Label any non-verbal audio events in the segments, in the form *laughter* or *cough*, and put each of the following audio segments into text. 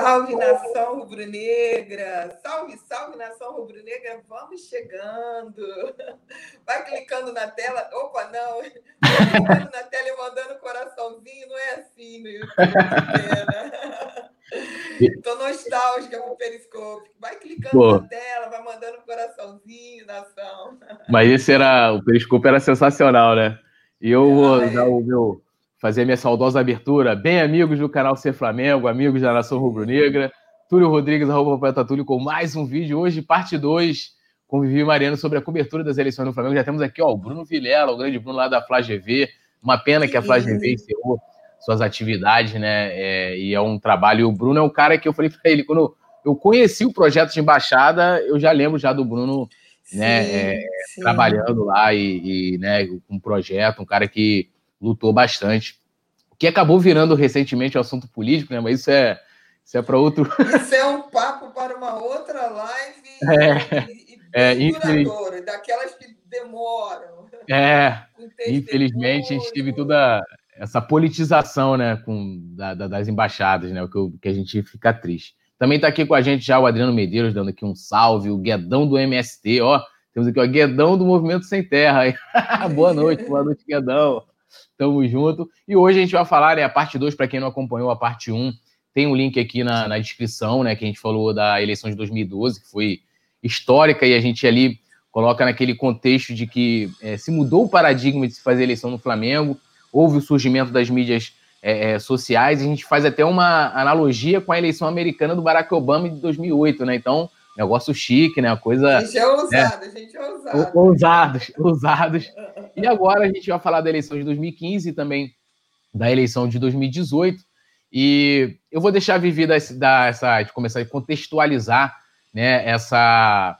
Salve, nação rubro-negra! Salve, salve, nação rubro-negra! Vamos chegando! Vai clicando na tela. Opa, não! Vai clicando na tela e mandando coraçãozinho. Não é assim no YouTube. *laughs* Estou nostálgica com o Periscope. Vai clicando Pô. na tela, vai mandando coraçãozinho, nação. Mas esse era. O Periscope era sensacional, né? E eu vou dar o meu fazer a minha saudosa abertura. Bem, amigos do canal Ser Flamengo, amigos da Nação Rubro-Negra, Túlio Rodrigues, arroba Poeta Túlio, com mais um vídeo. Hoje, parte 2, com Vivi Mariano sobre a cobertura das eleições do Flamengo. Já temos aqui ó, o Bruno Vilela, o grande Bruno lá da Fla GV. Uma pena que a Fla GV encerrou suas atividades, né? É, e é um trabalho. E o Bruno é um cara que eu falei para ele, quando eu conheci o projeto de embaixada, eu já lembro já do Bruno né, sim, é, sim. trabalhando lá e, e né, com um projeto, um cara que lutou bastante, que acabou virando recentemente o assunto político, né? Mas isso é, isso é para outro. *laughs* Isso é um papo para uma outra live é, e, e é, infeliz... daquelas que demoram. É, infelizmente a gente teve toda essa politização, né, com da, da, das embaixadas, né, o que, que a gente fica triste. Também está aqui com a gente já o Adriano Medeiros, dando aqui um salve, o Guedão do MST, ó, temos aqui o Guedão do Movimento Sem Terra. *laughs* boa noite, boa noite, Guedão. Tamo junto. E hoje a gente vai falar, né, a parte 2, para quem não acompanhou a parte 1, um, tem um link aqui na, na, descrição, né, que a gente falou da eleição de 2012, que foi histórica, e a gente ali coloca naquele contexto de que é, se mudou o paradigma de se fazer eleição no Flamengo, houve o surgimento das mídias é, é, sociais, a gente faz até uma analogia com a eleição americana do Barack Obama de 2008, né? Então, negócio chique, né? Coisa. A gente é ousado, né? a gente é ousado. Ousados, *laughs* ousados. E agora a gente vai falar da eleição de 2015 e também da eleição de 2018. E eu vou deixar a Vivi da, da, essa, de começar a contextualizar né, essa.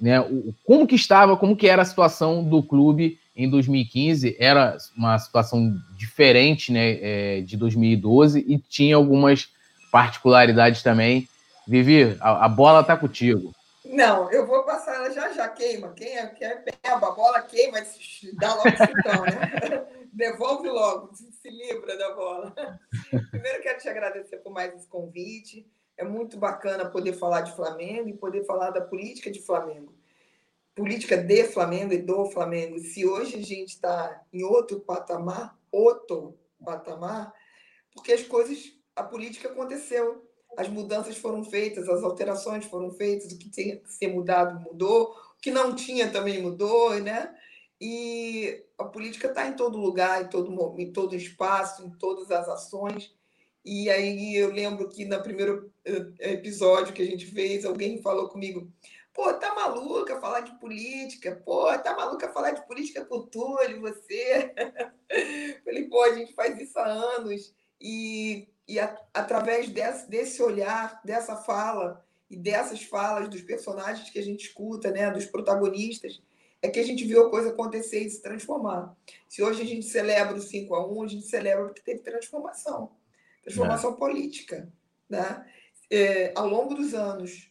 Né, o, como que estava, como que era a situação do clube em 2015. Era uma situação diferente né, é, de 2012 e tinha algumas particularidades também Vivi, a, a bola tá contigo. Não, eu vou passar ela já já queima. Quem é, quem é peba, a bola queima, dá logo chutão, né? *laughs* Devolve logo, se livra da bola. Primeiro quero te agradecer por mais esse convite. É muito bacana poder falar de Flamengo e poder falar da política de Flamengo. Política de Flamengo e do Flamengo. Se hoje a gente está em outro patamar, outro patamar, porque as coisas, a política aconteceu as mudanças foram feitas, as alterações foram feitas, o que tinha que ser mudado mudou, o que não tinha também mudou, né? E a política está em todo lugar, em todo, em todo espaço, em todas as ações. E aí eu lembro que no primeiro eh, episódio que a gente fez, alguém falou comigo: pô, tá maluca falar de política? Pô, tá maluca falar de política com o Túlio, você? *laughs* Falei, pô, a gente faz isso há anos. E e a, através desse, desse olhar, dessa fala e dessas falas dos personagens que a gente escuta, né, dos protagonistas, é que a gente viu a coisa acontecer e se transformar. Se hoje a gente celebra o 5 a 1 a gente celebra porque teve transformação transformação é. política. Né? É, ao longo dos anos.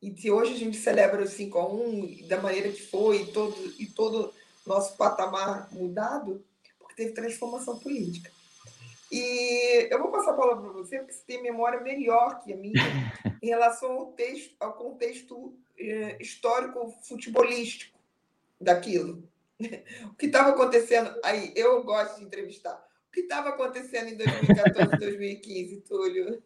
E se hoje a gente celebra o 5 a 1 da maneira que foi, e todo, e todo nosso patamar mudado, porque teve transformação política. E eu vou passar a palavra para você, porque você tem memória melhor que a minha *laughs* em relação ao, texto, ao contexto eh, histórico futebolístico daquilo. *laughs* O que estava acontecendo aí? Eu gosto de entrevistar. O que estava acontecendo em 2014, 2015, *laughs* Túlio?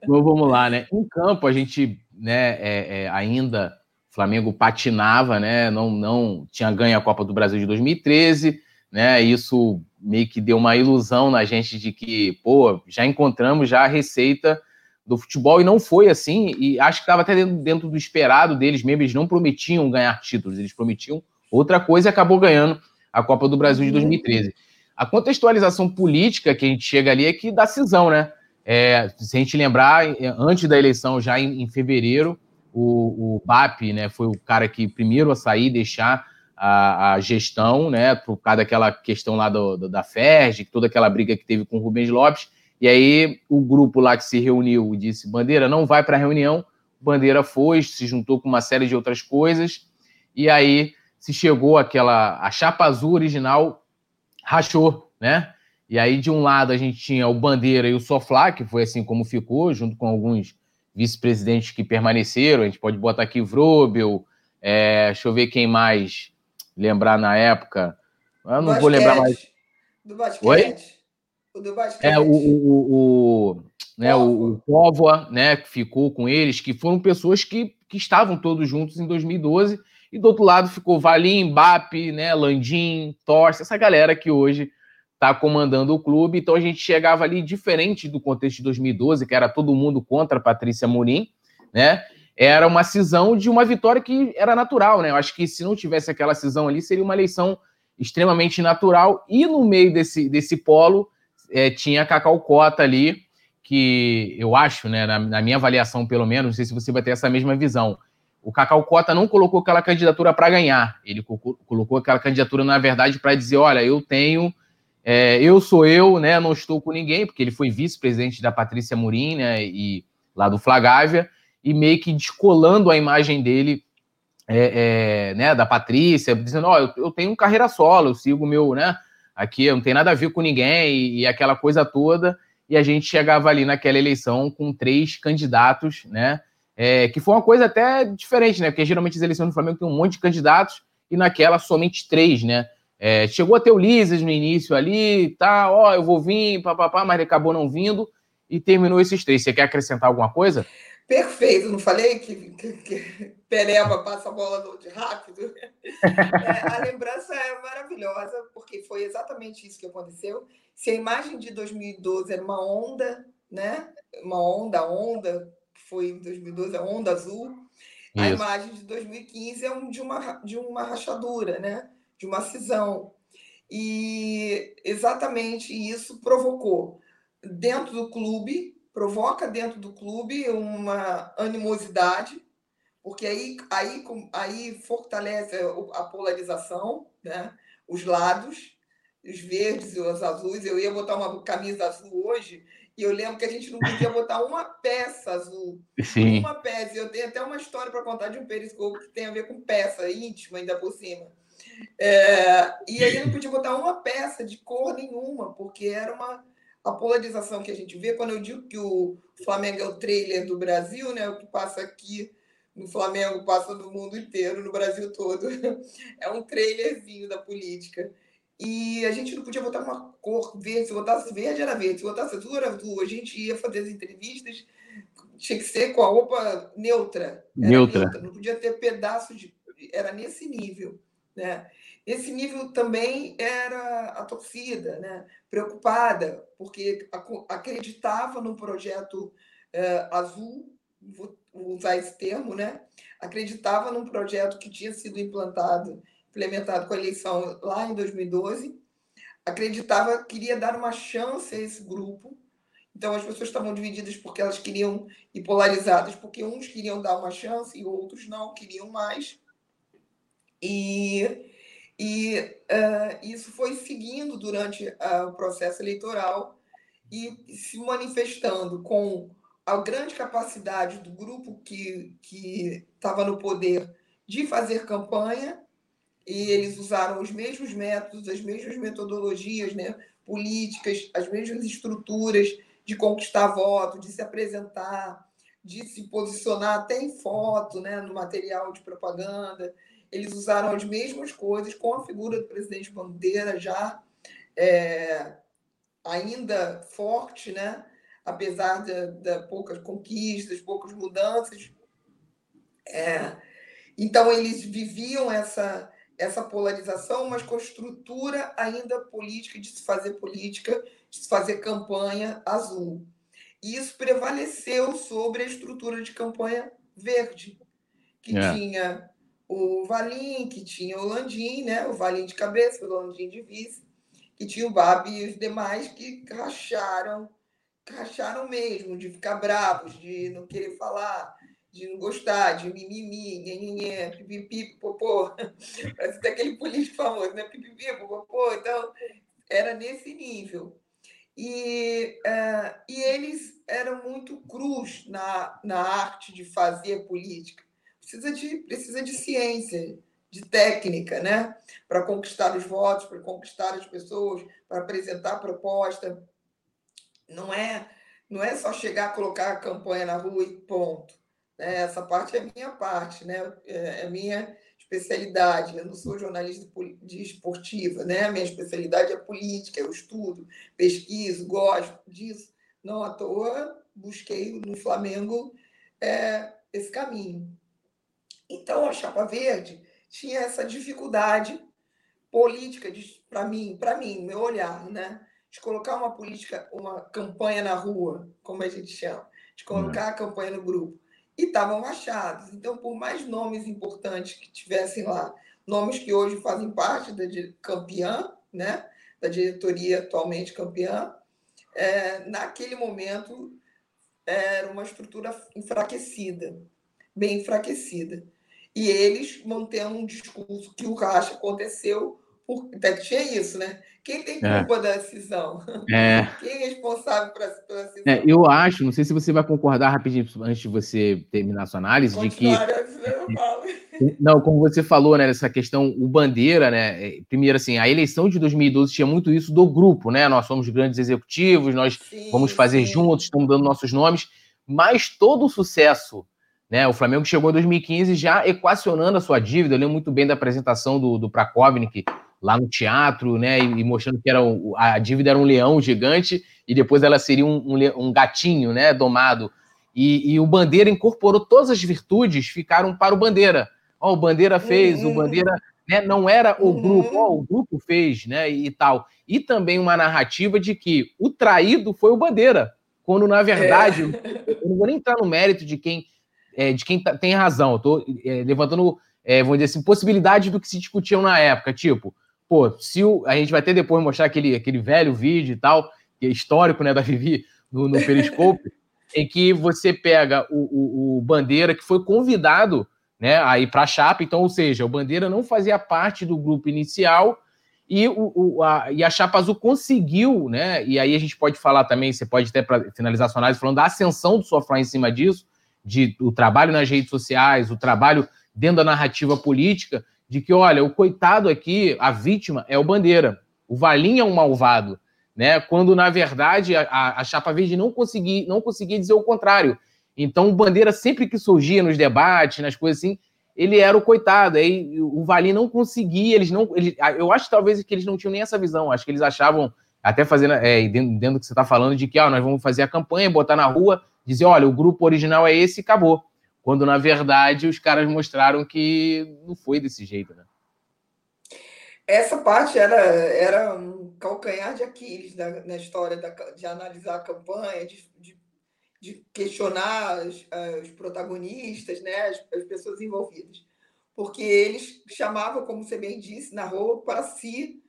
Então, vamos lá, né? Em campo, a gente né, é, é, ainda o Flamengo patinava, né? Não, não tinha ganho a Copa do Brasil de 2013, né? Isso meio que deu uma ilusão na gente de que, pô, já encontramos já a receita do futebol e não foi assim, e acho que estava até dentro, dentro, do esperado deles mesmo, eles não prometiam ganhar títulos, eles prometiam outra coisa e acabou ganhando a Copa do Brasil de 2013. Uhum. A contextualização política que a gente chega ali é que dá cisão, né? É, se a gente lembrar, antes da eleição, já em, em fevereiro, o, o BAP né, foi o cara que primeiro a sair, deixar a, a, gestão, né, por causa daquela questão lá do, do, da FERJ, toda aquela briga que teve com o Rubens Lopes, e aí o grupo lá que se reuniu disse, Bandeira, não vai para a reunião, Bandeira foi, se juntou com uma série de outras coisas, e aí se chegou aquela, a chapa azul original rachou, né, E aí, de um lado, a gente tinha o Bandeira e o Soflá, que foi assim como ficou, junto com alguns vice-presidentes que permaneceram. A gente pode botar aqui Vrobel, é, deixa eu ver quem mais lembrar na época. Eu não basquete. vou lembrar mais. Do basquete. Oi? O do basquete. É, o, o, o, né, o, Póvoa, né, que ficou com eles, que foram pessoas que, que estavam todos juntos em 2012. E do outro lado ficou Valim, Bap, né, Landim, Torce, essa galera que hoje está comandando o clube. Então a gente chegava ali diferente do contexto de 2012, que era todo mundo contra a Patrícia Morim, né? Era uma cisão de uma vitória que era natural, né? Eu acho que se não tivesse aquela cisão ali, seria uma eleição extremamente natural. E no meio desse, desse polo é, tinha Cacau Cota ali, que eu acho, né, na, na minha avaliação pelo menos, não sei se você vai ter essa mesma visão. O Cacau Cota não colocou aquela candidatura para ganhar, ele colocou aquela candidatura, na verdade, para dizer: olha, eu tenho é, eu sou eu, né? Não estou com ninguém, porque ele foi vice-presidente da Patrícia Murim, né? E lá do Flagávia, e meio que descolando a imagem dele, é, é, né? Da Patrícia, dizendo: Ó, oh, eu, eu, tenho carreira solo, eu sigo meu, né? Aqui não tem nada a ver com ninguém, e, e aquela coisa toda. E a gente chegava ali naquela eleição com três candidatos, né? É, que foi uma coisa até diferente, né? Porque geralmente as eleições do Flamengo tem um monte de candidatos e naquela somente três, né? É, chegou a ter o Lises no início ali, tá, ó, eu vou vir, papapá, mas ele acabou não vindo e terminou esses três. Você quer acrescentar alguma coisa? Perfeito, não falei que, que, que Pereba passa a bola de rápido? É, a lembrança é maravilhosa, porque foi exatamente isso que aconteceu. Se a imagem de 2012 era uma onda, né? Uma onda, onda, que foi em 2012, a onda azul, isso. a imagem de 2015 é um, de, uma, de uma rachadura, né? de uma cisão. E exatamente isso provocou dentro do clube, provoca dentro do clube uma animosidade, porque aí, aí, aí fortalece a polarização, né? os lados, os verdes e os azuis. Eu ia botar uma camisa azul hoje e eu lembro que a gente não podia botar uma peça azul. Sim. Uma peça. Eu tenho até uma história para contar de um periscope que tem a ver com peça íntima, ainda por cima. É, e aí não podia botar uma peça de cor nenhuma, porque era uma a polarização que a gente vê. Quando eu digo que o Flamengo é o trailer do Brasil, né, o que passa aqui no Flamengo passa no mundo inteiro, no Brasil todo. *laughs* É um trailerzinho da política. E a gente não podia botar uma cor verde. Se botasse verde, era verde. Se botasse azul, era azul. A gente ia fazer as entrevistas, tinha que ser com a roupa neutra. Neutra. neutra. Não podia ter pedaços de. Era nesse nível. Né? Esse nível também era a torcida, né? preocupada, porque acreditava no projeto uh, azul, vou usar esse termo, né? acreditava num projeto que tinha sido implantado, implementado com a eleição lá em 2012, acreditava, queria dar uma chance a esse grupo. Então as pessoas estavam divididas porque elas queriam e polarizadas porque uns queriam dar uma chance e outros não queriam mais. E, e uh, isso foi seguindo durante uh, o processo eleitoral e se manifestando com a grande capacidade do grupo que estava no poder de fazer campanha, e eles usaram os mesmos métodos, as mesmas metodologias né, políticas, as mesmas estruturas de conquistar voto, de se apresentar, de se posicionar até em foto, né, no material de propaganda, eles usaram as mesmas coisas com a figura do presidente Bandeira já é, ainda forte, né? apesar de, poucas conquistas, poucas mudanças. É, então, eles viviam essa, essa polarização, mas com estrutura ainda política, de se fazer política, de se fazer campanha azul. E isso prevaleceu sobre a estrutura de campanha verde, que é. tinha o Valim, que tinha o Landim, né? o Valim de cabeça, o Landim de vice, que tinha o Babi e os demais que racharam, racharam mesmo, de ficar bravos, de não querer falar, de não gostar, de mimimi, nhenhenhé, pipipi, popô. *laughs* Parece até aquele político famoso, né? Pipipi, popô. Então, era nesse nível. E, uh, e eles eram muito crus na, na arte de fazer política precisa de, precisa de ciência, de técnica, né? Para conquistar os votos, para conquistar as pessoas, para apresentar a proposta. Não é, não é só chegar, colocar a campanha na rua e ponto. Né? Essa parte é minha parte, né? É, é minha especialidade. Eu não sou jornalista de esportiva, né? A minha especialidade é política, eu estudo, pesquiso, gosto disso. Não à toa busquei no Flamengo é, esse caminho. Então, a Chapa Verde tinha essa dificuldade política para mim, para mim, meu olhar, né? De colocar uma política, uma campanha na rua, como a gente chama, de colocar a campanha no grupo. E estavam rachados. Então, por mais nomes importantes que tivessem lá, nomes que hoje fazem parte da campeã, né? Da diretoria atualmente campeã, é, naquele momento era uma estrutura enfraquecida, bem enfraquecida. E eles mantendo um discurso que o racha aconteceu, por... até tinha isso, né? Quem tem é. culpa é. da decisão? É. *laughs* Quem é responsável pela decisão? É, eu acho, não sei se você vai concordar rapidinho antes de você terminar a sua análise, Continuar, de que. Não, como você falou, né, essa questão, o Bandeira, né? É, primeiro, assim, a eleição de 2012 tinha muito isso do grupo, né? Nós somos grandes executivos, nós sim, vamos fazer sim. juntos, estamos dando nossos nomes, mas todo o sucesso né, o Flamengo chegou em 2015 já equacionando a sua dívida. Eu lembro muito bem da apresentação do, do Prakovnik lá no teatro, né, e, e, mostrando que era um, a dívida era um leão gigante e depois ela seria um, um, um gatinho, né, domado. E, e, o Bandeira incorporou todas as virtudes, ficaram para o Bandeira. Ó, oh, o Bandeira fez, uhum. o Bandeira né, não era o uhum. grupo, oh, o grupo fez, né, e tal. E também uma narrativa de que o traído foi o Bandeira, quando na verdade, é. eu não vou nem entrar no mérito de quem é, de quem tá, tem razão. Eu estou é, levantando, é, vamos dizer assim, possibilidade do que se discutiam na época. Tipo, pô, se o, a gente vai até depois mostrar aquele, aquele velho vídeo e tal, que é histórico, né, da Vivi no, no Periscope, *laughs* em que você pega o, o, o, Bandeira, que foi convidado né, a ir para a Chapa, então, ou seja, o Bandeira não fazia parte do grupo inicial e, o, o, a, e a Chapa Azul conseguiu, né? E aí a gente pode falar também, você pode até para finalizar a sua análise, falando da ascensão do Sofá em cima disso, de o trabalho nas redes sociais, o trabalho dentro da narrativa política, de que, olha, o coitado aqui, a vítima é o Bandeira, o Valim é um malvado, né? Quando, na verdade, a, a Chapa Verde não conseguia, não conseguia dizer o contrário. Então, o Bandeira, sempre que surgia nos debates, nas coisas assim, ele era o coitado. Aí o Valim não conseguia, eles não. Eles, eu acho talvez que eles não tinham nem essa visão. Acho que eles achavam, até fazendo, é, dentro, dentro do que você está falando, de que ó, nós vamos fazer a campanha, botar na rua, dizer, olha, o grupo original é esse e acabou. Quando, na verdade, os caras mostraram que não foi desse jeito, né? Essa parte era, era um calcanhar de Aquiles na, na história da, de analisar a campanha, de, de, de questionar os, os, protagonistas, né, as, as, pessoas envolvidas. Porque eles chamavam, como você bem disse, na rua, para si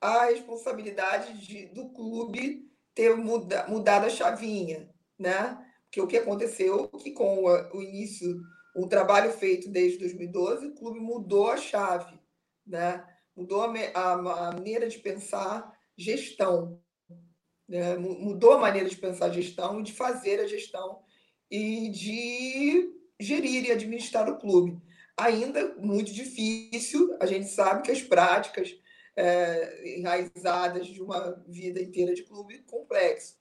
a responsabilidade de, do clube ter muda, mudado a chavinha, né? Que o que aconteceu que com o início, o trabalho feito desde 2012, o clube mudou a chave, né? mudou a, a, a maneira de pensar gestão, né? mudou a maneira de pensar gestão de fazer a gestão e de gerir e administrar o clube. Ainda muito difícil, a gente sabe que as práticas é, enraizadas de uma vida inteira de clube complexo,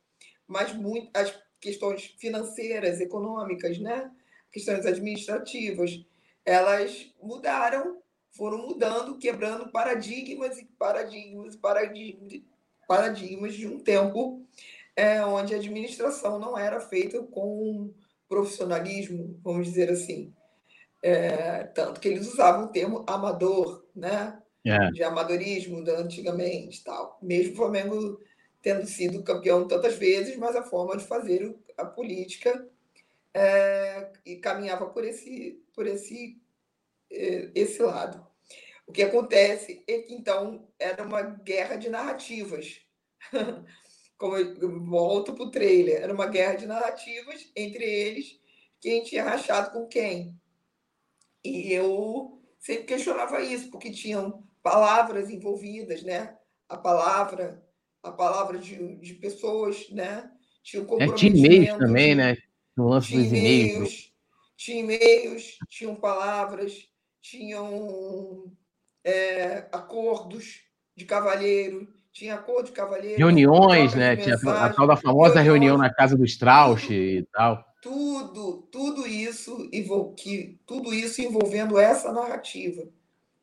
mas muito, as questões financeiras, econômicas, né? questões administrativas, elas mudaram, foram mudando, quebrando paradigmas e paradigmas, paradigmas, paradigmas de um tempo é, onde a administração não era feita com profissionalismo, vamos dizer assim. É, tanto que eles usavam o termo amador, né? É. De amadorismo da antigamente, tal. Mesmo o Flamengo tendo sido campeão tantas vezes, mas a forma de fazer a política é, e caminhava por esse, por esse, é, esse lado. O que acontece é que, então, era uma guerra de narrativas. *laughs* Como eu volto para o trailer, era uma guerra de narrativas entre eles, quem tinha rachado com quem. E eu sempre questionava isso, porque tinham palavras envolvidas, né? A palavra a palavra de, de pessoas, né? Tinha o comprometimento. É, tinha e-mails também, né? No lance tinha dos e-mails. Tinha e-mails, tinham palavras, tinham é, acordos de cavalheiro, tinha acordo de cavalheiro. Reuniões, né? Tinha a tal da famosa reuniões, reunião na casa do Strauss e tal. Tudo, tudo isso, que, tudo isso envolvendo essa narrativa.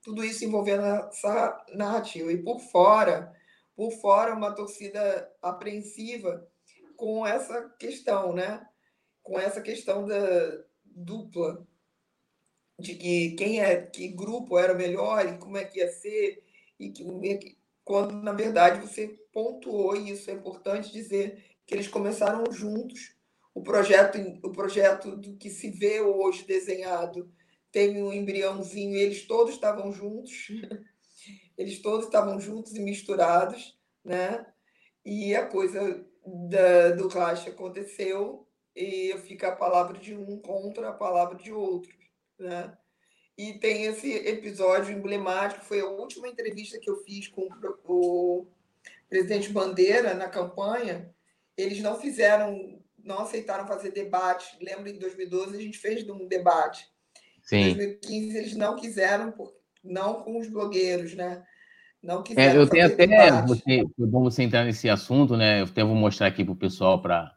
Tudo isso envolvendo essa narrativa. E por fora, por fora, uma torcida apreensiva com essa questão, né? Com essa questão da dupla de que quem é que grupo era melhor e como é que ia ser e que quando na verdade você pontuou e isso é importante dizer que eles começaram juntos o projeto o projeto do que se vê hoje desenhado tem um embriãozinho eles todos estavam juntos *laughs* eles todos estavam juntos e misturados né e a coisa da, do racha aconteceu e fica a palavra de um contra a palavra de outro né? E tem esse episódio emblemático, foi a última entrevista que eu fiz com o presidente Bandeira na campanha. Eles não fizeram, não aceitaram fazer debate. Lembra em 2012 a gente fez um debate. Sim. Em 2015 eles não quiseram, não com os blogueiros, né? Não quiseram. É, eu tenho até, você, foi bom você entrar nesse assunto, né? Eu até vou mostrar aqui para o pessoal para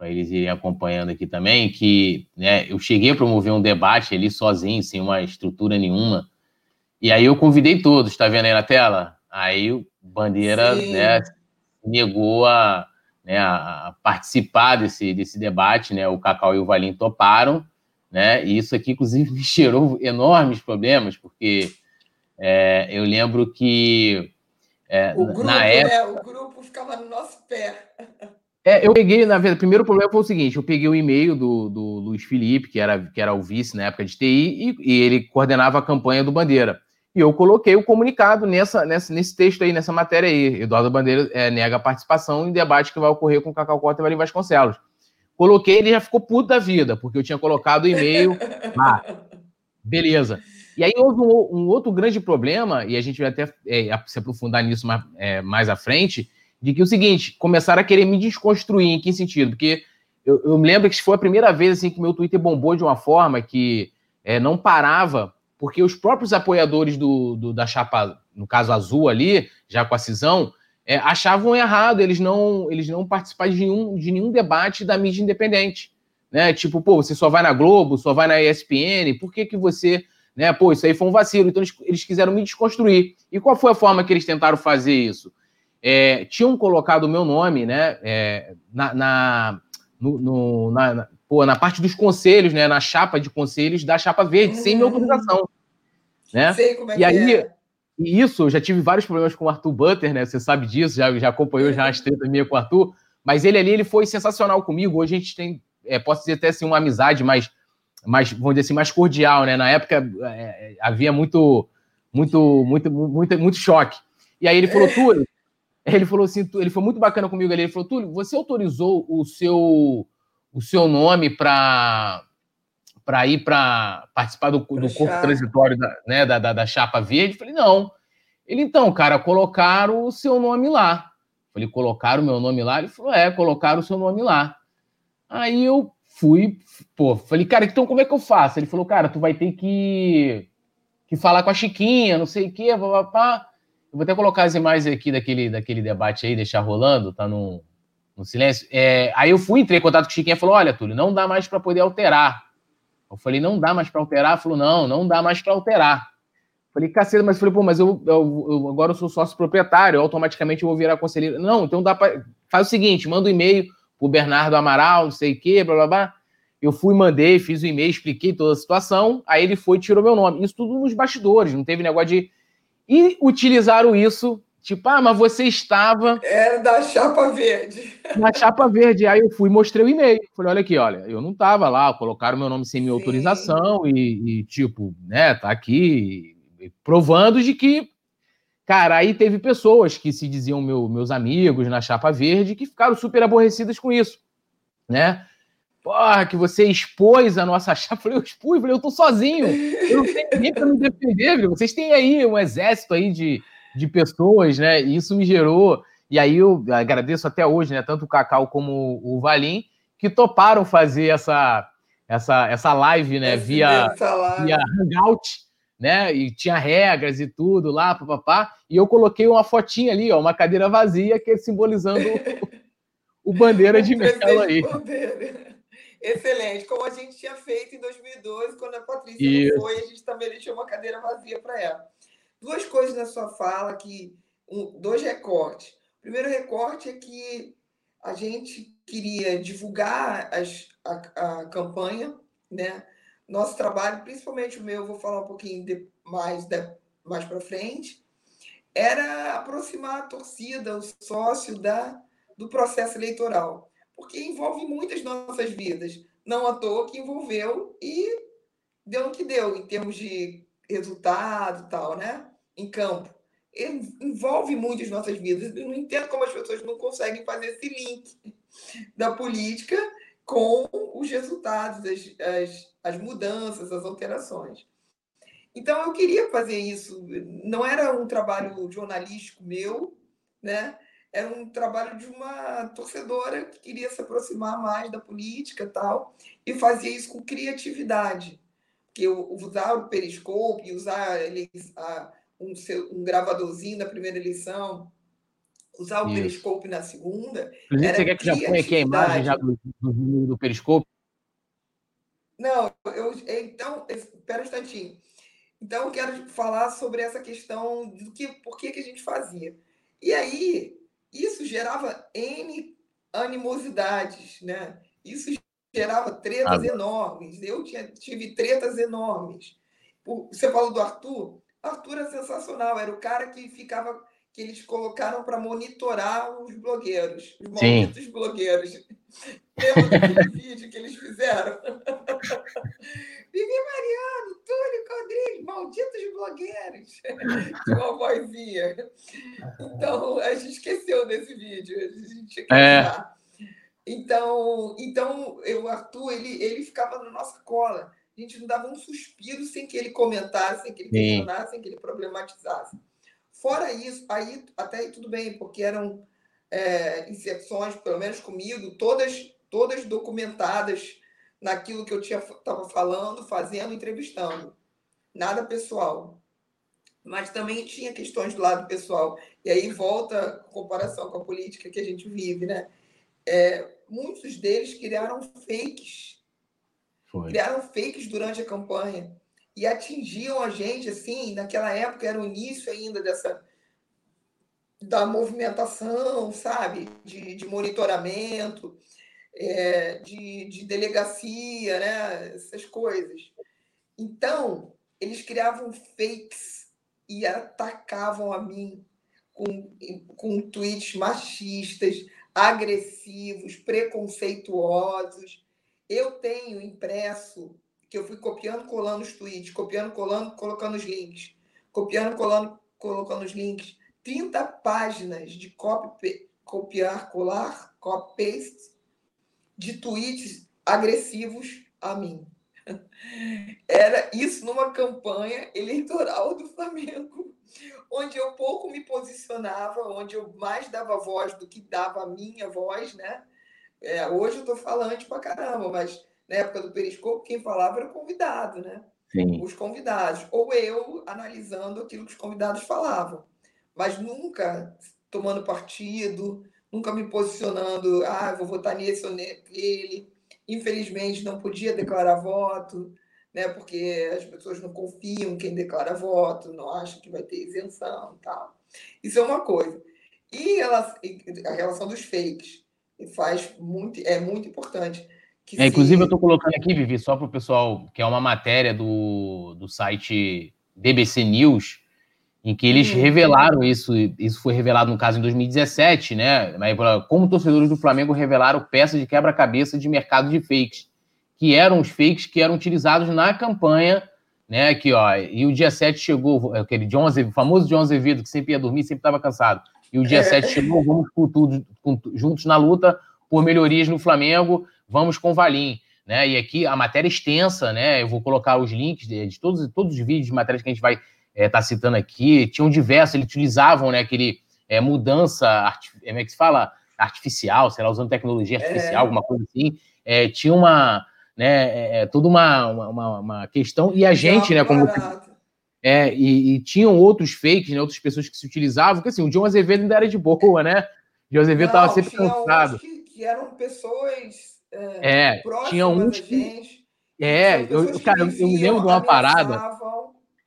para eles irem acompanhando aqui também, que né, eu cheguei a promover um debate ali sozinho, sem uma estrutura nenhuma. E aí eu convidei todos, tá vendo aí na tela? Aí o Bandeira né, negou a, né, a, participar desse, desse debate, né? O Cacau e o Valim toparam, né? E isso aqui, inclusive, *laughs* me gerou enormes problemas, porque é, eu lembro que é, o grupo, na época... Né, o grupo ficava no nosso pé. É, eu peguei, na verdade, o primeiro problema foi o seguinte: eu peguei o e-mail do, do Luiz Felipe, que era, que era o vice na época de TI, e, e ele coordenava a campanha do Bandeira. E eu coloquei o comunicado nessa, nessa, nesse texto aí, nessa matéria aí. Eduardo Bandeira é, nega a participação em debate que vai ocorrer com Cacau Cota e Valim Vasconcelos. Coloquei, ele já ficou puto da vida, porque eu tinha colocado o e-mail. *laughs* Ah, beleza. E aí houve um, um, outro grande problema, e a gente vai até é, se aprofundar nisso mais, é, mais à frente, de que o seguinte, começaram a querer me desconstruir, em que sentido? Porque eu, eu me lembro que foi a primeira vez assim, que meu Twitter bombou de uma forma que é, não parava, porque os próprios apoiadores do, do, da chapa, no caso azul ali, já com a cisão, é, achavam errado eles não, eles não participarem de nenhum, de nenhum debate da mídia independente. Né? Tipo, pô, você só vai na Globo, só vai na ESPN, por que, que você. Né? Pô, isso aí foi um vacilo. Então eles, eles quiseram me desconstruir. E qual foi a forma que eles tentaram fazer isso? é, tinham colocado o meu nome, né, é, na, na, no, no, na, na, pô, na, parte dos conselhos, né, na chapa de conselhos da chapa verde, uhum. sem minha autorização. Né? Sei como é e aí, é. E isso, eu já tive vários problemas com o Arthur Butter, né? Você sabe disso, já, já acompanhou já as tretas minhas com o Arthur. Mas ele ali, ele foi sensacional comigo. Hoje a gente tem, é, posso dizer até assim, uma amizade mais, mais, vamos dizer assim, mais cordial, né? Na época é, havia muito, muito, muito, muito, muito choque. E aí ele falou, Túlio, ele falou assim, ele foi muito bacana comigo ali. Ele falou: Túlio, você autorizou o seu, o seu nome para para ir para participar do, do corpo transitório da, né, da, da, da, chapa verde? Eu falei, não. Ele, então, cara, colocaram o seu nome lá. Eu falei, colocaram o meu nome lá? Ele falou, é, colocaram o seu nome lá. Aí eu fui, pô, falei, cara, então como é que eu faço? Ele falou, cara, tu vai ter que, que falar com a Chiquinha, não sei o quê, papapá. Eu vou até colocar as imagens aqui daquele, daquele debate aí, deixar rolando, tá no, no silêncio. É, aí eu fui, entrei em contato com o Chiquinha falou: olha, Túlio, não dá mais para poder alterar. Eu falei, não dá mais para alterar? Ele falou, não, não dá mais para alterar. Falei, caceta, mas falei, pô, mas eu, eu, eu, agora eu sou sócio proprietário, automaticamente eu vou virar conselheiro. Não, então dá para. Faz o seguinte, manda um e-mail pro Bernardo Amaral, não sei o quê, blá blá blá. Eu fui, mandei, fiz o e-mail, expliquei toda a situação, aí ele foi e tirou meu nome. Isso tudo nos bastidores, não teve negócio de e utilizaram isso, tipo, ah, mas você estava. Era da chapa verde. Na chapa verde. Aí eu fui e mostrei o e-mail. Falei, olha aqui, olha, eu não estava lá, colocaram meu nome sem minha Sim. autorização e, e, tipo, né, tá aqui provando de que. Cara, aí teve pessoas que se diziam meu, meus amigos na chapa verde que ficaram super aborrecidas com isso, né? porra, que você expôs a nossa *laughs* chapa. Eu falei, eu expus, eu falei, eu tô sozinho, eu não tenho ninguém para me defender, viu? vocês têm aí um exército aí de, de pessoas, né? E isso me gerou, e aí eu agradeço até hoje, né? Tanto o Cacau como o Valim, que toparam fazer essa, essa, essa live, né? via, live. via Hangout, né? E tinha regras e tudo lá, papapá. E eu coloquei uma fotinha ali, ó, uma cadeira vazia, que é simbolizando o, o bandeira *laughs* de Melo aí. Bandeira. Excelente, como a gente tinha feito em 2012, quando a Patrícia Isso. não foi, a gente também deixou uma cadeira vazia para ela. Duas coisas na sua fala, que um, dois recortes. O primeiro recorte é que a gente queria divulgar as, a, a campanha, né? Nosso trabalho, principalmente o meu, vou falar um pouquinho de, mais, de, mais para frente, era aproximar a torcida, o sócio da, do processo eleitoral, porque envolve muitas nossas vidas. Não à toa que envolveu e deu o que deu, em termos de resultado tal, né? Em campo. envolve muito as nossas vidas. Eu não entendo como as pessoas não conseguem fazer esse link da política com os resultados, as, as, as mudanças, as alterações. Então, eu queria fazer isso. Não era um trabalho jornalístico meu, né? Era um trabalho de uma torcedora que queria se aproximar mais da política tal, e fazia isso com criatividade. Porque usar o periscope, usar um, um gravadorzinho na primeira eleição, usar o Isso. periscope na segunda. Inclusive, você quer que já ponha aqui a imagem já do, do, do periscope? Não, eu, então, espera um instantinho. Então, eu quero falar sobre essa questão do que, por que, que a gente fazia. E aí, isso gerava N animosidades, né? Isso gerava tretas ah, enormes. Eu tinha, tive tretas enormes. Você falou do Arthur? Arthur é sensacional, era o cara que ficava que eles colocaram para monitorar os blogueiros, os malditos blogueiros. Lembra daquele *laughs* vídeo que eles fizeram? *laughs* Vivi Mariano, Túlio Rodrigues, malditos blogueiros. *laughs* Tinha uma vozinha. Então, a gente esqueceu desse vídeo. A gente tinha que é. Então, então o Arthur, ele, ele ficava na nossa cola. A gente não dava um suspiro sem que ele comentasse, sem que ele questionasse, sem que ele problematizasse. Fora isso, aí até aí tudo bem, porque eram é, inserções, pelo menos comigo, todas, todas documentadas naquilo que eu estava falando, fazendo, entrevistando. Nada pessoal. Mas também tinha questões do lado pessoal. E aí volta a comparação com a política que a gente vive, né? É, muitos deles criaram fakes. Foi. Criaram fakes durante a campanha e atingiam a gente, assim, naquela época era o início ainda dessa da movimentação, sabe, de, de monitoramento, é, de, de delegacia, né, essas coisas. Então, eles criavam fakes e atacavam a mim com, com tweets machistas, agressivos, preconceituosos. Eu tenho impresso que eu fui copiando, colando os tweets, copiando, colando, colocando os links, copiando, colando, colocando os links, 30 páginas de copy, copiar, colar, copy paste de tweets agressivos a mim. *laughs* Era isso numa campanha eleitoral do Flamengo, onde eu pouco me posicionava, onde eu mais dava voz do que dava a minha voz, né? É, hoje eu tô falante pra caramba, mas na época do Periscope, quem falava era o convidado, né? Sim. Os convidados. Ou eu analisando aquilo que os convidados falavam. Mas nunca tomando partido, nunca me posicionando, ah, vou votar nesse ou naquele. Infelizmente, não podia declarar voto, né? porque as pessoas não confiam em quem declara voto, não acham que vai ter isenção tal. Isso é uma coisa. E a relação dos fakes faz muito, é muito importante é, inclusive, eu estou colocando aqui, Vivi, só para o pessoal, que é uma matéria do, do site BBC News, em que eles uhum. revelaram isso. Isso foi revelado, no caso, em 2017, né? Como torcedores do Flamengo revelaram peças de quebra-cabeça de mercado de fakes, que eram os fakes que eram utilizados na campanha, né? Aqui, ó. E o dia 7 chegou, aquele John Azevedo, famoso John Azevedo, que sempre ia dormir, sempre estava cansado. E o dia 7 chegou, vamos com tudo, com, juntos na luta por melhorias no Flamengo vamos com Valim. Né? E aqui a matéria extensa, né? Eu vou colocar os links de, de todos, todos os vídeos de matérias que a gente vai estar é, tá citando aqui. Tinham diversos, eles utilizavam né, aquele é, mudança, como é que se fala? Artificial, sei lá, usando tecnologia é. artificial, é. alguma coisa assim. É, tinha uma, né, é, é, toda uma, uma, uma, questão, e a gente, né, como. É, e, e, tinham outros fakes, né, outras pessoas que se utilizavam, porque assim, o John Azevedo ainda era de boa, né? O John Azevedo estava sempre cansado. Que, que, eram pessoas é, é tinha uns que, É, eu, cara, eu, eu me lembro de uma parada.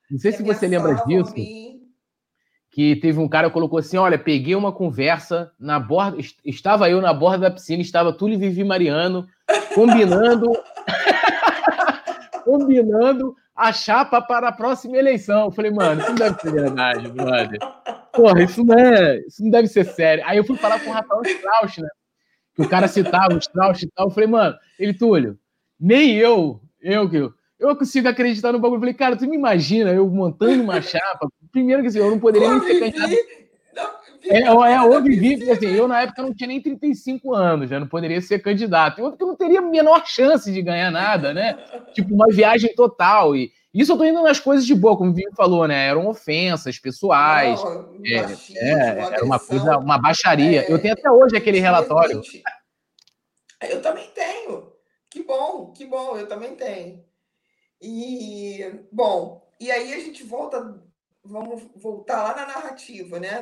Não sei se você lembra disso. Que teve um cara que colocou assim: olha, peguei uma conversa na borda. Estava eu na borda da piscina, estava Túlio Vivi Mariano, combinando. *laughs* combinando a chapa para a próxima eleição. Eu falei, mano, isso não deve ser verdade, brother. Porra, isso não, é, isso não deve ser sério. Aí eu fui falar com o Rafael Strauss, né? Que o cara citava o Strauss e tal. Eu falei, mano, ele, Túlio, nem eu, eu que eu, consigo acreditar no bagulho. Eu falei, cara, tu me imagina eu montando uma chapa? Primeiro que assim, eu não poderia nem ser candidato. É, é ou vivi, assim, eu na época não tinha nem 35 anos, já não poderia ser candidato. E outro que eu não teria a menor chance de ganhar nada, né? Tipo, uma viagem total. E isso eu tô indo nas coisas de boa, como o Vinho falou, né? Eram ofensas pessoais. Não, é, é, era uma coisa, uma baixaria. É, eu tenho até hoje aquele relatório. Eu também tenho. Que bom, que bom, eu também tenho. E, bom, e aí a gente volta, vamos voltar lá na narrativa, né?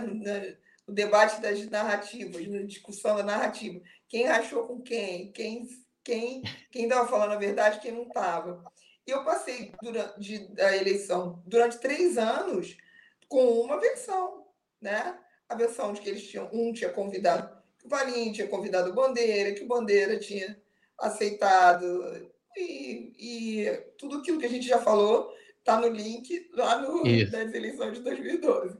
O debate das narrativas, na discussão da narrativa. Quem achou com quem? Quem quem quem estava falando a verdade, quem não estava. E eu passei durante a eleição durante três anos com uma versão, né? A versão de que eles tinham um tinha convidado, que o Valim tinha convidado o Bandeira, que o Bandeira tinha aceitado e, e tudo aquilo que a gente já falou está no link lá no, nas eleições de 2012.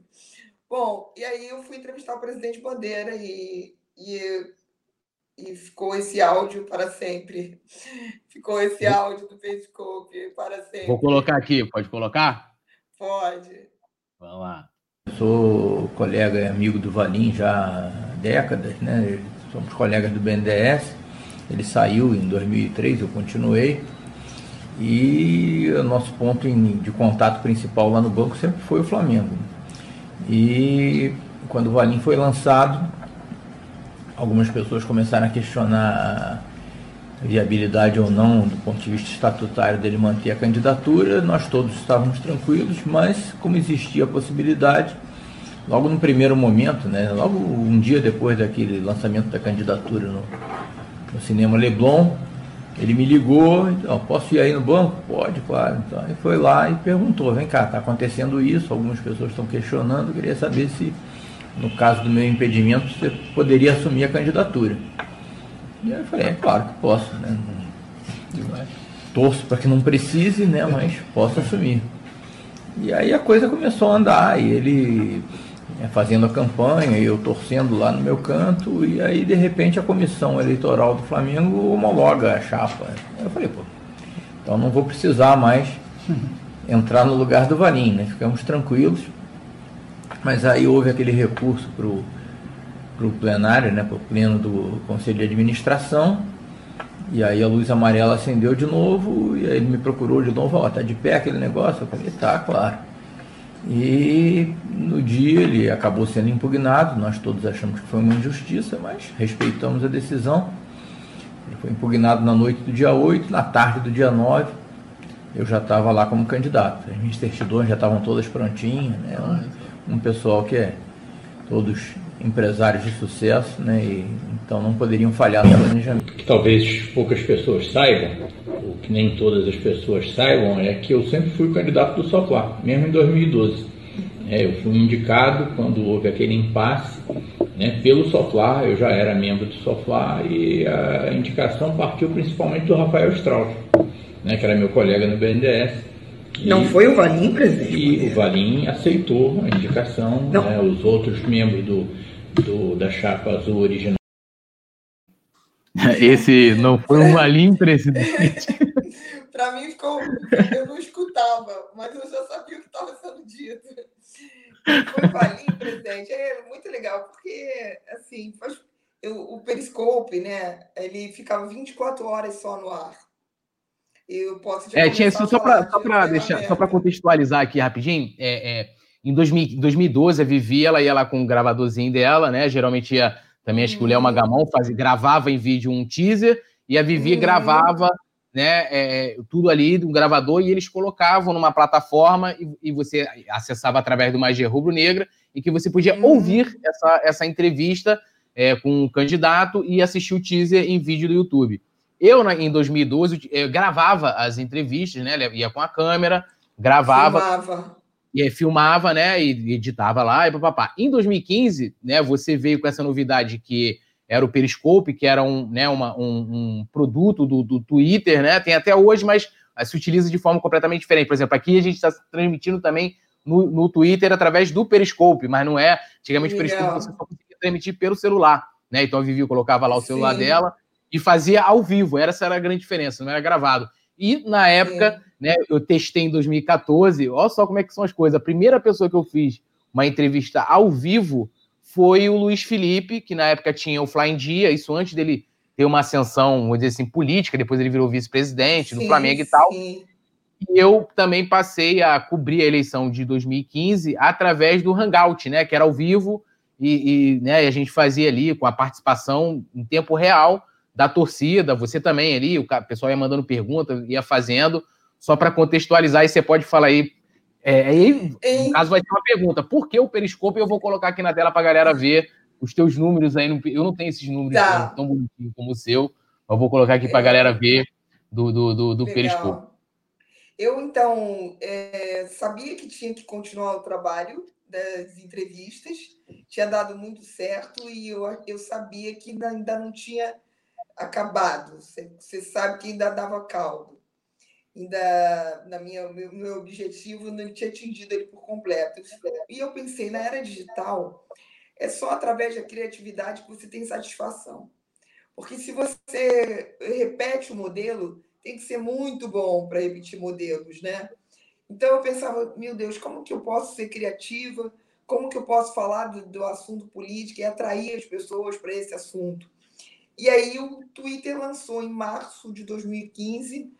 Bom, e aí eu fui entrevistar o presidente Bandeira e, e, e ficou esse áudio para sempre. *laughs* Ficou esse áudio do Periscope para sempre. Vou colocar aqui, pode colocar? Pode. Vamos lá. Sou colega e amigo do Valim já há décadas, né? Somos colegas do BNDES. Ele saiu em 2003, eu continuei. E o nosso ponto de contato principal lá no banco sempre foi o Flamengo. E quando o Valim foi lançado, algumas pessoas começaram a questionar a viabilidade ou não, do ponto de vista estatutário, dele manter a candidatura. Nós todos estávamos tranquilos, mas como existia a possibilidade, logo no primeiro momento, né, logo um dia depois daquele lançamento da candidatura no, no cinema Leblon, ele me ligou, então, posso ir aí no banco? Pode, claro. Então ele foi lá e perguntou, vem cá, está acontecendo isso, algumas pessoas estão questionando, queria saber se, no caso do meu impedimento, você poderia assumir a candidatura. E eu falei, é claro que posso, né? Torço para que não precise, né? Mas posso assumir. E aí a coisa começou a andar, e ele fazendo a campanha, eu torcendo lá no meu canto, e aí de repente a comissão eleitoral do Flamengo homologa a chapa. Eu falei, pô, então não vou precisar mais entrar no lugar do Valim, né? Ficamos tranquilos. Mas aí houve aquele recurso para o plenário, né, para o pleno do Conselho de Administração, e aí a luz amarela acendeu de novo, e aí ele me procurou de novo, ó, tá de pé aquele negócio? Eu falei, tá, claro. E no dia ele acabou sendo impugnado, nós todos achamos que foi uma injustiça, mas respeitamos a decisão. Ele foi impugnado na noite do dia 8, na tarde do dia 9, eu já estava lá como candidato. As minhas certidões já estavam todas prontinhas, né? um, um pessoal que é todos empresários de sucesso, né? E, então não poderiam falhar no planejamento. Que talvez poucas pessoas saibam, ou que nem todas as pessoas saibam, é que eu sempre fui candidato do Sofá, mesmo em 2012. É, eu fui indicado quando houve aquele impasse né, pelo Sofá, eu já era membro do Sofá e a indicação partiu principalmente do Rafael Strauss, né, que era meu colega no BNDES. Não e, foi o Valim, presidente? E o Valim aceitou a indicação, né, os outros membros do, do, da chapa azul original. *laughs* Esse não foi um Valim, presidente. *laughs* Para mim ficou. Eu não escutava, mas eu já sabia o que estava sendo dito. Foi um Valim, presidente. É muito legal, porque, assim, faz, eu, o Periscope, né? Ele ficava 24 horas só no ar. Eu posso é, tinha só para só para deixar, só para contextualizar aqui rapidinho, é, é em 2000, 2012 a Vivi ela ia lá com o gravadorzinho dela, né? Geralmente ia também acho que o Léo uhum. Magamão fazia, gravava em vídeo um teaser e a Vivi uhum. gravava né, é, tudo ali, um gravador, e eles colocavam numa plataforma e, e você acessava através do Magia Rubro Negra e que você podia uhum. ouvir essa, essa entrevista é, com um candidato e assistir o teaser em vídeo do YouTube. Eu, em 2012, eu gravava as entrevistas, né? Ia com a câmera, gravava. Filmava. E filmava, né? E editava lá e papapá. Em 2015, né? Você veio com essa novidade que era o Periscope, que era um, né, uma, um, um produto do, do, Twitter, né? Tem até hoje, mas se utiliza de forma completamente diferente. Por exemplo, aqui a gente está transmitindo também no, no, Twitter através do Periscope, mas não é. Antigamente o Periscope você só conseguia transmitir pelo celular, né? Então a Vivi colocava lá o celular Sim. dela e fazia ao vivo. Essa era a grande diferença, não era gravado. E na época, Sim. Né, eu testei em 2014, olha só como é que são as coisas. A primeira pessoa que eu fiz uma entrevista ao vivo foi o Luiz Felipe, que na época tinha o Flying Dia, isso antes dele ter uma ascensão, vamos dizer assim, política, depois ele virou vice-presidente do Flamengo e tal. Sim. E eu também passei a cobrir a eleição de 2015 através do Hangout, né, que era ao vivo, e, e, né, a gente fazia ali com a participação em tempo real da torcida, você também ali, o pessoal ia mandando perguntas, ia fazendo, só para contextualizar, e você pode falar aí é, aí, no caso, vai ter uma pergunta: por que o Periscope? Eu vou colocar aqui na tela para a galera ver os teus números aí. eu não tenho esses números tá. tão, bonitinhos como o seu, mas vou colocar aqui para a galera ver do, do, do, do Periscope. Eu, então, é, sabia que tinha que continuar o trabalho das entrevistas, tinha dado muito certo e eu, eu sabia que ainda, ainda não tinha acabado. Você, você sabe que ainda dava caldo ainda na minha meu, meu objetivo não tinha atingido ele por completo. E eu pensei, na era digital, é só através da criatividade que você tem satisfação. Porque se você repete o modelo, tem que ser muito bom para repetir modelos, né? Então eu pensava, meu Deus, como que eu posso ser criativa? Como que eu posso falar do, do assunto político e atrair as pessoas para esse assunto? E aí o Twitter lançou em março de 2015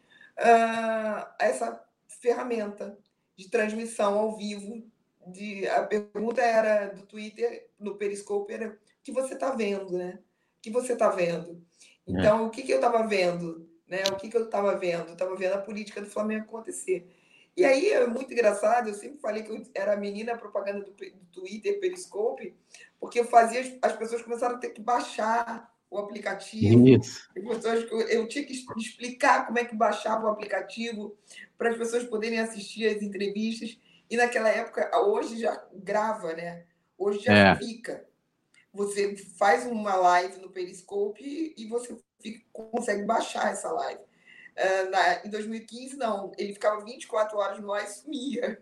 uh, essa ferramenta de transmissão ao vivo. De, a pergunta era do Twitter, no Periscope, era o que você está vendo, né? O que você está vendo? Então, é. o que, que eu estava vendo? Né? O que, que eu estava vendo? Estava vendo a política do Flamengo acontecer. E aí é muito engraçado, eu sempre falei que eu era a menina propaganda do, do Twitter, Periscope, porque eu fazia, as pessoas começaram a ter que baixar o aplicativo. Isso. Eu tinha que explicar como é que baixava o aplicativo para as pessoas poderem assistir as entrevistas. E naquela época, hoje já grava, né? Hoje já é. fica. Você faz uma live no Periscope e você fica, consegue baixar essa live. Uh, na, em 2015, não. Ele ficava 24 horas no ar e sumia.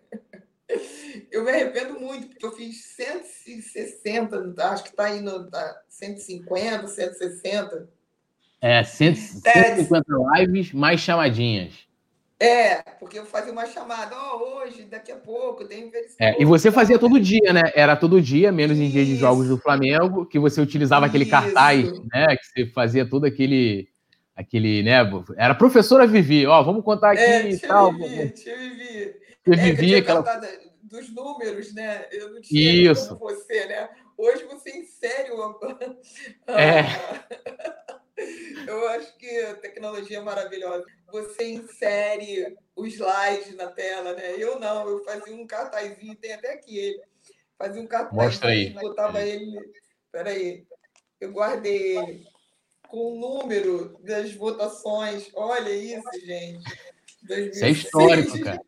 *laughs* Eu me arrependo muito, porque eu fiz 160, acho que está aí no tá 150, 160. É, 150 é, lives mais chamadinhas. É, porque eu fazia uma chamada, ó, oh, hoje, daqui a pouco, tem é, E você fazia todo dia, né? Era todo dia, menos em dia de jogos do Flamengo, que você utilizava aquele Isso. cartaz, né? Que você fazia todo aquele, aquele, né? Era professora Vivi, ó, vamos contar aqui é, e tal. Vivi, tia Vivi. Você é, vivia aquela. Dos números, né? Eu não tinha Isso. como você, né? Hoje você insere o. *laughs* É. Eu acho que a tecnologia é maravilhosa. Você insere os slides na tela, né? Eu não, eu fazia um cartazinho, tem até aqui ele. Fazia um cartazinho, Mostra aí. botava ele. Peraí, eu guardei ele com o número das votações. Olha isso, gente. 2006, Isso é histórico, cara.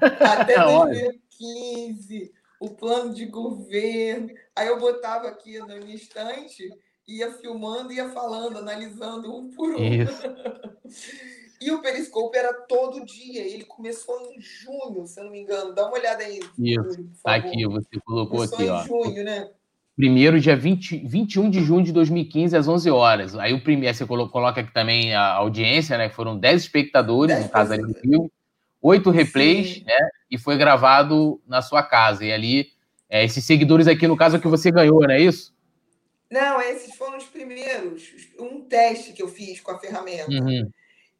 Até 2015, o plano de governo. Aí eu botava aqui no instante, ia filmando, ia falando, analisando um por um. *laughs* e o Periscope era todo dia. Ele começou em junho, se eu não me engano. Dá uma olhada aí. Isso, tá aqui, você colocou começou aqui, em ó. junho, né? Primeiro, dia 20, 21 de junho de 2015, às 11 horas. Aí o primeiro, você coloca aqui também a audiência, né? Foram 10 espectadores, 10 no caso ali do Rio, 8 replays, Sim. né? E foi gravado na sua casa. E ali, é, esses seguidores aqui, no caso, é que você ganhou, não é isso? Não, esses foram os primeiros. Um teste que eu fiz com a ferramenta. Uhum.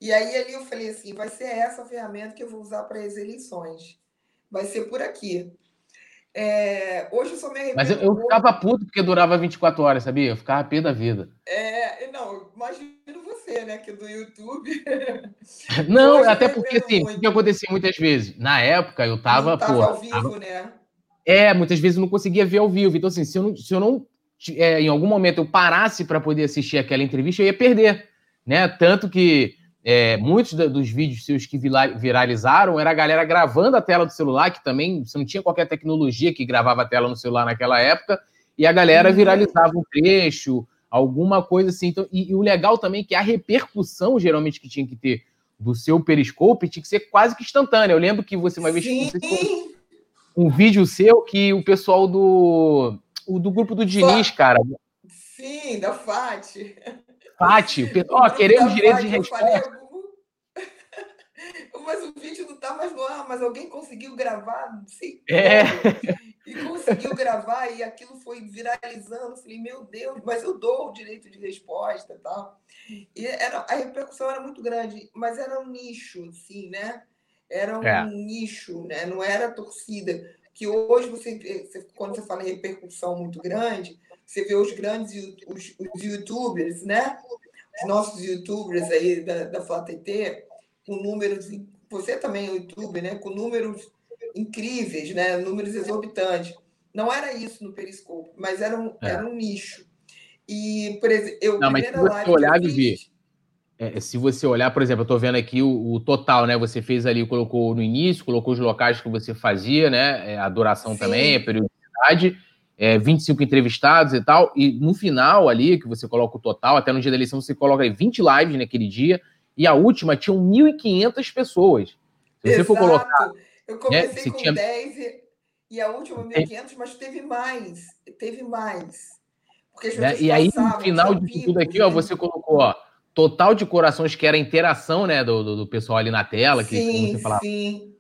E aí ali eu falei assim, vai ser essa ferramenta que eu vou usar para as eleições. Vai ser por aqui. É, hoje eu sou meio. Mas eu, eu ficava puto porque durava 24 horas, sabia? Eu ficava pé da vida. É, não, imagino você né? Que do YouTube. *laughs* Não, Hoje até porque assim, o que acontecia muitas vezes? Na época eu tava. Não tava ao vivo, tava... né? É, muitas vezes eu não conseguia ver ao vivo. Então, assim, se eu não, se eu não é, em algum momento eu parasse para poder assistir aquela entrevista, eu ia perder. Né? Tanto que é, muitos dos vídeos seus que viralizaram era a galera gravando a tela do celular, que também você não tinha qualquer tecnologia que gravava a tela no celular naquela época, e a galera uhum. viralizava um trecho, alguma coisa assim. Então, e, e, o legal também é que a repercussão, geralmente, que tinha que ter do seu periscope tinha que ser quase que instantânea. Eu lembro que você uma vez um vídeo seu que o pessoal do, o, do grupo do Diniz, cara. Sim, da FAT. Fati, ó, queremos direito de resposta. *laughs* mas o vídeo não está mais no ar, mas alguém conseguiu gravar, não sei é. *laughs* e conseguiu gravar, e aquilo foi viralizando. Falei, meu Deus, mas eu dou o direito de resposta e tal. E era, a repercussão era muito grande, mas era um nicho, assim, né? Era um é. nicho, né? Não era torcida. Que hoje, você, quando você fala em repercussão muito grande, você vê os grandes os, os youtubers, né? Os nossos youtubers aí da, da FlaTT, com números. Você também é youtuber, né? Com números incríveis, né? Números exorbitantes. Não era isso no Periscope, mas era um, é. era um nicho. E, por exemplo, eu. Não, mas se você olhar, Vivi, é, se você olhar, por exemplo, eu estou vendo aqui o, o, total, né? Você fez ali, colocou no início, colocou os locais que você fazia, né? É, a duração Sim. também, a periodicidade é, 25 entrevistados e tal, e no final ali, que você coloca o total, até no dia da eleição você coloca aí 20 lives naquele dia, e a última tinham 1.500 pessoas. Se você Exato. for colocar... Eu comecei né, com tinha... 10 e, e a última 1.500, mas teve mais, teve mais. Porque as né? E aí, no final de tudo aqui, ó, você colocou, ó, total de corações, que era a interação, né, do, do, do pessoal ali na tela, que sim, você falava. Sim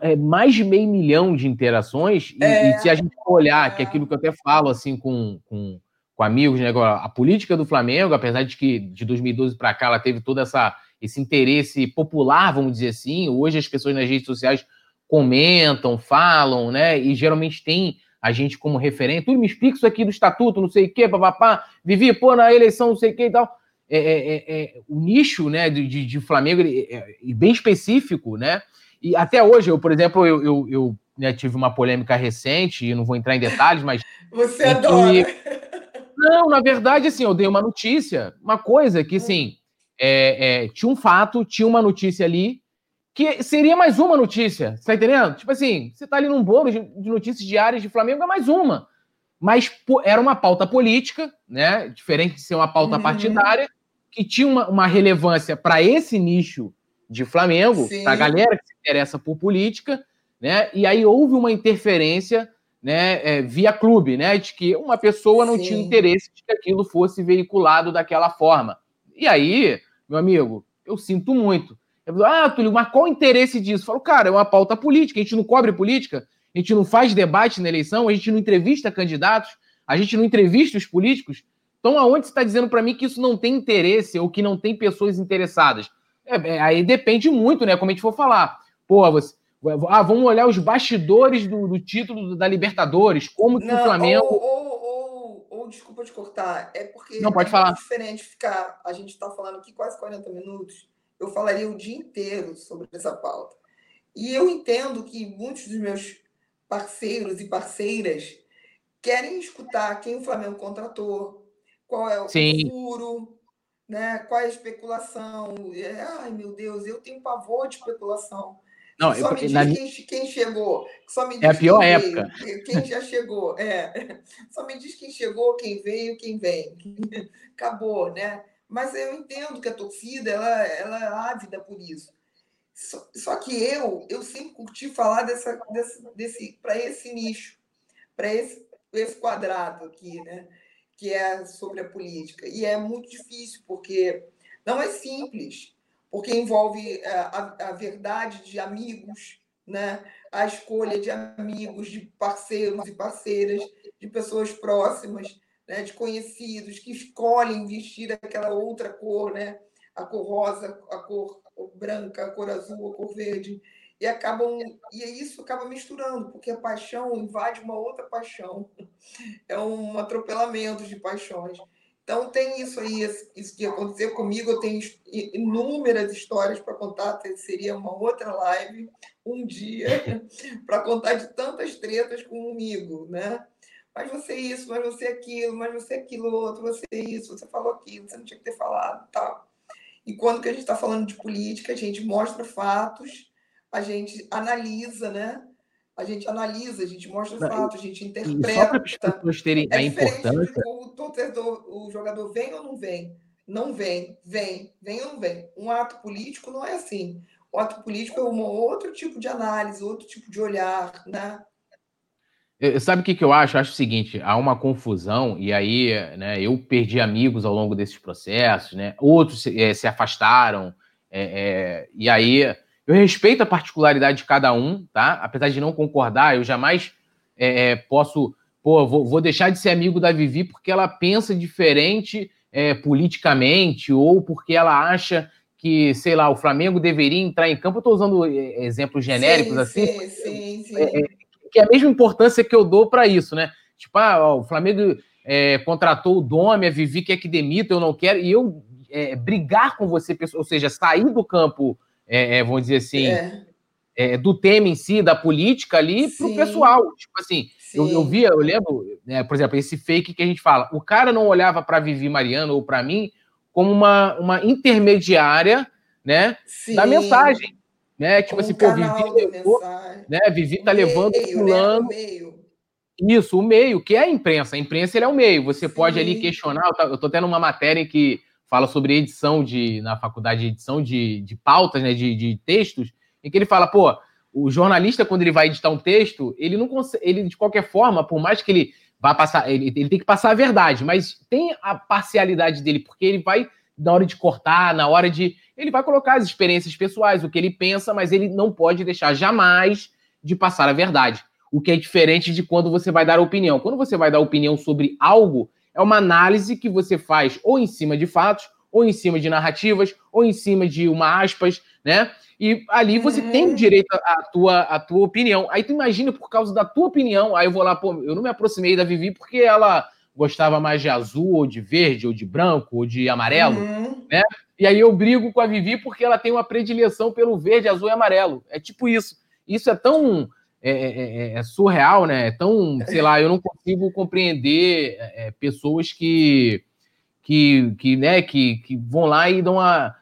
é, mais de meio milhão de interações, e, é, e se a gente olhar, é. que é aquilo que eu até falo assim com, com, com amigos, né, agora, a política do Flamengo, apesar de que de 2012 para cá ela teve todo essa, esse interesse popular, vamos dizer assim, hoje as pessoas nas redes sociais comentam, falam, né, e geralmente tem a gente como referente, tudo me explica isso aqui do estatuto, não sei o quê, papapá, Vivi, pô, na eleição, não sei o quê e tal. É, é, é, é o nicho né, de, de, Flamengo é, bem específico, né? E até hoje, eu, por exemplo, eu, eu, eu né, tive uma polêmica recente, e não vou entrar em detalhes, mas. *laughs* Você adora! Que... Não, na verdade, assim, eu dei uma notícia, uma coisa que, assim, é, é, tinha um fato, tinha uma notícia ali, que seria mais uma notícia, você tá entendendo? Tipo assim, você tá ali num bolo de, de notícias diárias de Flamengo, é mais uma. Mas pô, era uma pauta política, né? Diferente de ser uma pauta uhum. partidária, que tinha uma, uma relevância para esse nicho de Flamengo, Sim. a galera que se interessa por política, né? E aí houve uma interferência, né, é, via clube, né, de que uma pessoa não Sim. tinha interesse de que aquilo fosse veiculado daquela forma. E aí, meu amigo, eu sinto muito. Ah, Túlio, mas qual o interesse disso? Eu falo, cara, é uma pauta política, a gente não cobre política, a gente não faz debate na eleição, a gente não entrevista candidatos, a gente não entrevista os políticos. Então, aonde você está dizendo para mim que isso não tem interesse ou que não tem pessoas interessadas? É, é, aí depende muito, né? Como a gente for falar. Pô, você, ah, vamos olhar os bastidores do, do título da Libertadores, como que Não, o Flamengo. Ou, ou, ou, ou, desculpa te cortar, é porque Não, pode é falar. diferente ficar. A gente está falando aqui quase 40 minutos. Eu falaria o dia inteiro sobre essa pauta. E eu entendo que muitos dos meus parceiros e parceiras querem escutar quem o Flamengo contratou, qual é o Sim. furo, né? Qual é a especulação? É, ai, meu Deus, eu tenho pavor de especulação. Não, só me diz na... quem, quem, chegou. Só me diz é a pior época. Veio, quem já chegou. É. *laughs* Só me diz quem chegou, quem veio, quem vem. *laughs* Acabou, né? Mas eu entendo que a torcida ela, ela é ávida por isso. Só, só que eu, eu sempre curti falar dessa, desse, desse, para esse nicho, para esse, esse quadrado aqui, né? que é sobre a política. E é muito difícil, porque não é simples, porque envolve é, a, a verdade de amigos, né? a escolha de amigos, de parceiros e parceiras, de pessoas próximas, né? de conhecidos que escolhem vestir aquela outra cor, né? a cor rosa, a cor branca, a cor azul, a cor verde e acabam e isso acaba misturando porque a paixão invade uma outra paixão *laughs* é um atropelamento de paixões Então, tem isso aí, isso que aconteceu comigo. Eu tenho inúmeras histórias para contar. Seria uma outra live, um dia, *laughs* para contar de tantas tretas comigo, né? Mas você isso, mas você aquilo, mas você aquilo outro, você isso, você falou aquilo, você não tinha que ter falado, tal. E quando que a gente está falando de política, a gente mostra fatos, a gente analisa, né? A gente analisa, a gente mostra não, fatos, a gente interpreta. Só para terem é a importância. O, torcedor, o jogador vem ou não vem? Não vem, vem, vem ou não vem. Um ato político não é assim. O ato político é um outro tipo de análise, outro tipo de olhar, né? Sabe o que, que eu acho? Eu acho o seguinte: há uma confusão, e aí né, eu perdi amigos ao longo desses processos, né? outros se, é, se afastaram, é, é, e aí eu respeito a particularidade de cada um, tá? Apesar de não concordar, eu jamais posso, pô, vou, vou, deixar de ser amigo da Vivi porque ela pensa diferente politicamente, ou porque ela acha que, sei lá, o Flamengo deveria entrar em campo. Eu estou usando exemplos genéricos sim, assim. Sim, sim, sim que é a mesma importância que eu dou para isso, né? Tipo, ah, ó, o Flamengo é, contratou o Domi, a Vivi quer que demita, eu não quero, e eu é, brigar com você, ou seja, sair do campo, é, é vamos dizer assim, é. é. do tema em si, da política ali, para o pessoal. Tipo assim, eu, eu via, eu lembro, né, por exemplo, esse fake que a gente fala, o cara não olhava para Vivi Mariano ou para mim como uma, uma intermediária, né, Sim. da mensagem né? Tipo assim, pô, Vivi, levou, né? Vivi tá meio, levando né? fulano. Né? Isso, o meio, que é a imprensa. A imprensa ele é o meio. Você Sim. pode ali questionar. Eu tô tendo uma matéria que fala sobre edição de na faculdade de edição de, de pautas, né? De, de textos, em que ele fala, pô, o jornalista, quando ele vai editar um texto, ele não consegue, ele, de qualquer forma, por mais que ele vá passar, ele, ele tem que passar a verdade, mas tem a parcialidade dele, porque ele vai, na hora de cortar, na hora de ele vai colocar as experiências pessoais, o que ele pensa, mas ele não pode deixar jamais de passar a verdade. O que é diferente de quando você vai dar opinião. Quando você vai dar opinião sobre algo, é uma análise que você faz ou em cima de fatos, ou em cima de narrativas, ou em cima de uma aspas, né? E ali você uhum. tem direito à tua, à tua opinião. Aí tu imagina, por causa da tua opinião, aí eu vou lá, pô, eu não me aproximei da Vivi porque ela gostava mais de azul, ou de verde, ou de branco, ou de amarelo, uhum. né? E aí eu brigo com a Vivi porque ela tem uma predileção pelo verde, azul e amarelo. É tipo isso. Isso é tão é, é, é, é surreal, né? É tão, sei lá, eu não consigo compreender é, pessoas que, que, que, né, que, que vão lá e dão uma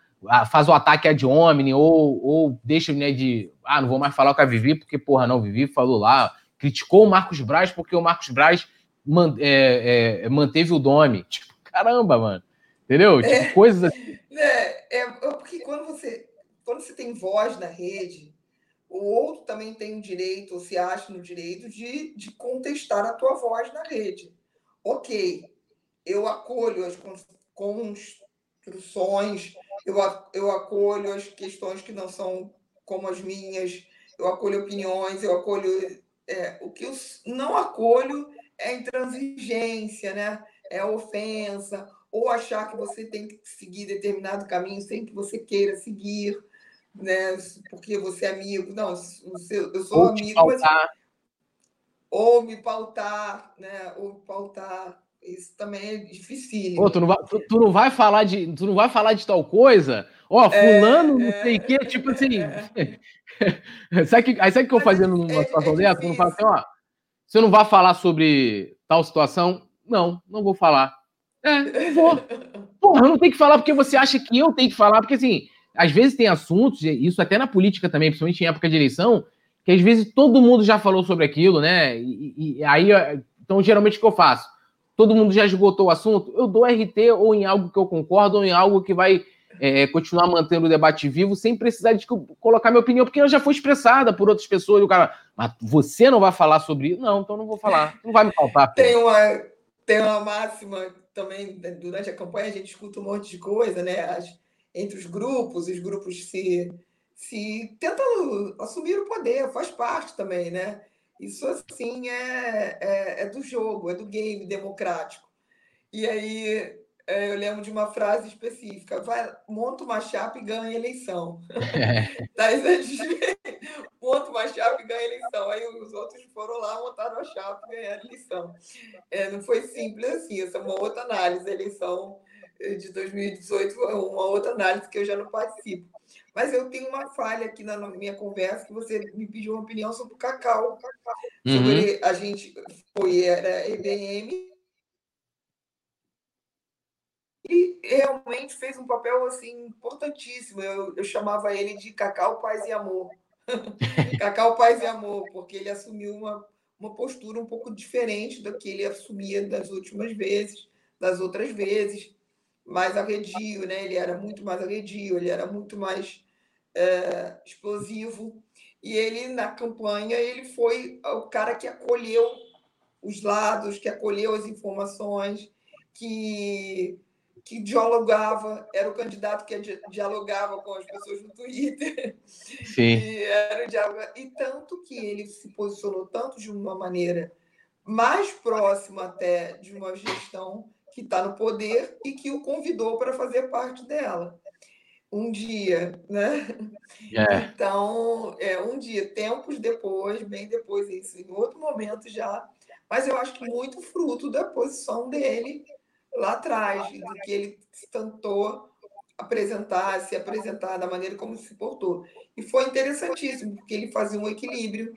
faz o ataque ad hominem ou, ou deixa né, de ah, não vou mais falar com a Vivi porque, porra, não, Vivi falou lá, criticou o Marcos Braz porque o Marcos Braz man, é, é, manteve o Dome. *laughs* Tipo, caramba, mano. Entendeu? Tipo, é, coisas assim. É, é, porque quando você, quando você tem voz na rede, o outro também tem o direito, ou se acha no direito, de, de contestar a tua voz na rede. Ok, eu acolho as construções, eu, eu acolho as questões que não são como as minhas, eu acolho opiniões, eu acolho. É, o que eu não acolho é intransigência, né? é ofensa, ou achar que você tem que seguir determinado caminho sem que você queira seguir, né? Porque você é amigo. Não, eu sou ou amigo, mas... ou me pautar, né? Ou pautar. Isso também é difícil. Pô, tu, não vai, tu, tu, não vai falar de, tu não vai falar de tal coisa? Ó, é, fulano, é, não sei o quê, tipo assim. É. *laughs* sabe que, aí sabe o que eu fazendo numa é, situação é dessa? Eu não falo assim, ó, você não vai falar sobre tal situação? Não, não vou falar. É, não vou. Porra, eu não tenho que falar porque você acha que eu tenho que falar, porque assim, às vezes tem assuntos, isso até na política também, principalmente em época de eleição, que às vezes todo mundo já falou sobre aquilo, né? E, e aí, então, geralmente o que eu faço? Todo mundo já esgotou o assunto, eu dou RT ou em algo que eu concordo, ou em algo que vai é, continuar mantendo o debate vivo, sem precisar de colocar minha opinião, porque ela já foi expressada por outras pessoas. E o cara, mas você não vai falar sobre isso? Não, então não vou falar. Não vai me faltar. Tem uma, tem uma máxima também né, durante a campanha a gente escuta um monte de coisa, né? As, entre os grupos, os grupos se, se tentam assumir o poder, faz parte também, né? Isso assim é, é, é do jogo, é do game democrático. E aí eu lembro de uma frase específica: vai, monta uma chapa e ganha a eleição. É. *laughs* monta uma chapa e ganha a eleição. Aí os outros foram lá, montaram a chapa e ganharam a eleição. É, não foi simples assim, essa é uma outra análise. A eleição de 2018 é uma outra análise que eu já não participo. Mas eu tenho uma falha aqui na minha conversa, que você me pediu uma opinião sobre o Cacau. Uhum. Sobre a gente foi, era EBM, e realmente fez um papel assim importantíssimo. Eu, eu chamava ele de Cacau Paz e Amor. *laughs* Cacau Paz e Amor, porque ele assumiu uma, uma postura um pouco diferente da que ele assumia das últimas vezes, das outras vezes, mais arredio, né? Ele era muito mais arredio, ele era muito mais é, explosivo. E ele, na campanha, ele foi o cara que acolheu os lados, que acolheu as informações, que que dialogava, era o candidato que dialogava com as pessoas no Twitter. Sim. E, era diálogo, e tanto que ele se posicionou tanto de uma maneira mais próxima até de uma gestão que está no poder e que o convidou para fazer parte dela. Um dia, né? É. Então, é, um dia, tempos depois, bem depois, isso, em outro momento já, mas eu acho que muito fruto da posição dele lá atrás, do que ele tentou apresentar, se apresentar da maneira como se portou. E foi interessantíssimo, porque ele fazia um equilíbrio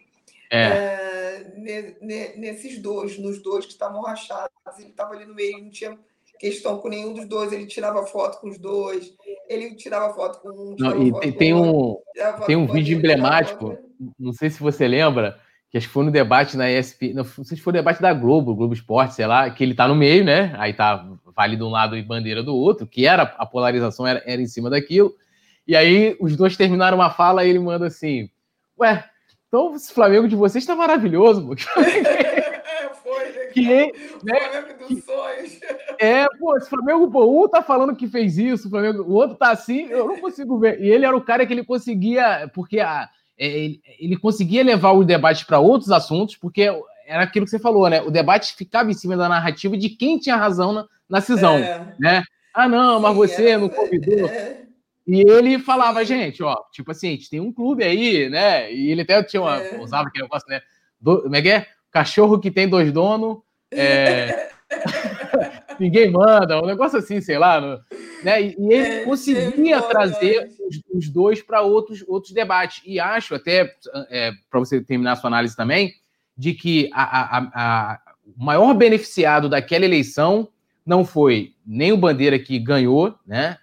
é. É, nesses dois, nos dois que estavam rachados. Ele estava ali no meio, não tinha questão com nenhum dos dois, ele tirava foto com os dois, ele tirava foto com um. Não, e tem, tem um, tem um vídeo emblemático, não sei se você lembra, que acho que foi no debate na ESP, não, não sei se foi no debate da Globo, Globo Esporte, sei lá, que ele tá no meio, né? Aí tá vale de um lado e bandeira do outro, que era a polarização era, era em cima daquilo. E aí os dois terminaram uma fala e ele manda assim: Ué, então esse Flamengo de vocês tá maravilhoso, pô. *laughs* Foi, né? Que, né? Flamengo dos sonhos. É, pô, esse Flamengo, pô, um tá falando que fez isso, o, Flamengo, o outro tá assim, eu não consigo ver. E ele era o cara que ele conseguia, porque a ele, ele conseguia levar o debate para outros assuntos, porque era aquilo que você falou, né? O debate ficava em cima da narrativa de quem tinha razão na, na cisão, é. né? Ah, não, mas Sim, você é, não convidou. É. E ele falava, gente, ó, tipo assim, a gente tem um clube aí, né? E ele até tinha uma, é. usava aquele negócio, né? Do, como é que é? Cachorro que tem dois donos, é... *laughs* ninguém manda, um negócio assim, sei lá. No, né? E, e ele é, conseguia trazer os, os dois para outros, outros debates. E acho, até, é, para você terminar a sua análise também, de que a, a, a, o maior beneficiado daquela eleição não foi nem o Bandeira que ganhou, né?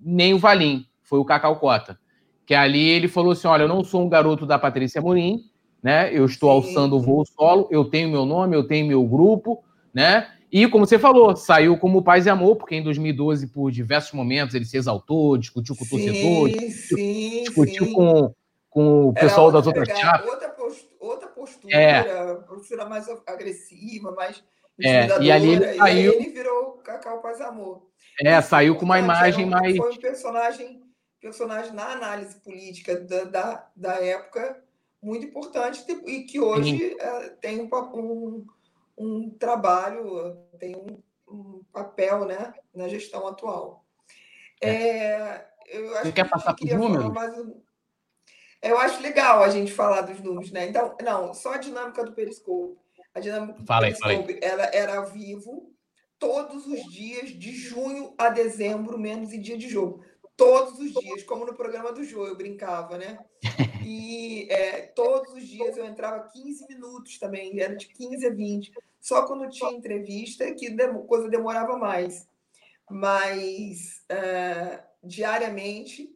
nem o Valim, foi o Cacau Cota. Que ali ele falou assim: olha, eu não sou um garoto da Patrícia Morim, né? Eu estou alçando o voo solo, eu tenho meu nome, eu tenho meu grupo, né? E, como você falou, saiu como paz e amor, porque em 2012, por diversos momentos, ele se exaltou, discutiu com o torcedor, sim, discutiu sim. Com, com o pessoal outra, das outras chapas. Outra, outra postura, é. postura mais agressiva, mais é, e ali ele saiu. ele virou Cacau Paz e Amor. É, saiu com uma imagem um, mais. Foi um personagem, personagem na análise política da, da, da época muito importante e que hoje é, tem um, um um trabalho, tem um, um papel né, na gestão atual. É, é eu acho Você quer passar para os números? Mais... Eu acho legal a gente falar dos números, né? Então, não, só a dinâmica do Periscope. A dinâmica do Periscope, ela era vivo todos os dias, de junho a dezembro, menos em dia de jogo todos os dias, como no programa do Jô, eu brincava, né? E é, todos os dias eu entrava 15 minutos também, era de 15 a 20. Só quando tinha entrevista que coisa demorava mais. Mas é, diariamente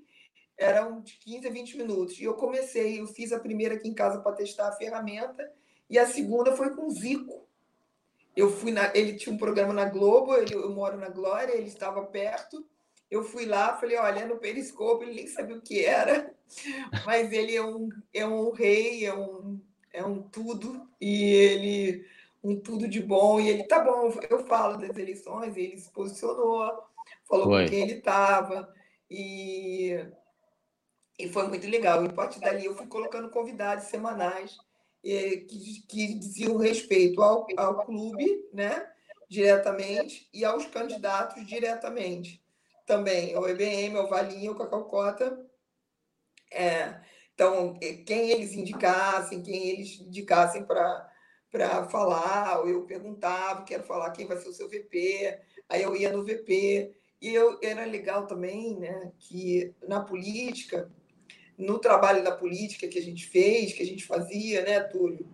eram de 15 a 20 minutos. E eu comecei, eu fiz a primeira aqui em casa para testar a ferramenta, e a segunda foi com o Zico. Eu fui na, ele tinha um programa na Globo, ele, eu moro na Glória, ele estava perto eu fui lá, falei, olha, no Periscope, ele nem sabia o que era, *laughs* mas ele é um, é um rei, é um, é um tudo, e ele, um tudo de bom, e ele, tá bom, eu falo das eleições, ele se posicionou, falou foi. com quem ele estava, e, e foi muito legal. E a partir dali eu fui colocando convidados semanais que, que diziam respeito ao, ao clube, né, diretamente, e aos candidatos diretamente também, o EBM, o Valinho, o Cacau Cota. É, Então, quem eles indicassem, quem eles indicassem para para falar, eu perguntava, quero falar quem vai ser o seu VP, aí eu ia no VP. E eu, era legal também né, que na política, no trabalho da política que a gente fez, que a gente fazia, né, Túlio?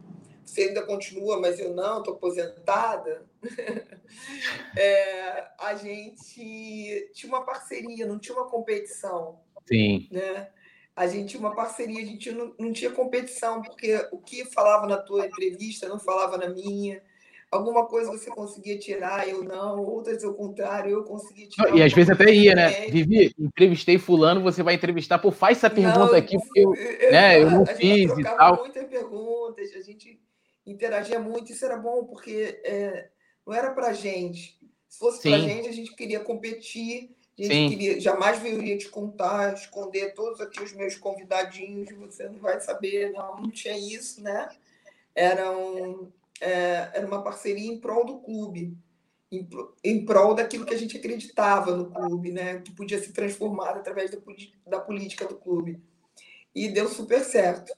Você ainda continua, mas eu não, estou aposentada. *laughs* é, a gente tinha uma parceria, não tinha uma competição. Sim. Né? A gente tinha uma parceria, a gente não, não tinha competição, porque o que falava na tua entrevista não falava na minha alguma coisa você conseguia tirar, eu não, outras ao contrário, eu conseguia tirar. E às vezes até ia, né? Vivi, entrevistei fulano, você vai entrevistar, pô, faz essa pergunta não, aqui, porque eu, eu, né, eu não fiz e tal. muitas perguntas, a gente interagia muito, isso era bom, porque é, não era pra gente. Se fosse pra gente, a gente queria competir, a gente Sim. queria, jamais viria te contar, esconder todos aqui os meus convidadinhos, você não vai saber, não, não tinha isso, né? Eram é, era uma parceria em prol do clube, em, em prol daquilo que a gente acreditava no clube, né? que podia se transformar através da, da política do clube. E deu super certo.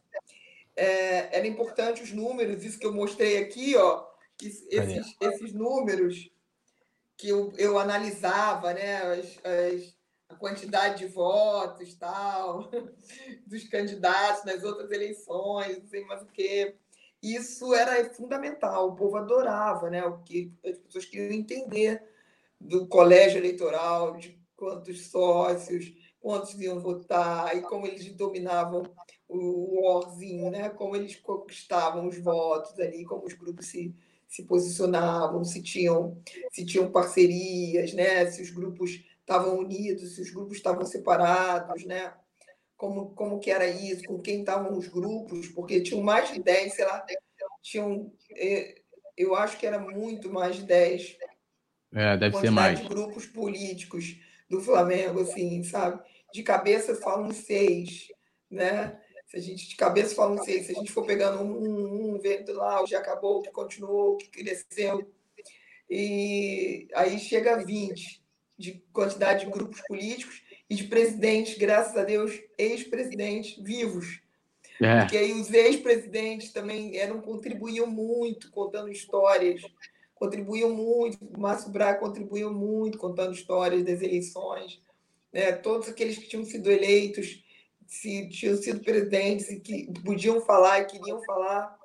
É, era importante os números, isso que eu mostrei aqui, ó, esses, esses números que eu, eu analisava, né, as, as, a quantidade de votos tal, *laughs* dos candidatos nas outras eleições, não sei mais o quê isso era fundamental, o povo adorava, né? O que as pessoas queriam entender do colégio eleitoral, de quantos sócios, quantos iam votar e como eles dominavam o orzinho, né? Como eles conquistavam os votos ali, como os grupos se, se posicionavam, se tinham se tinham parcerias, né? Se os grupos estavam unidos, se os grupos estavam separados, né? como, como que era isso, com quem estavam os grupos, porque tinham mais de 10, sei lá, tinham, é, eu acho que era muito mais de 10. É, deve ser mais. de grupos políticos do Flamengo, assim, sabe? De cabeça falam seis, né? Se a gente de cabeça fala seis, se a gente for pegando um, um, um vendo lá, o que acabou, o que continuou, o que cresceu, e aí chega a 20 de quantidade de grupos políticos, e de presidentes, graças a Deus, ex-presidentes vivos. É. Porque aí os ex-presidentes também eram, contribuíam muito contando histórias, contribuíam muito, o Márcio Braga contribuiu muito contando histórias das eleições. Né? Todos aqueles que tinham sido eleitos, se tinham sido presidentes e que podiam falar e queriam falar.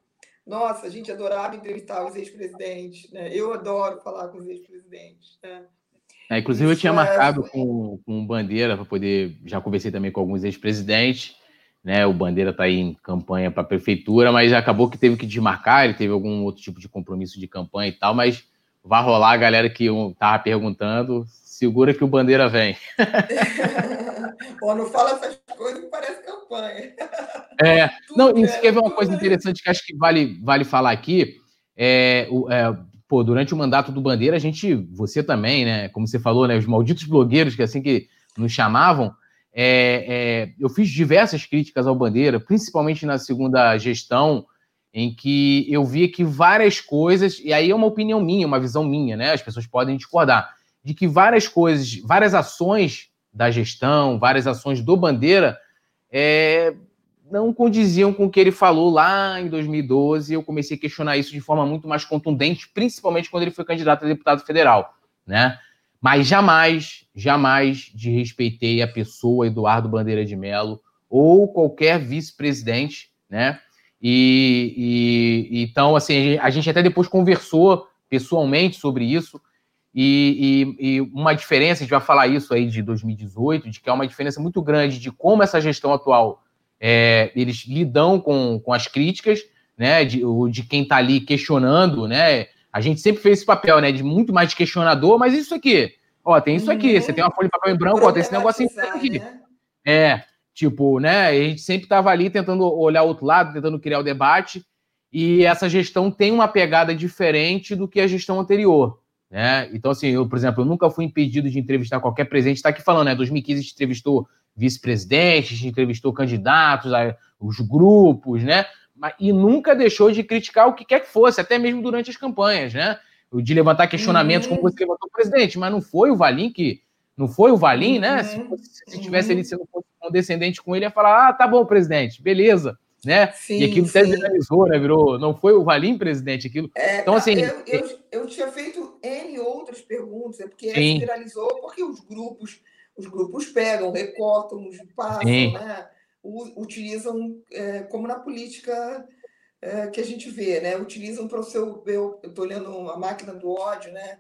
Nossa, a gente adorava entrevistar os ex-presidentes. Né? Eu adoro falar com os ex-presidentes. Né? É, inclusive, eu tinha é marcado com, com o Bandeira para poder. Já conversei também com alguns ex-presidentes. Né, o Bandeira está aí em campanha para a prefeitura, mas acabou que teve que desmarcar, ele teve algum outro tipo de compromisso de campanha e tal, mas vai rolar a galera que estava perguntando, segura que o Bandeira vem. *laughs* Pô, não fala essas coisas que parece campanha. É, *laughs* não, isso quer ver uma coisa interessante que acho que vale, vale falar aqui. É, o, é, pô, durante o mandato do Bandeira, a gente, você também, né? Como você falou, né? Os malditos blogueiros, que é assim que nos chamavam, é, é, eu fiz diversas críticas ao Bandeira, principalmente na segunda gestão, em que eu via que várias coisas, e aí é uma opinião minha, uma visão minha, né? As pessoas podem discordar, de que várias coisas, várias ações da gestão, várias ações do Bandeira, é, não condiziam com o que ele falou lá em 2012. Eu comecei a questionar isso de forma muito mais contundente, principalmente quando ele foi candidato a deputado federal, né? Mas jamais, jamais desrespeitei a pessoa Eduardo Bandeira de Mello ou qualquer vice-presidente, né? E, e, então, assim, a gente até depois conversou pessoalmente sobre isso. E, e, e, uma diferença, a gente vai falar isso aí de 2018, de que há uma diferença muito grande de como essa gestão atual é, eles lidam com, com as críticas, né, de, de quem está ali questionando, né, a gente sempre fez esse papel, né, de muito mais de questionador, mas isso aqui, ó, tem isso aqui, uhum. você tem uma folha de papel em branco, ó, tem esse negocinho aqui. Né? É, tipo, né, a gente sempre estava ali tentando olhar o outro lado, tentando criar o debate, e essa gestão tem uma pegada diferente do que a gestão anterior, né? Então, assim, eu, por exemplo, eu nunca fui impedido de entrevistar qualquer presidente, está aqui falando, né, 2015 a gente entrevistou vice-presidentes, entrevistou candidatos, os grupos, né? E nunca deixou de criticar o que quer que fosse, até mesmo durante as campanhas, né? De levantar questionamentos uhum. como você levantou o presidente, mas não foi o Valim que Não foi o Valim, né? Se, uhum. se tivesse ele sendo condescendente com ele, ia falar: ah, tá bom, presidente, beleza. Né? Sim, e aquilo até viralizou, né? Virou, não foi o Valim presidente, aquilo. É, então, assim. Eu, eu, eu, tinha feito N outras perguntas, é porque sim. viralizou, porque os grupos, os grupos pegam, recortam, passam, né? utilizam, é, como na política é, que a gente vê, né? Utilizam para o seu. Eu estou olhando a máquina do ódio, né?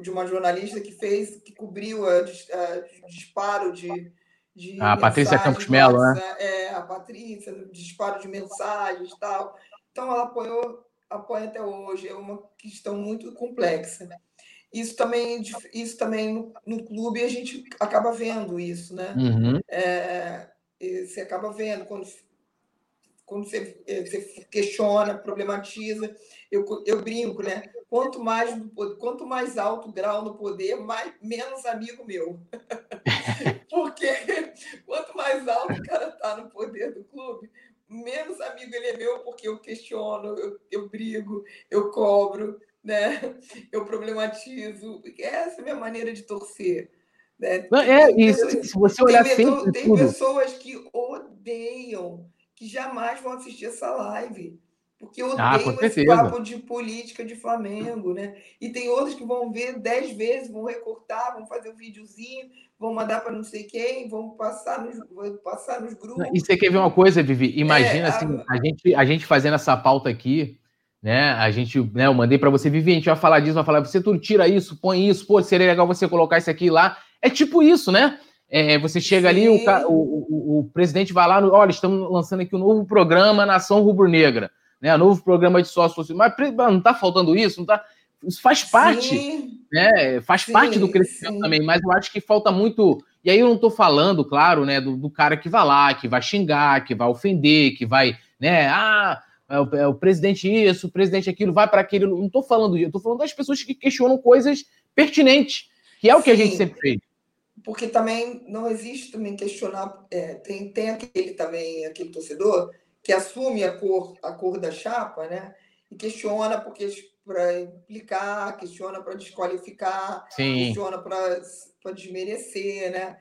De uma jornalista que fez, que cobriu o disparo de. De a Patrícia Campos Melo, né? É, a Patrícia, disparo de mensagens e tal. Então, ela apoiou, apoia até hoje. É uma questão muito complexa. Isso também, isso também no, no clube a gente acaba vendo isso, né? Uhum. É, você acaba vendo quando, quando você, eh, você questiona, problematiza. Eu, eu brinco, né? Quanto mais, quanto mais alto o grau no poder, mais, menos amigo meu. *laughs* Porque quanto mais alto o cara está no poder do clube, menos amigo ele é meu, porque eu questiono, eu, eu brigo, eu cobro, né? eu problematizo. Essa é a minha maneira de torcer. Né? É, isso. Se você olhar tem, sempre. Tem pessoas que odeiam, que jamais vão assistir essa live. Porque odeiam ah, esse papo de política de Flamengo, né? E tem outros que vão ver dez vezes, vão recortar, vão fazer um videozinho, vão mandar para não sei quem, vão passar nos, vão passar nos grupos. E você quer ver uma coisa, Vivi? Imagina é, assim, a... a, gente, a gente fazendo essa pauta aqui, né? A gente, né, eu mandei para você, Vivi, a gente vai falar disso, vai falar, você tudo tira isso, põe isso, pô, seria legal você colocar isso aqui lá. É tipo isso, né? É, você chega Sim. ali, o, o, o, presidente vai lá, olha, estamos lançando aqui um novo programa Nação Rubro-Negra, né? Novo programa de sócio Mas não está faltando isso, não tá. Isso faz parte, Sim. né? Faz Sim. parte do crescimento também, mas eu acho que falta muito. E aí eu não estou falando, claro, né, do, do, cara que vai lá, que vai xingar, que vai ofender, que vai, né? Ah, é o, é o presidente isso, o presidente aquilo, vai para aquele. Não estou falando disso, eu estou falando das pessoas que questionam coisas pertinentes, que é o que a gente sempre fez porque também não existe também questionar é, tem, tem aquele também aquele torcedor que assume a cor a cor da chapa né? E questiona porque para implicar questiona para desqualificar Sim. questiona para desmerecer né?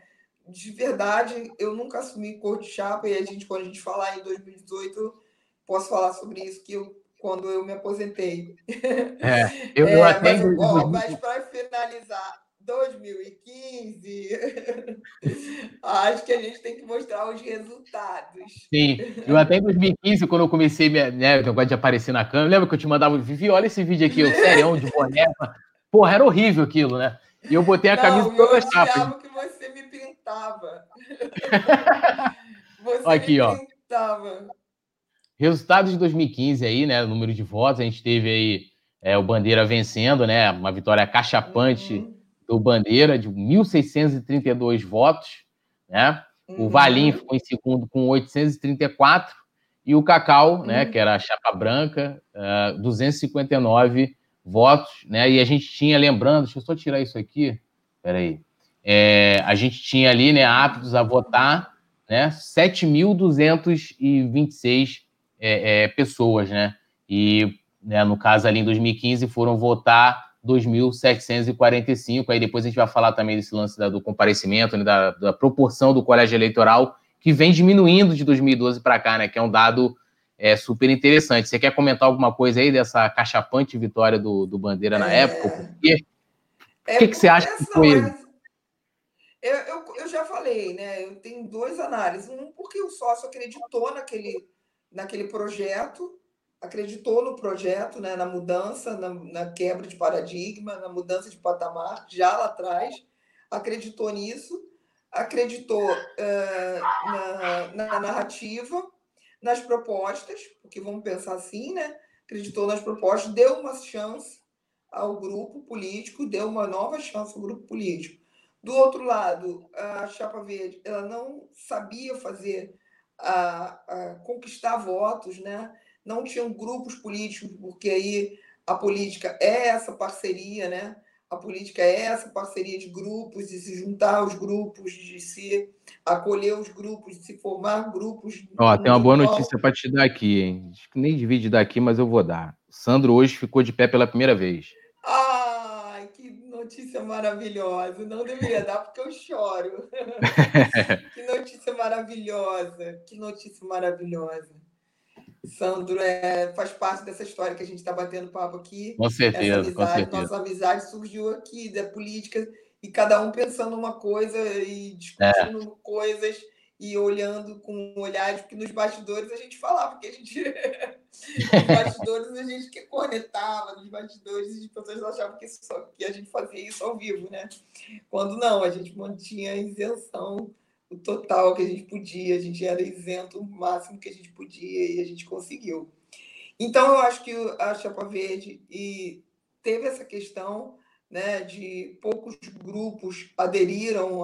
De verdade eu nunca assumi cor de chapa e a gente quando a gente falar em 2018 posso falar sobre isso que eu quando eu me aposentei. É eu, *laughs* eu é, até mas, mas para finalizar 2015, *laughs* acho que a gente tem que mostrar os resultados. Sim, eu até em 2015, quando eu comecei, né, eu gosto de aparecer na câmera, lembra que eu te mandava, Vivi, olha esse vídeo aqui, o serião de boné. Porra, era horrível aquilo, né? E eu botei a camisa Não, toda chapa. Eu que você me pintava. *laughs* você aqui, me ó. pintava. Resultados de 2015 aí, né, número de votos, a gente teve aí é, o Bandeira vencendo, né, uma vitória cachapante, uhum do Bandeira, de 1.632 votos, né? Uhum. O Valim ficou em segundo com 834 e o Cacau, né, uhum. né, que era a chapa branca, uh, 259 votos, né? E a gente tinha, lembrando, deixa eu só tirar isso aqui, peraí. É, a gente tinha ali, né, aptos a votar, né, 7.226 é, é, pessoas, né? E, né, no caso ali em 2015 foram votar 2.745. Aí depois a gente vai falar também desse lance da, do comparecimento, né, da, da, proporção do colégio eleitoral, que vem diminuindo de 2012 para cá, né? Que é um dado é, super interessante. Você quer comentar alguma coisa aí dessa cachapante vitória do, do Bandeira na é... época? Por quê? É, o que, que você acha que foi? Eu, eu, eu, já falei, né? Eu tenho duas análises. Um, porque o sócio acreditou naquele, naquele projeto, acreditou no projeto, né, na mudança, na, na, quebra de paradigma, na mudança de patamar, já lá atrás, acreditou nisso, acreditou uh, na, na, narrativa, nas propostas, porque vamos pensar assim, né? Acreditou nas propostas, deu uma chance ao grupo político, deu uma nova chance ao grupo político. Do outro lado, a Chapa Verde, ela não sabia fazer a, a conquistar votos, né? Não tinham grupos políticos, porque aí a política é essa parceria, né? A política é essa parceria de grupos, de se juntar aos grupos, de se acolher os grupos, de se formar grupos. Ó, tem uma boa notícia para te dar aqui, hein? Acho que nem divide daqui, mas eu vou dar. Sandro hoje ficou de pé pela primeira vez. Ai, que notícia maravilhosa. Não deveria dar porque eu choro. *laughs* que notícia maravilhosa. Que notícia maravilhosa. Sandro é, faz parte dessa história que a gente está batendo papo aqui. Com certeza, amizade, com certeza. Nossa amizade surgiu aqui da política e cada um pensando uma coisa e discutindo é. coisas e olhando com olhares, porque nos bastidores a gente falava, porque a gente. *laughs* nos bastidores a gente que conectava, nos bastidores as pessoas achavam que, só, que a gente fazia isso ao vivo, né? Quando não, a gente mantinha a isenção o total que a gente podia, a gente era isento o máximo que a gente podia e a gente conseguiu. Então, eu acho que a Chapa Verde e teve essa questão né, de poucos grupos aderiram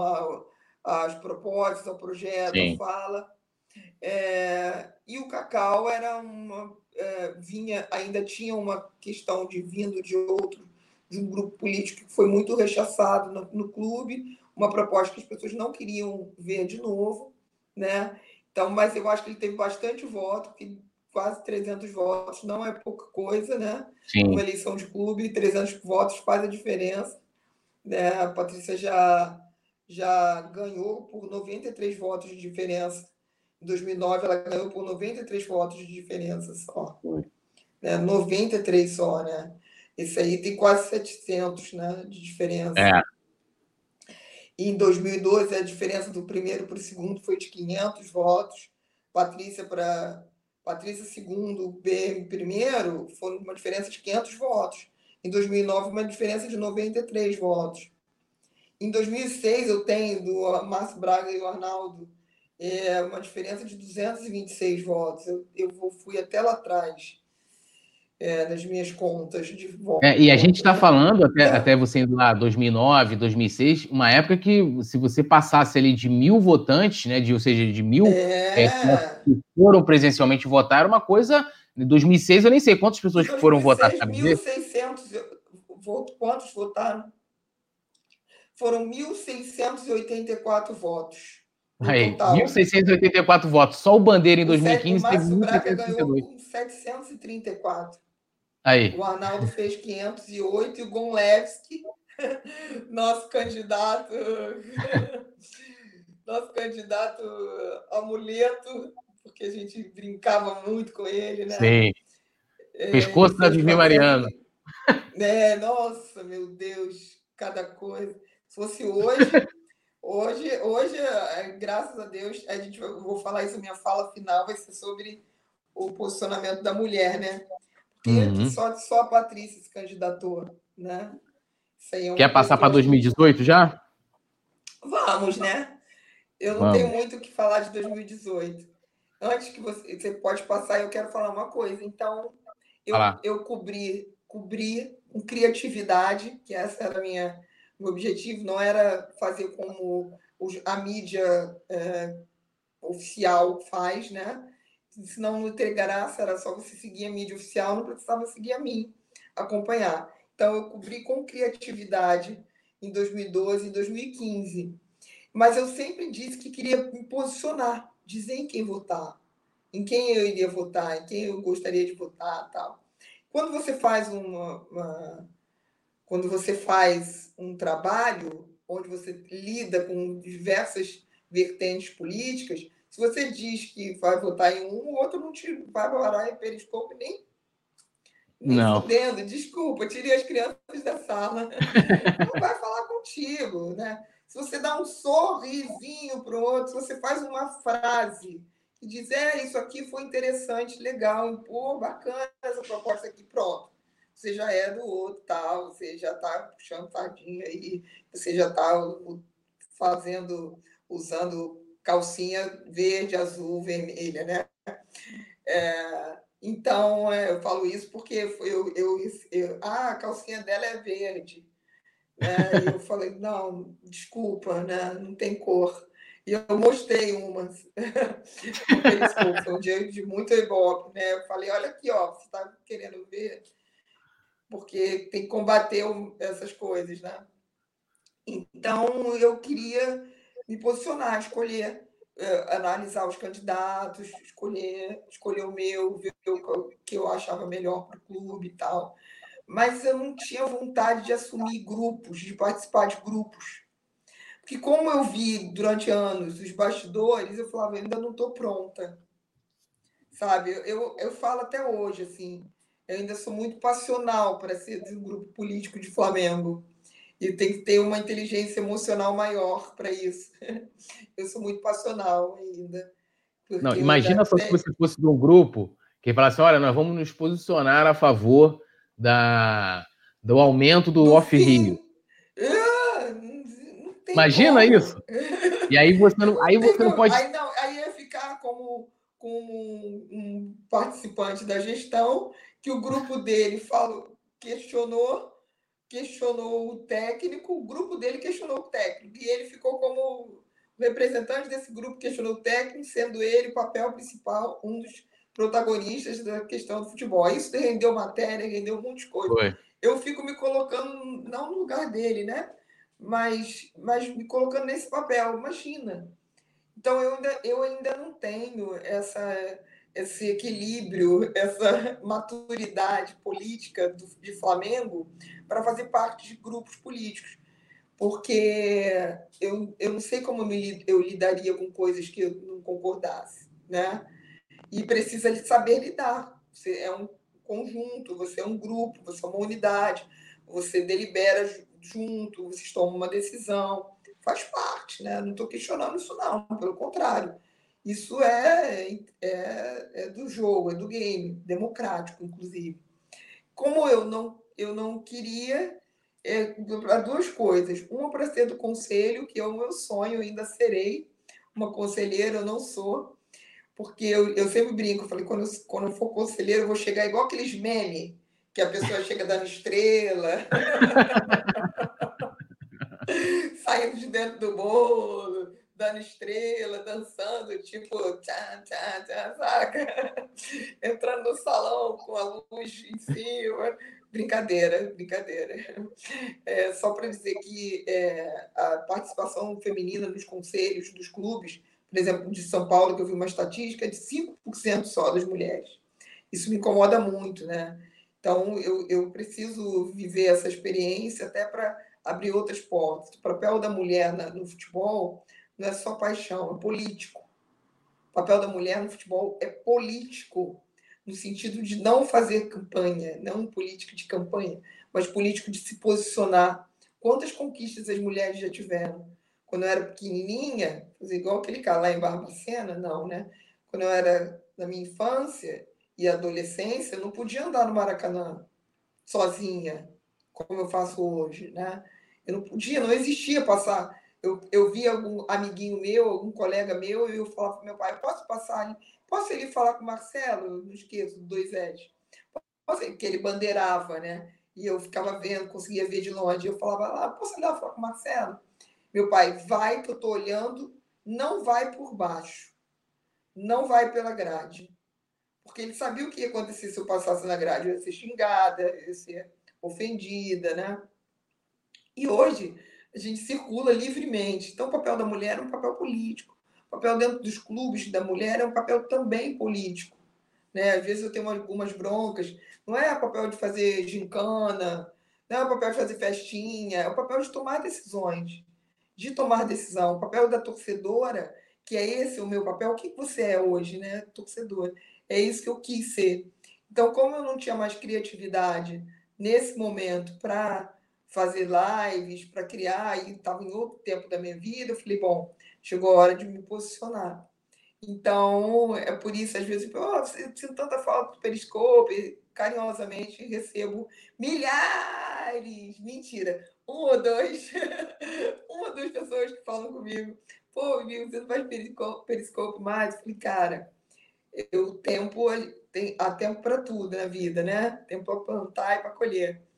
as propostas, ao projeto, Sim. fala. É, e o Cacau era uma é, vinha ainda tinha uma questão de vindo de outro de um grupo político que foi muito rechaçado no, no clube, uma proposta que as pessoas não queriam ver de novo, né? Então, mas eu acho que ele teve bastante voto, que quase 300 votos não é pouca coisa, né? Sim. Uma eleição de clube, 300 votos faz a diferença. Né? A Patrícia já já ganhou por 93 votos de diferença. Em 2009, ela ganhou por 93 votos de diferença só. Né? 93 só, né? Esse aí tem quase 700 né, de diferença. É. Em 2012, a diferença do primeiro para o segundo foi de 500 votos. Patrícia para Patrícia segundo, B primeiro, foi uma diferença de 500 votos. Em 2009, uma diferença de 93 votos. Em 2006, eu tenho do Márcio Braga e o Arnaldo é, uma diferença de 226 votos. Eu, eu fui até lá atrás é, nas minhas contas de votos. É, e a gente está falando, até, é. até você indo lá, 2009, 2006, uma época que se você passasse ali de mil votantes, né, de, ou seja, de mil é. é que foram presencialmente votar, era uma coisa... Em 2006, eu nem sei quantas pessoas 2006, foram votar, sabe 1.600 quantos votaram? foram 1.684 votos. Aí, 1.684 votos. Só o Bandeira em 2015 o Márcio Braga ganhou com 734. Aí. O Arnaldo fez 508 e o Gonlevski, *laughs* nosso candidato, *laughs* nosso candidato amuleto, porque a gente brincava muito com ele, né? Sim. É, Pescoço da Vivi Mariano. É, nossa, meu Deus, cada coisa. Se fosse hoje, hoje, hoje, é, graças a Deus, a gente eu vou falar isso, minha fala final vai ser sobre o posicionamento da mulher, né? Uhum. só, só a Patrícia se candidatou, né? É Quer passar para 2018 já? Vamos, né? Eu não Vamos. tenho muito o que falar de 2018. Antes que você, você pode passar, eu quero falar uma coisa. Então, eu, eu cobri, cobri com criatividade, que essa era a minha o objetivo não era fazer como a mídia é, oficial faz, né? Senão não ter graça, era só você seguir a mídia oficial, não precisava seguir a mim, acompanhar. Então, eu cobri com criatividade em 2012 e 2015. Mas eu sempre disse que queria me posicionar, dizer em quem votar, em quem eu iria votar, em quem eu gostaria de votar tal. Quando você faz uma, uma quando você faz um trabalho onde você lida com diversas vertentes políticas, se você diz que vai votar em um, o outro não te vai parar em periscope nem, nem não. Fudendo. Desculpa, tirei as crianças da sala. *laughs* não vai falar contigo, né? Se você dá um sorrisinho para o outro, se você faz uma frase e diz, é, isso aqui foi interessante, legal, pô, bacana essa proposta aqui, pronto você já é do outro, tal, você já está puxando sardinha aí, você já está fazendo, usando calcinha verde, azul, vermelha, né? É, então, é, eu falo isso porque eu, eu, eu, ah, a calcinha dela é verde. Né? Eu falei, *laughs* não, desculpa, né? não tem cor. E eu mostrei umas. Foi um dia de muito ibope, né? Eu falei, olha aqui, ó, você está querendo ver porque tem que combater essas coisas, né? Então, eu queria me posicionar, escolher, uh, analisar os candidatos, escolher, escolher o meu, ver o que eu achava melhor para o clube e tal. mas eu não tinha vontade de assumir grupos, de participar de grupos. Porque como eu vi durante anos os bastidores, eu falava, ainda não estou pronta. Sabe? Eu, eu falo até hoje, assim, eu ainda sou muito passional para ser de um grupo político de Flamengo. E tem que ter uma inteligência emocional maior para isso. *laughs* Eu sou muito passional ainda. Não, imagina só se você fosse de um grupo que falasse, olha, nós vamos nos posicionar a favor da, do aumento do, do off-rio. Ah, imagina como. isso. E aí você não, aí você não pode... Aí, não, aí ia ficar como, como um participante da gestão que o grupo dele falou, questionou questionou o técnico, o grupo dele questionou o técnico, e ele ficou como representante desse grupo questionou o técnico, sendo ele o papel principal, um dos protagonistas da questão do futebol. Isso rendeu matéria, rendeu um monte de coisa. Foi. Eu fico me colocando, não no lugar dele, né? Mas, mas me colocando nesse papel, imagina. Então, eu ainda, eu ainda não tenho essa esse equilíbrio, essa maturidade política do, de Flamengo para fazer parte de grupos políticos. Porque eu, eu não sei como me, eu lidaria com coisas que eu não concordasse, né? E precisa saber lidar. Você é um conjunto, você é um grupo, você é uma unidade, você delibera junto, vocês tomam uma decisão. Faz parte, né? Não estou questionando isso, não, pelo contrário isso é, é, é do jogo, é do game, democrático, inclusive. Como eu não, eu não queria, é, para duas coisas. Uma, para ser do conselho, que é o meu sonho, ainda serei uma conselheira, eu não sou, porque eu, eu sempre brinco, eu falei, quando eu, quando eu for conselheiro, eu vou chegar igual aqueles memes, que a pessoa *laughs* chega dando estrela, *laughs* saindo de dentro do bolo, dando estrela, dançando, tipo, tchá, tchá, tchá, saca? *laughs* Entrando no salão com a luz em cima. Brincadeira, brincadeira. É, só para dizer que é, a participação feminina nos conselhos dos clubes, por exemplo, de São Paulo, que eu vi uma estatística, é de 5% só das mulheres. Isso me incomoda muito, né? Então, eu, eu preciso viver essa experiência até para abrir outras portas. O papel da mulher no futebol não é só paixão, é político. O papel da mulher no futebol é político, no sentido de não fazer campanha, não político de campanha, mas político de se posicionar. Quantas conquistas as mulheres já tiveram? Quando eu era pequenininha, fazer igual aquele cara lá em Barbacena, não, né? Quando eu era na minha infância e adolescência, eu não podia andar no Maracanã sozinha, como eu faço hoje, né? Eu não podia, não existia passar eu, eu vi algum amiguinho meu, algum colega meu, e eu falava para meu pai, posso passar? Posso ir falar com o Marcelo? Não esqueço, dois Eds. Posso? Porque ele bandeirava, né? E eu ficava vendo, conseguia ver de longe. Eu falava lá, posso ir lá falar com o Marcelo? Meu pai, vai que eu estou olhando, não vai por baixo. Não vai pela grade. Porque ele sabia o que ia acontecer se eu passasse na grade. Eu ia ser xingada, eu ia ser ofendida, né? E hoje a gente circula livremente. Então, o papel da mulher é um papel político. O papel dentro dos clubes da mulher é um papel também político. Né? Às vezes eu tenho algumas broncas. Não é o papel de fazer gincana, não é o papel de fazer festinha, é o papel de tomar decisões, de tomar decisão. O papel da torcedora, que é esse o meu papel, o que você é hoje, né? Torcedora. É isso que eu quis ser. Então, como eu não tinha mais criatividade nesse momento para fazer lives, para criar, e estava em outro tempo da minha vida, eu falei, bom, chegou a hora de me posicionar. Então, é por isso, às vezes, eu oh, sinto tanta falta do Periscope, carinhosamente recebo milhares, mentira, um ou dois, *laughs* uma ou duas pessoas que falam comigo, pô, viu, você não faz Periscope mais? Eu falei, cara, o tempo, tem, há tempo para tudo na vida, né? Tempo para plantar e para colher.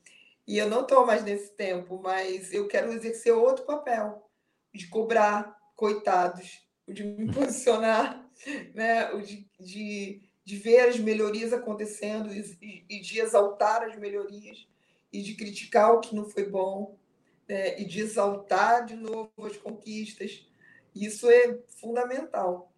E eu não estou mais nesse tempo, mas eu quero exercer outro papel, de cobrar coitados, de me *laughs* posicionar, né? de, de, de ver as melhorias acontecendo e, e, de exaltar as melhorias e de criticar o que não foi bom né? e de exaltar de novo as conquistas. Isso é fundamental.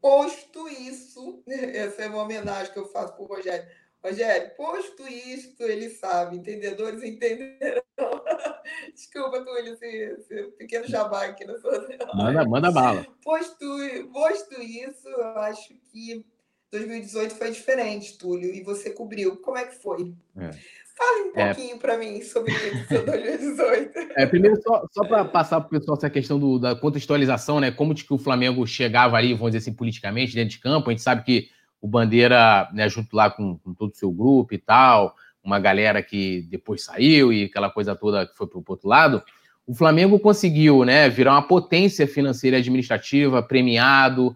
Posto isso, *laughs* essa é uma homenagem que eu faço para o Rogério Rogério, posto isto, ele sabe, entendedores entenderão. *laughs* Desculpa, Túlio, esse, esse pequeno jabá aqui na sua. Manda, manda bala. Posto, posto isso, eu acho que 2018 foi diferente, Túlio, e você cobriu. Como é que foi? É. Fale um é. pouquinho é... para mim sobre isso, 2018. *laughs* É, primeiro, só, só para passar para o pessoal essa questão do, da contextualização, né? Como de que o Flamengo chegava ali, vamos dizer assim, politicamente, dentro de campo. A gente sabe que o Bandeira, né, junto lá com, com todo o seu grupo e tal, uma galera que depois saiu e aquela coisa toda que foi para o outro lado, o Flamengo conseguiu né, virar uma potência financeira e administrativa, premiado,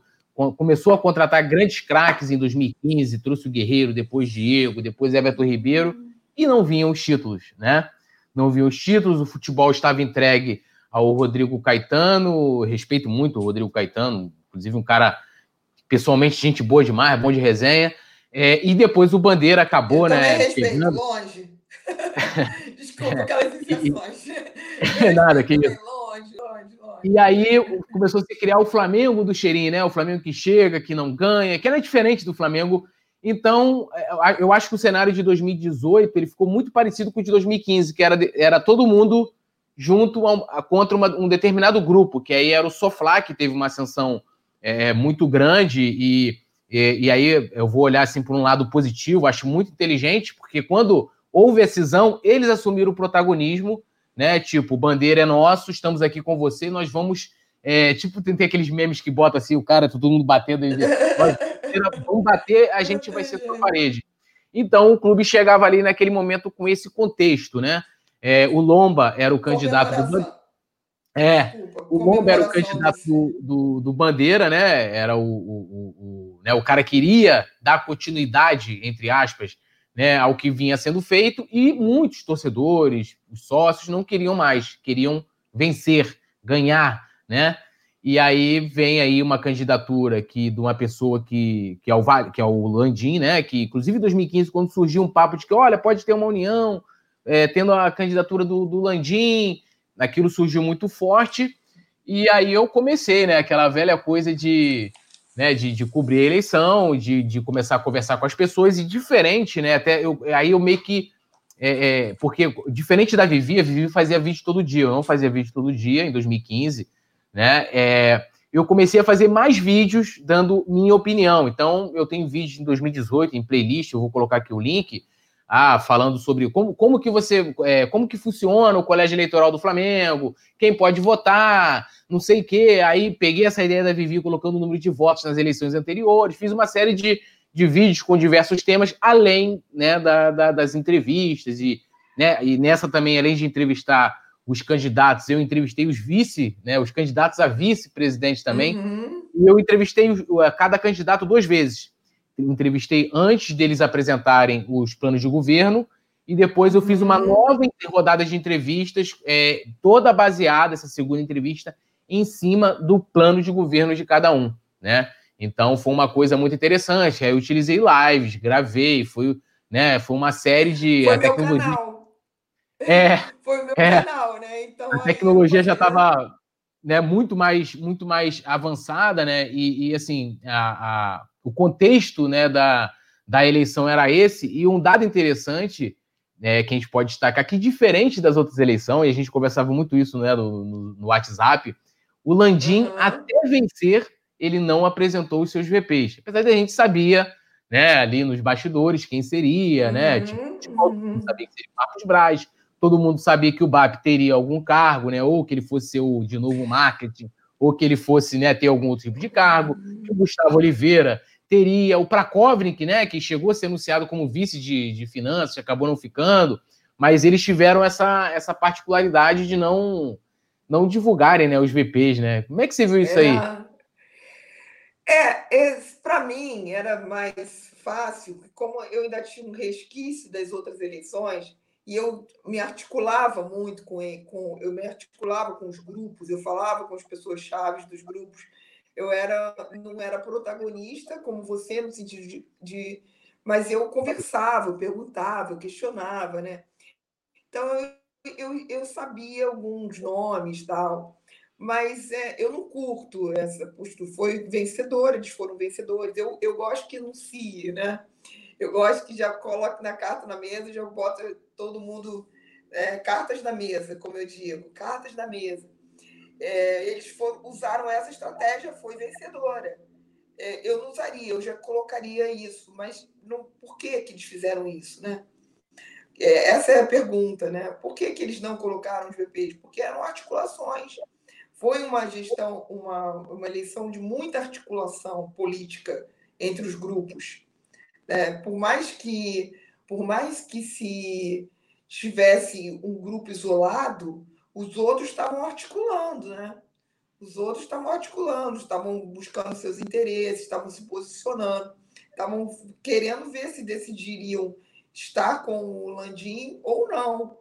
começou a contratar grandes craques em 2015, trouxe o Guerreiro, depois Diego, depois Everton Ribeiro, e não vinham os títulos, né? Não vinham os títulos, o futebol estava entregue ao Rodrigo Caetano, respeito muito o Rodrigo Caetano, inclusive um cara pessoalmente gente boa demais, bom de resenha. É, e depois o Bandeira acabou, Eu né? Respeito, longe. *laughs* Desculpa aquelas inserções. É *laughs* nada, que isso. Longe, longe, longe. E aí começou a se criar o Flamengo do cheirinho, né? O Flamengo que chega, que não ganha, que era diferente do Flamengo. Então, é, eu acho que o cenário de 2018 ele ficou muito parecido com o de 2015, que era, era todo mundo junto a, a, contra uma, um determinado grupo, que aí era o Soflá, que teve uma ascensão é, muito grande e, e, e, aí eu vou olhar assim por um lado positivo, acho muito inteligente, porque quando houve a cisão, eles assumiram o protagonismo, né? Tipo, bandeira é nosso, estamos aqui com você, nós vamos. É, tipo, tem, tem aqueles memes que bota assim, o cara, todo mundo batendo, e, *laughs* vamos bater, a gente vai ser tua parede. Então o clube chegava ali naquele momento com esse contexto, né? É, o Lomba era o candidato do é, o Lomba era o candidato do, do, do, Bandeira, né? Era o, o, o, né? o cara queria dar continuidade, entre aspas, né, ao que vinha sendo feito, e muitos torcedores, os sócios, não queriam mais, queriam vencer, ganhar, né? E aí vem aí uma candidatura que de uma pessoa que, que, é, o, que é o Landim, né? Que, inclusive, em 2015, quando surgiu um papo de que, olha, pode ter uma união, é, tendo a candidatura do, do Landim, aquilo surgiu muito forte. E aí eu comecei, né? Aquela velha coisa de, né, de, de cobrir a eleição, de, de começar a conversar com as pessoas, e diferente, né? Até eu, aí eu meio que. É, é, porque, diferente da Vivi, a Vivi fazia vídeo todo dia, eu não fazia vídeo todo dia em 2015, né? É, eu comecei a fazer mais vídeos dando minha opinião. Então, eu tenho vídeos em 2018 em playlist, eu vou colocar aqui o link ah, falando sobre como, como que você, é, como que funciona o colégio eleitoral do Flamengo, quem pode votar, não sei o quê. Aí peguei essa ideia da Vivi colocando o número de votos nas eleições anteriores, fiz uma série de, de vídeos com diversos temas, além né, da, da, das entrevistas. E, né, e nessa também, além de entrevistar os candidatos, eu entrevistei os vice, né, os candidatos a vice-presidente também, uhum. e eu entrevistei cada candidato duas vezes entrevistei antes deles apresentarem os planos de governo, e depois eu fiz uma uhum. nova rodada de entrevistas, é, toda baseada, essa segunda entrevista, em cima do plano de governo de cada um, né? Então foi uma coisa muito interessante. Aí eu utilizei lives, gravei, foi, né, foi uma série de. Foi a tecnologia... canal. É, *laughs* foi o meu é, canal, né? Então, a tecnologia já estava né, muito mais muito mais avançada, né? E, e assim, a, a, o contexto né, da, da eleição era esse, e um dado interessante é, que a gente pode destacar, que diferente das outras eleições, e a gente conversava muito isso né, no, no WhatsApp, o Landim, uhum. até vencer, ele não apresentou os seus VPs. Apesar de a gente sabia, né, ali nos bastidores, quem seria, né? Uhum. Tipo, todo mundo sabia que seria o Marcos Braz, todo mundo sabia que o BAP teria algum cargo, né? Ou que ele fosse o de novo marketing, ou que ele fosse né, ter algum outro tipo de cargo, que o Gustavo Oliveira teria o Prakovnik, né, que chegou a ser anunciado como vice de, de finanças, acabou não ficando, mas eles tiveram essa, essa particularidade de não não divulgarem né, os VPs, né? Como é que você viu isso aí? É, é para mim era mais fácil, como eu ainda tinha um resquício das outras eleições, e eu me articulava muito com, com eu me articulava com os grupos, eu falava com as pessoas chaves dos grupos, eu era não era protagonista como você no sentido de, de mas eu conversava, eu perguntava, eu questionava, né? Então eu, eu, eu sabia alguns nomes tal, mas é, eu não curto essa postura. Foi vencedora, eles foram vencedores. Eu, eu gosto que anuncie, né? Eu gosto que já coloque na carta na mesa, já bota todo mundo é, cartas na mesa, como eu digo, cartas na mesa. É, eles for, usaram essa estratégia, foi vencedora. É, eu não usaria, eu já colocaria isso, mas não, por que, que eles fizeram isso, né? É, essa é a pergunta, né? Por que, que eles não colocaram os VPs? Porque eram articulações. Foi uma gestão, uma, uma eleição de muita articulação política entre os grupos. É, por mais que por mais que se tivesse um grupo isolado, os outros estavam articulando, né? Os outros estavam articulando, estavam buscando seus interesses, estavam se posicionando, estavam querendo ver se decidiriam estar com o Landim ou não.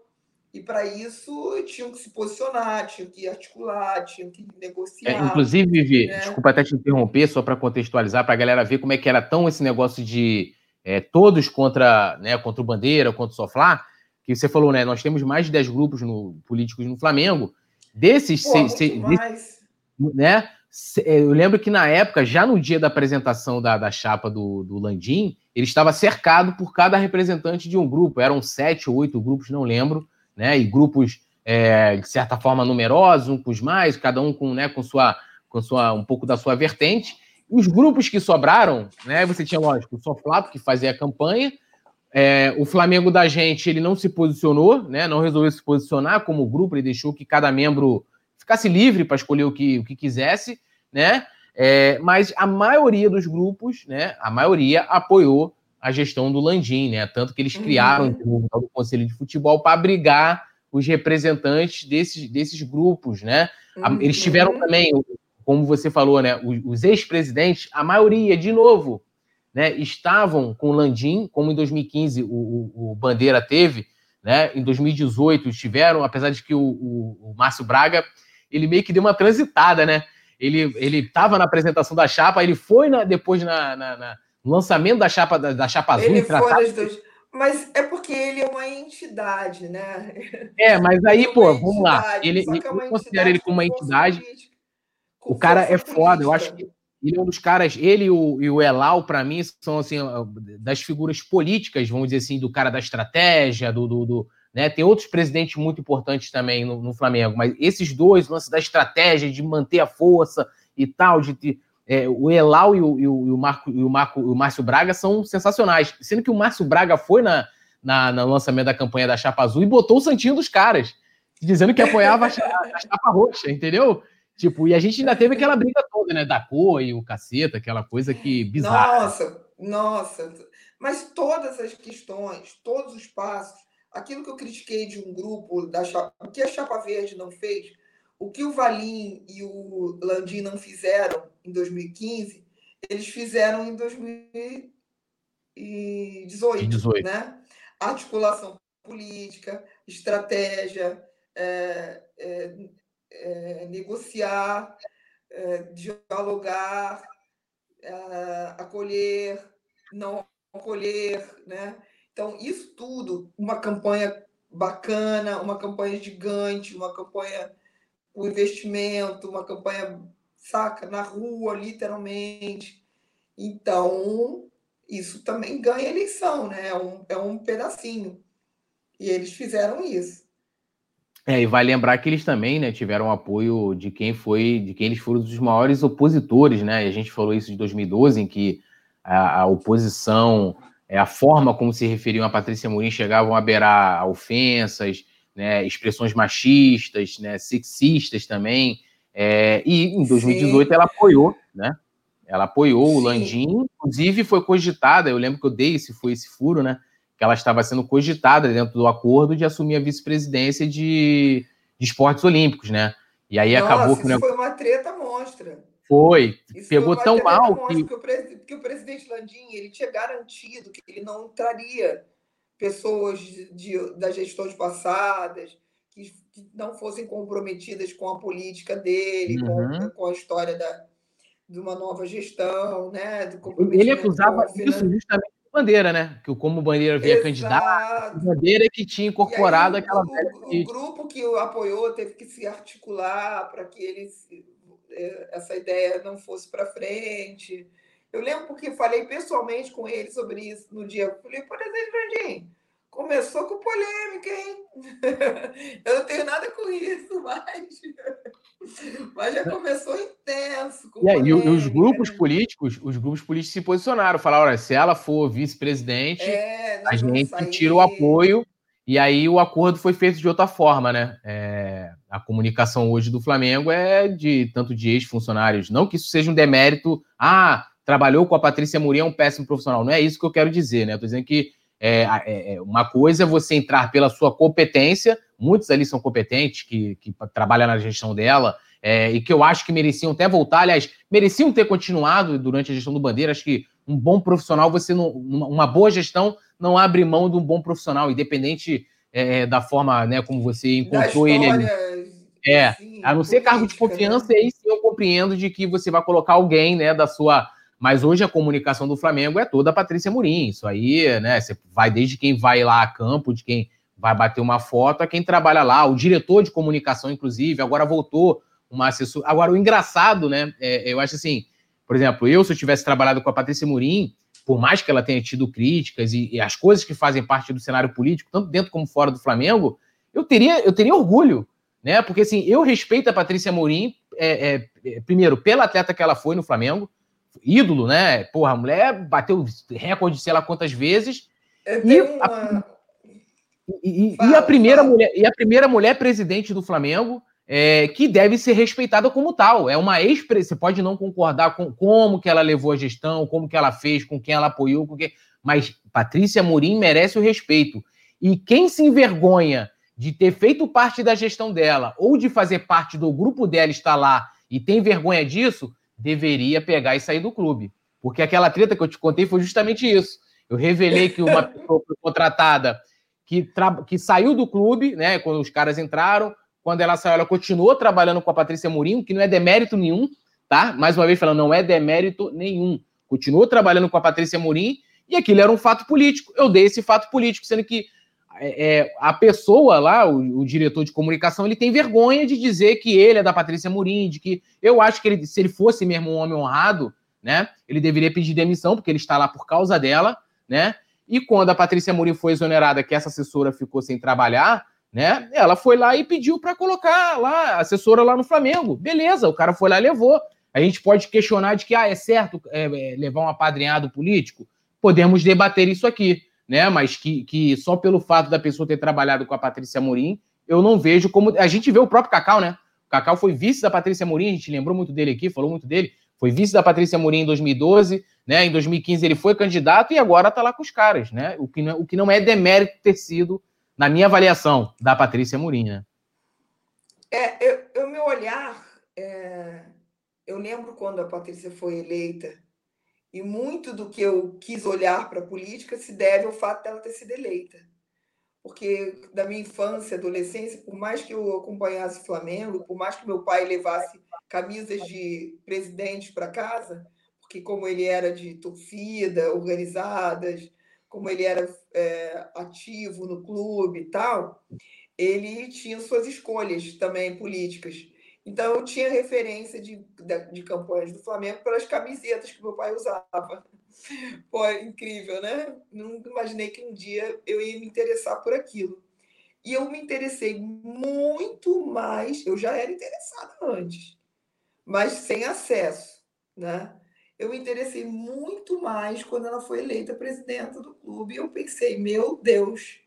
E para isso tinham que se posicionar, tinham que articular, tinham que negociar. É, inclusive, Vivi, né? desculpa até te interromper, só para contextualizar, para a galera ver como é que era tão esse negócio de é, todos contra, né, contra o Bandeira, contra o Soflá, que você falou, né? Nós temos mais de 10 grupos no, políticos no Flamengo. Desses, Pô, seis, desses, né? É, eu lembro que na época, já no dia da apresentação da, da chapa do, do Landim, ele estava cercado por cada representante de um grupo. Eram sete ou oito grupos, não lembro, né? E grupos é, de certa forma numerosos, uns com os mais, cada um com, né, com sua, com sua um pouco da sua vertente. Os grupos que sobraram, né? Você tinha, lógico, o Soflato, que fazia a campanha. É, o Flamengo da gente, ele não se posicionou, né? Não resolveu se posicionar como grupo, ele deixou que cada membro ficasse livre para escolher o que, o que quisesse, né? É, mas a maioria dos grupos, né? A maioria apoiou a gestão do Landim, né? Tanto que eles uhum. criaram uhum. o Conselho de Futebol para abrigar os representantes desses, desses grupos, né? Uhum. Eles tiveram também como você falou, né, os, os ex-presidentes, a maioria, de novo, né, estavam com o Landim, como em 2015 o, o, o, Bandeira teve, né, em 2018 estiveram, apesar de que o, o, Márcio Braga, ele meio que deu uma transitada, né, ele ele estava na apresentação da chapa, ele foi na, depois na, na, na, lançamento da chapa da, da chapa azul. Ele foi duas. Mas é porque ele é uma entidade, né? É, *laughs* mas aí, é pô, vamos lá. Ele, é considera ele como uma entidade. O cara é foda, eu acho que ele é um dos caras, ele e o, e o Elal, para mim, são assim, das figuras políticas, vamos dizer assim, do cara da estratégia, do. do, do né? Tem outros presidentes muito importantes também no, no, Flamengo, mas esses dois, o lance da estratégia, de manter a força e tal, de, de é, o Elal e o, e o, e o Marco, e o, Marco, o Márcio Braga são sensacionais. Sendo que o Márcio Braga foi na, na, no lançamento da campanha da Chapa Azul e botou o santinho dos caras, dizendo que apoiava a, a Chapa Roxa, entendeu? Tipo, e a gente ainda teve aquela briga toda, né? Da cor e o caceta, aquela coisa que bizarra. Nossa, nossa. Mas todas as questões, todos os passos, aquilo que eu critiquei de um grupo da chapa, o que a Chapa Verde não fez, o que o Valim e o Landim não fizeram em 2015, eles fizeram em 2018, 18. né? Articulação política, estratégia, é, é, é, negociar, é, dialogar, é, acolher, não acolher, né? Então, isso tudo, uma campanha bacana, uma campanha gigante, uma campanha com investimento, uma campanha, saca, na rua, literalmente. Então, isso também ganha eleição, né? É um, é um pedacinho. E eles fizeram isso. É, e vai lembrar que eles também, né, tiveram apoio de quem foi, de quem eles foram os maiores opositores, né? E a gente falou isso de 2012, em que a, a oposição, é, a forma como se referiam a Patrícia Mourinho chegavam a beirar ofensas, né, expressões machistas, né, sexistas também. É, e em 2018 Sim. ela apoiou, né? Ela apoiou Sim. o Landim, inclusive foi cogitada, eu lembro que eu dei esse foi esse furo, né? que ela estava sendo cogitada dentro do acordo de assumir a vice-presidência de, de esportes olímpicos, né? E aí Nossa, acabou que. Isso foi uma treta monstra. Foi. Isso Pegou foi tão mal que... que... o, pres... que o presidente Landim ele tinha garantido que ele não traria pessoas de, de, das gestões passadas que, que, não fossem comprometidas com a política dele, uhum. com, com a história da, de uma nova gestão, né? ele acusava isso justamente Bandeira, né? Que como Bandeira via candidato, Bandeira que tinha incorporado aí, aquela. O, o, grupo que o apoiou teve que se articular para que ele, é, essa ideia não fosse para frente. Eu lembro porque falei pessoalmente com ele sobre isso no dia. Eu falei, por exemplo, Grandinho, começou com polêmica, hein? *laughs* Eu não tenho nada com isso, *laughs* mas, mas já começou intenso. e, aí, e os grupos políticos, os grupos políticos se posicionaram, falaram: olha, se ela for vice-presidente, é, a gente tira o apoio. E aí o acordo foi feito de outra forma, né? É, a comunicação hoje do Flamengo é de tanto de ex-funcionários. Não que isso seja um demérito. Ah, trabalhou com a Patrícia Mourinho, é um péssimo profissional. Não é isso que eu quero dizer, né? Eu tô dizendo que é, é, é, uma coisa é você entrar pela sua competência, muitos ali são competentes, que, que trabalham na gestão dela, é, e que eu acho que mereciam até voltar, aliás, mereciam ter continuado durante a gestão do Bandeira. Acho que um bom profissional, você não, uma boa gestão não abre mão de um bom profissional, independente é, da forma né, como você encontrou ele ali. É, assim, a não ser cargo de confiança, né? aí sim eu compreendo de que você vai colocar alguém né, da sua mas hoje a comunicação do Flamengo é toda a Patrícia Murim. Isso aí, né? Você vai desde quem vai lá a campo, de quem vai bater uma foto, a quem trabalha lá, o diretor de comunicação, inclusive, agora voltou uma assessora. Agora, o engraçado, né? É, eu acho assim, por exemplo, eu, se eu tivesse trabalhado com a Patrícia Murim, por mais que ela tenha tido críticas e, e, as coisas que fazem parte do cenário político, tanto dentro como fora do Flamengo, eu teria, eu teria orgulho, né? Porque assim, eu respeito a Patrícia Mourim, é, é, primeiro, pela atleta que ela foi no Flamengo, ídolo, né? Porra, a mulher bateu recorde sei lá quantas vezes. E, uma... a, e, e, a primeira mulher, e a primeira mulher presidente do Flamengo, é, que deve ser respeitada como tal. É uma ex Você pode não concordar com como que ela levou a gestão, como que ela fez, com quem ela apoiou, com quem... mas Patrícia Murim merece o respeito. E quem se envergonha de ter feito parte da gestão dela ou de fazer parte do grupo dela estar lá e tem vergonha disso, deveria pegar e sair do clube. Porque aquela treta que eu te contei foi justamente isso. Eu revelei que uma *laughs* pessoa foi contratada que, que saiu do clube, né? Quando os caras entraram, quando ela saiu, ela continuou trabalhando com a Patrícia Mourinho, que não é demérito nenhum, tá? Mais uma vez falando, não é demérito nenhum. Continuou trabalhando com a Patrícia Mourinho e aquilo era um fato político. Eu dei esse fato político, sendo que é, é, a pessoa lá, o, o, diretor de comunicação, ele tem vergonha de dizer que ele é da Patrícia Murim, de que eu acho que ele, se ele fosse mesmo um homem honrado, né, ele deveria pedir demissão, porque ele está lá por causa dela, né? E quando a Patrícia Murim foi exonerada, que essa assessora ficou sem trabalhar, né? Ela foi lá e pediu para colocar lá a assessora lá no Flamengo. Beleza, o cara foi lá e levou. A gente pode questionar de que ah, é certo é, é, levar um apadrinhado político? Podemos debater isso aqui né? Mas que, que só pelo fato da pessoa ter trabalhado com a Patrícia Morim, eu não vejo como. A gente vê o próprio Cacau, né? O Cacau foi vice da Patrícia Morim, a gente lembrou muito dele aqui, falou muito dele. Foi vice da Patrícia Morim em 2012, né? Em 2015 ele foi candidato e agora tá lá com os caras, né? O que não, o que não é demérito ter sido, na minha avaliação, da Patrícia Morim, né? É, o meu olhar, é, eu lembro quando a Patrícia foi eleita e muito do que eu quis olhar para a política se deve ao fato dela ter sido eleita. Porque da minha infância, adolescência, por mais que eu acompanhasse Flamengo, por mais que meu pai levasse camisas de presidente para casa, porque como ele era de torcida, organizadas, como ele era é, ativo no clube e tal, ele tinha suas escolhas também políticas. Então, eu tinha referência de, de, campanhas do Flamengo pelas camisetas que meu pai usava. *laughs* Pô, é incrível, né? Nunca imaginei que um dia eu ia me interessar por aquilo. E eu me interessei muito mais, eu já era interessada antes, mas sem acesso, né? Eu me interessei muito mais quando ela foi eleita presidenta do clube. Eu pensei, meu Deus,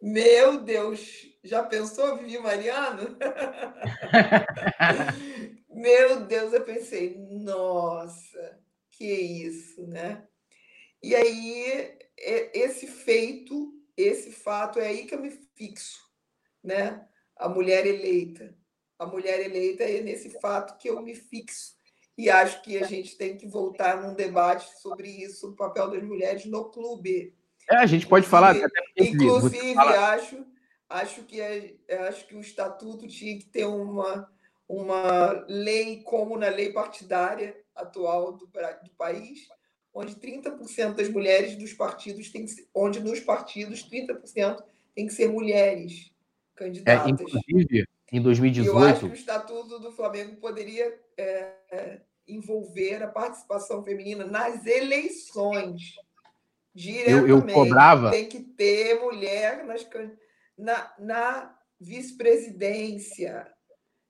meu Deus, já pensou Vivi Mariano? *laughs* Meu Deus, eu pensei, nossa, que isso, né? E aí, esse feito, esse fato, é aí que eu me fixo, né? A mulher eleita. A mulher eleita é nesse fato que eu me fixo. E acho que a gente tem que voltar num debate sobre isso, o papel das mulheres no clube é, a gente pode falar. Inclusive, acho, acho, que é, acho que o estatuto tinha que ter uma, uma lei como na lei partidária atual do, do país, onde 30% das mulheres dos partidos tem que ser, onde nos partidos 30% tem que ser mulheres candidatas. É, inclusive, em 2018. Eu acho que o estatuto do Flamengo poderia é, é envolver a participação feminina nas eleições. Diretamente. Eu, eu cobrava. Tem que ter mulher nas, na, na vice-presidência.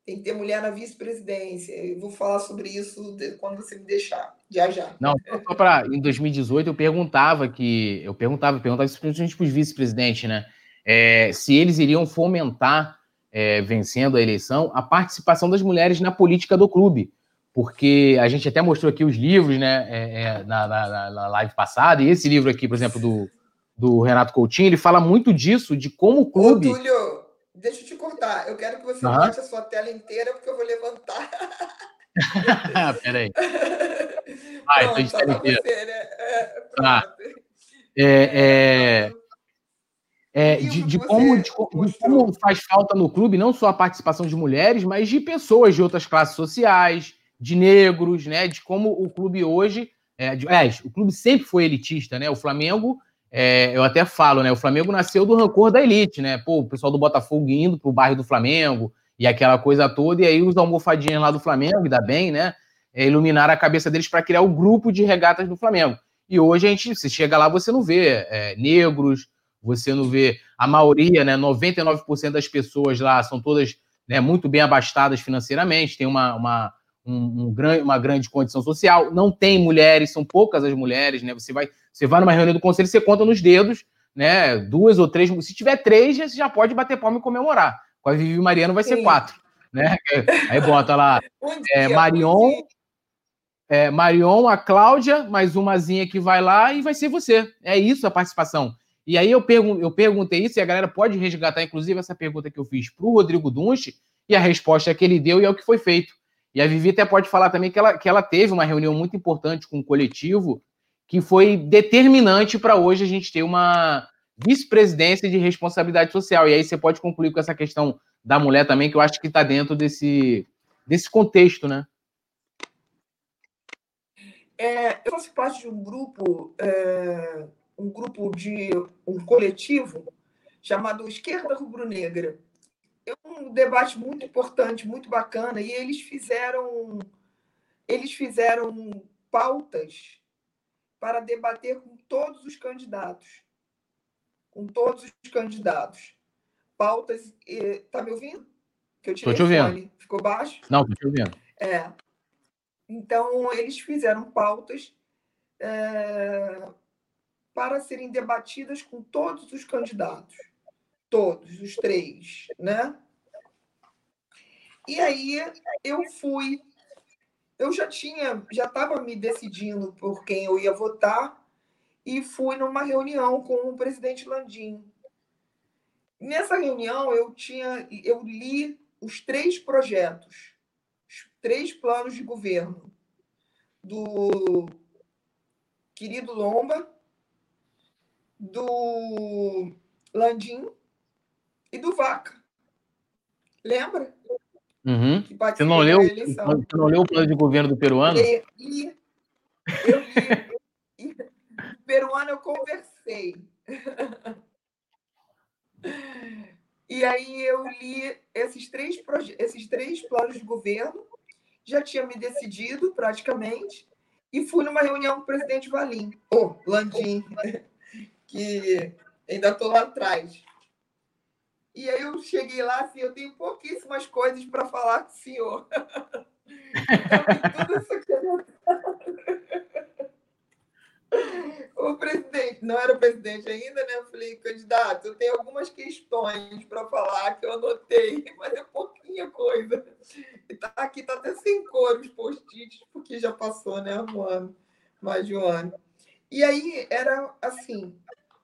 Tem que ter mulher na vice-presidência. Eu vou falar sobre isso quando você me deixar, já já. Não, só para em 2018 eu perguntava que eu perguntava, perguntava isso principalmente para os vice-presidentes, né? É, se eles iriam fomentar, é, vencendo a eleição, a participação das mulheres na política do clube, porque a gente até mostrou aqui os livros, né? É, é na, na, na live passada e esse livro aqui, por exemplo, do, do Renato Coutinho, ele fala muito disso, de como o clube. Ô, Túlio, Deixa eu te cortar. Eu quero que você uhum. a sua tela inteira, porque eu vou levantar. *laughs* Peraí. Ah, então está você, né? *laughs* É, ah. é, é, é de, de, como, de, de, como faz falta no clube não só a participação de mulheres, mas de pessoas de outras classes sociais, de negros, né? De como o clube hoje. É, de, é, o clube sempre foi elitista, né? O Flamengo é, eu até falo, né? O Flamengo nasceu do rancor da elite, né? Pô, o pessoal do Botafogo indo pro bairro do Flamengo e aquela coisa toda, e aí os almofadinhas lá do Flamengo, ainda bem, né? É, iluminaram a cabeça deles para criar o grupo de regatas do Flamengo. E hoje a gente, se chega lá, você não vê é, negros, você não vê a maioria, né? 99% das pessoas lá são todas né, muito bem abastadas financeiramente, tem uma, uma, um, um, uma grande condição social, não tem mulheres, são poucas as mulheres, né? Você vai você vai numa reunião do conselho, você conta nos dedos, né? Duas ou três. Se tiver três, você já pode bater palma e comemorar. Com a Vivi Mariano vai ser Sim. quatro. Né? Aí bota lá *laughs* é, Marion, é, Marion, a Cláudia, mais umazinha que vai lá e vai ser você. É isso a participação. E aí eu, pergun eu perguntei isso e a galera pode resgatar, inclusive, essa pergunta que eu fiz para o Rodrigo Dunche e a resposta que ele deu e é o que foi feito. E a Vivi até pode falar também que ela, que ela teve uma reunião muito importante com o coletivo que foi determinante para hoje a gente ter uma vice-presidência de responsabilidade social. E aí você pode concluir com essa questão da mulher também, que eu acho que está dentro desse, desse contexto, né? É, eu faço parte de um grupo, é, um grupo de um coletivo chamado Esquerda Rubro-Negra. É um debate muito importante, muito bacana, e eles fizeram eles fizeram pautas para debater com todos os candidatos. Com todos os candidatos. Pautas. Está me ouvindo? Que eu tirei te ouvindo. Ficou baixo? Não, estou te ouvindo. É. Então, eles fizeram pautas é, para serem debatidas com todos os candidatos. Todos, os três, né? E aí eu fui eu já tinha, já estava me decidindo por quem eu ia votar e fui numa reunião com o presidente Landim. Nessa reunião eu tinha, eu li os três projetos, os três planos de governo do querido Lomba, do Landim e do Vaca. Lembra? Uhum. Você, não leu, você não leu o plano de governo do peruano? Li, li. Eu li. peruano eu conversei. E aí eu li esses três, esses três planos de governo, já tinha me decidido praticamente, e fui numa reunião com o presidente Valim, ou oh, Landim, *laughs* que ainda estou lá atrás. E aí eu cheguei lá assim, eu tenho pouquíssimas coisas para falar com o senhor. então, isso *laughs* O presidente, não era presidente ainda, né? Eu falei, candidato, eu tenho algumas questões para falar que eu anotei, *laughs* mas é pouquinha coisa. E tá, aqui está até sem cor os post-its, porque já passou, né? Um ano, mais de um ano. E aí era assim,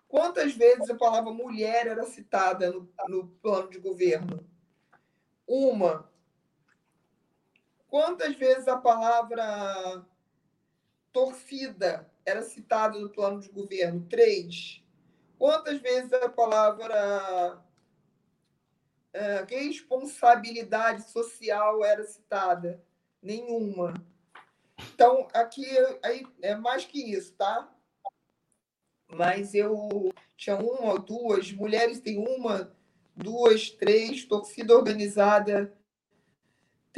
Quantas vezes a palavra mulher era citada no, no plano de governo? Uma. Quantas vezes a palavra torcida era citada no plano de governo? Três. Quantas vezes a palavra é, responsabilidade social era citada? Nenhuma. Então, aqui aí, é mais que isso, tá? Mas eu tinha uma ou duas, mulheres tem uma, duas, três, torcida organizada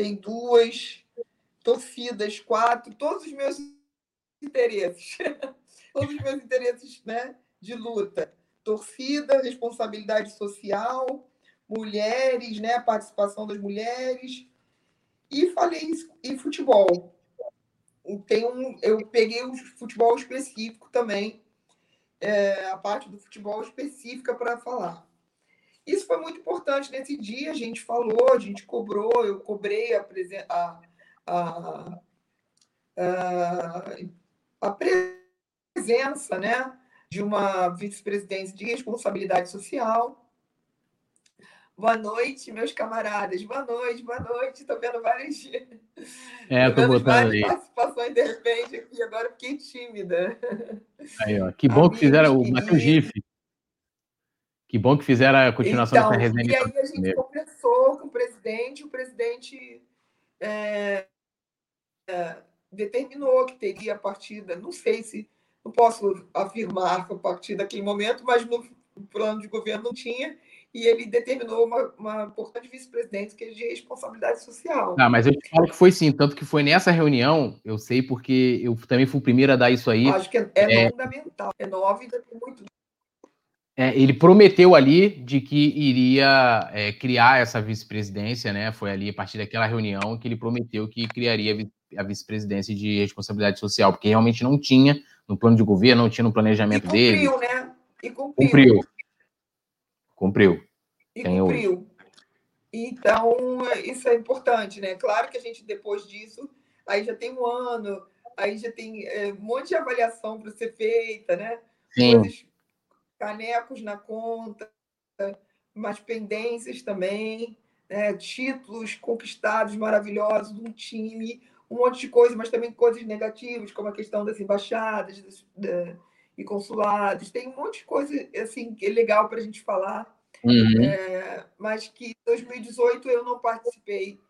tem duas, torcidas, quatro, todos os meus interesses, *laughs* todos os meus interesses né, de luta. Torcida, responsabilidade social, mulheres, né, participação das mulheres, e falei em futebol. Tem um, eu peguei o futebol específico também, é, a parte do futebol específica para falar. Isso foi muito importante nesse dia, a gente falou, a gente cobrou, eu cobrei a, a, a, a presença né, de uma vice-presidência de responsabilidade social. Boa noite, meus camaradas. Boa noite, boa noite. Estou vendo várias, é, tô, tô vendo várias aí. participações de repente aqui, agora fiquei tímida. Aí, ó. Que bom Amigos, que fizeram o Matheus Gif. Que bom que fizeram a continuação então, dessa resenha. E aí a gente conversou com o presidente, o presidente é, é, determinou que teria a partida, não sei se, não posso afirmar a partir daquele momento, mas no plano de governo não tinha, e ele determinou uma, uma importante vice-presidente que é de responsabilidade social. Ah, mas eu te falo que foi sim, tanto que foi nessa reunião, eu sei porque eu também fui o primeiro a dar isso aí. Acho que é, é, é... fundamental, é nove, é muito é, ele prometeu ali de que iria é, criar essa vice-presidência, né? Foi ali a partir daquela reunião que ele prometeu que criaria a vice-presidência de responsabilidade social, porque realmente não tinha no plano de governo, não tinha no planejamento e cumpriu, dele. Né? E cumpriu, Cumpriu. Cumpriu. E Tem cumpriu. Hoje. Então, isso é importante, né? Claro que a gente, depois disso, aí já tem um ano, aí já tem é, um monte de avaliação para ser feita, né? Sim. Coisas canecos na conta, mas pendências também, né? títulos conquistados maravilhosos um time, um monte de coisas, mas também coisas negativas, como a questão das embaixadas das, da, e consulados. Tem um monte de coisa assim, que é legal para a gente falar, uhum. é, mas que em 2018 eu não participei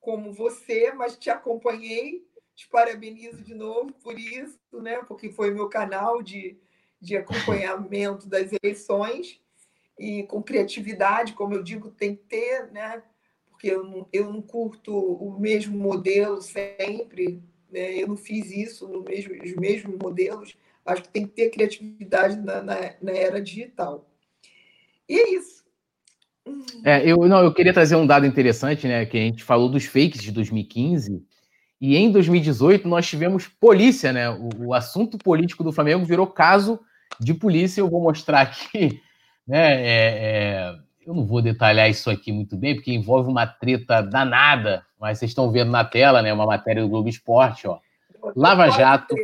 como você, mas te acompanhei. Te parabenizo de novo por isso, né? porque foi meu canal de, de acompanhamento das eleições e com criatividade, como eu digo, tem que ter, né? Porque eu não, eu não curto o mesmo modelo sempre, né? eu não fiz isso no mesmo, os mesmos modelos. Acho que tem que ter criatividade na, na, na era digital. E é isso. É, eu, não, eu queria trazer um dado interessante, né? Que a gente falou dos fakes de 2015 e em 2018 nós tivemos polícia, né? O, o assunto político do Flamengo virou caso de polícia, eu vou mostrar aqui, *laughs* né? É, é, eu não vou detalhar isso aqui muito bem, porque envolve uma treta danada, mas vocês estão vendo na tela, né? Uma matéria do Globo Esporte, ó. Lava Jato.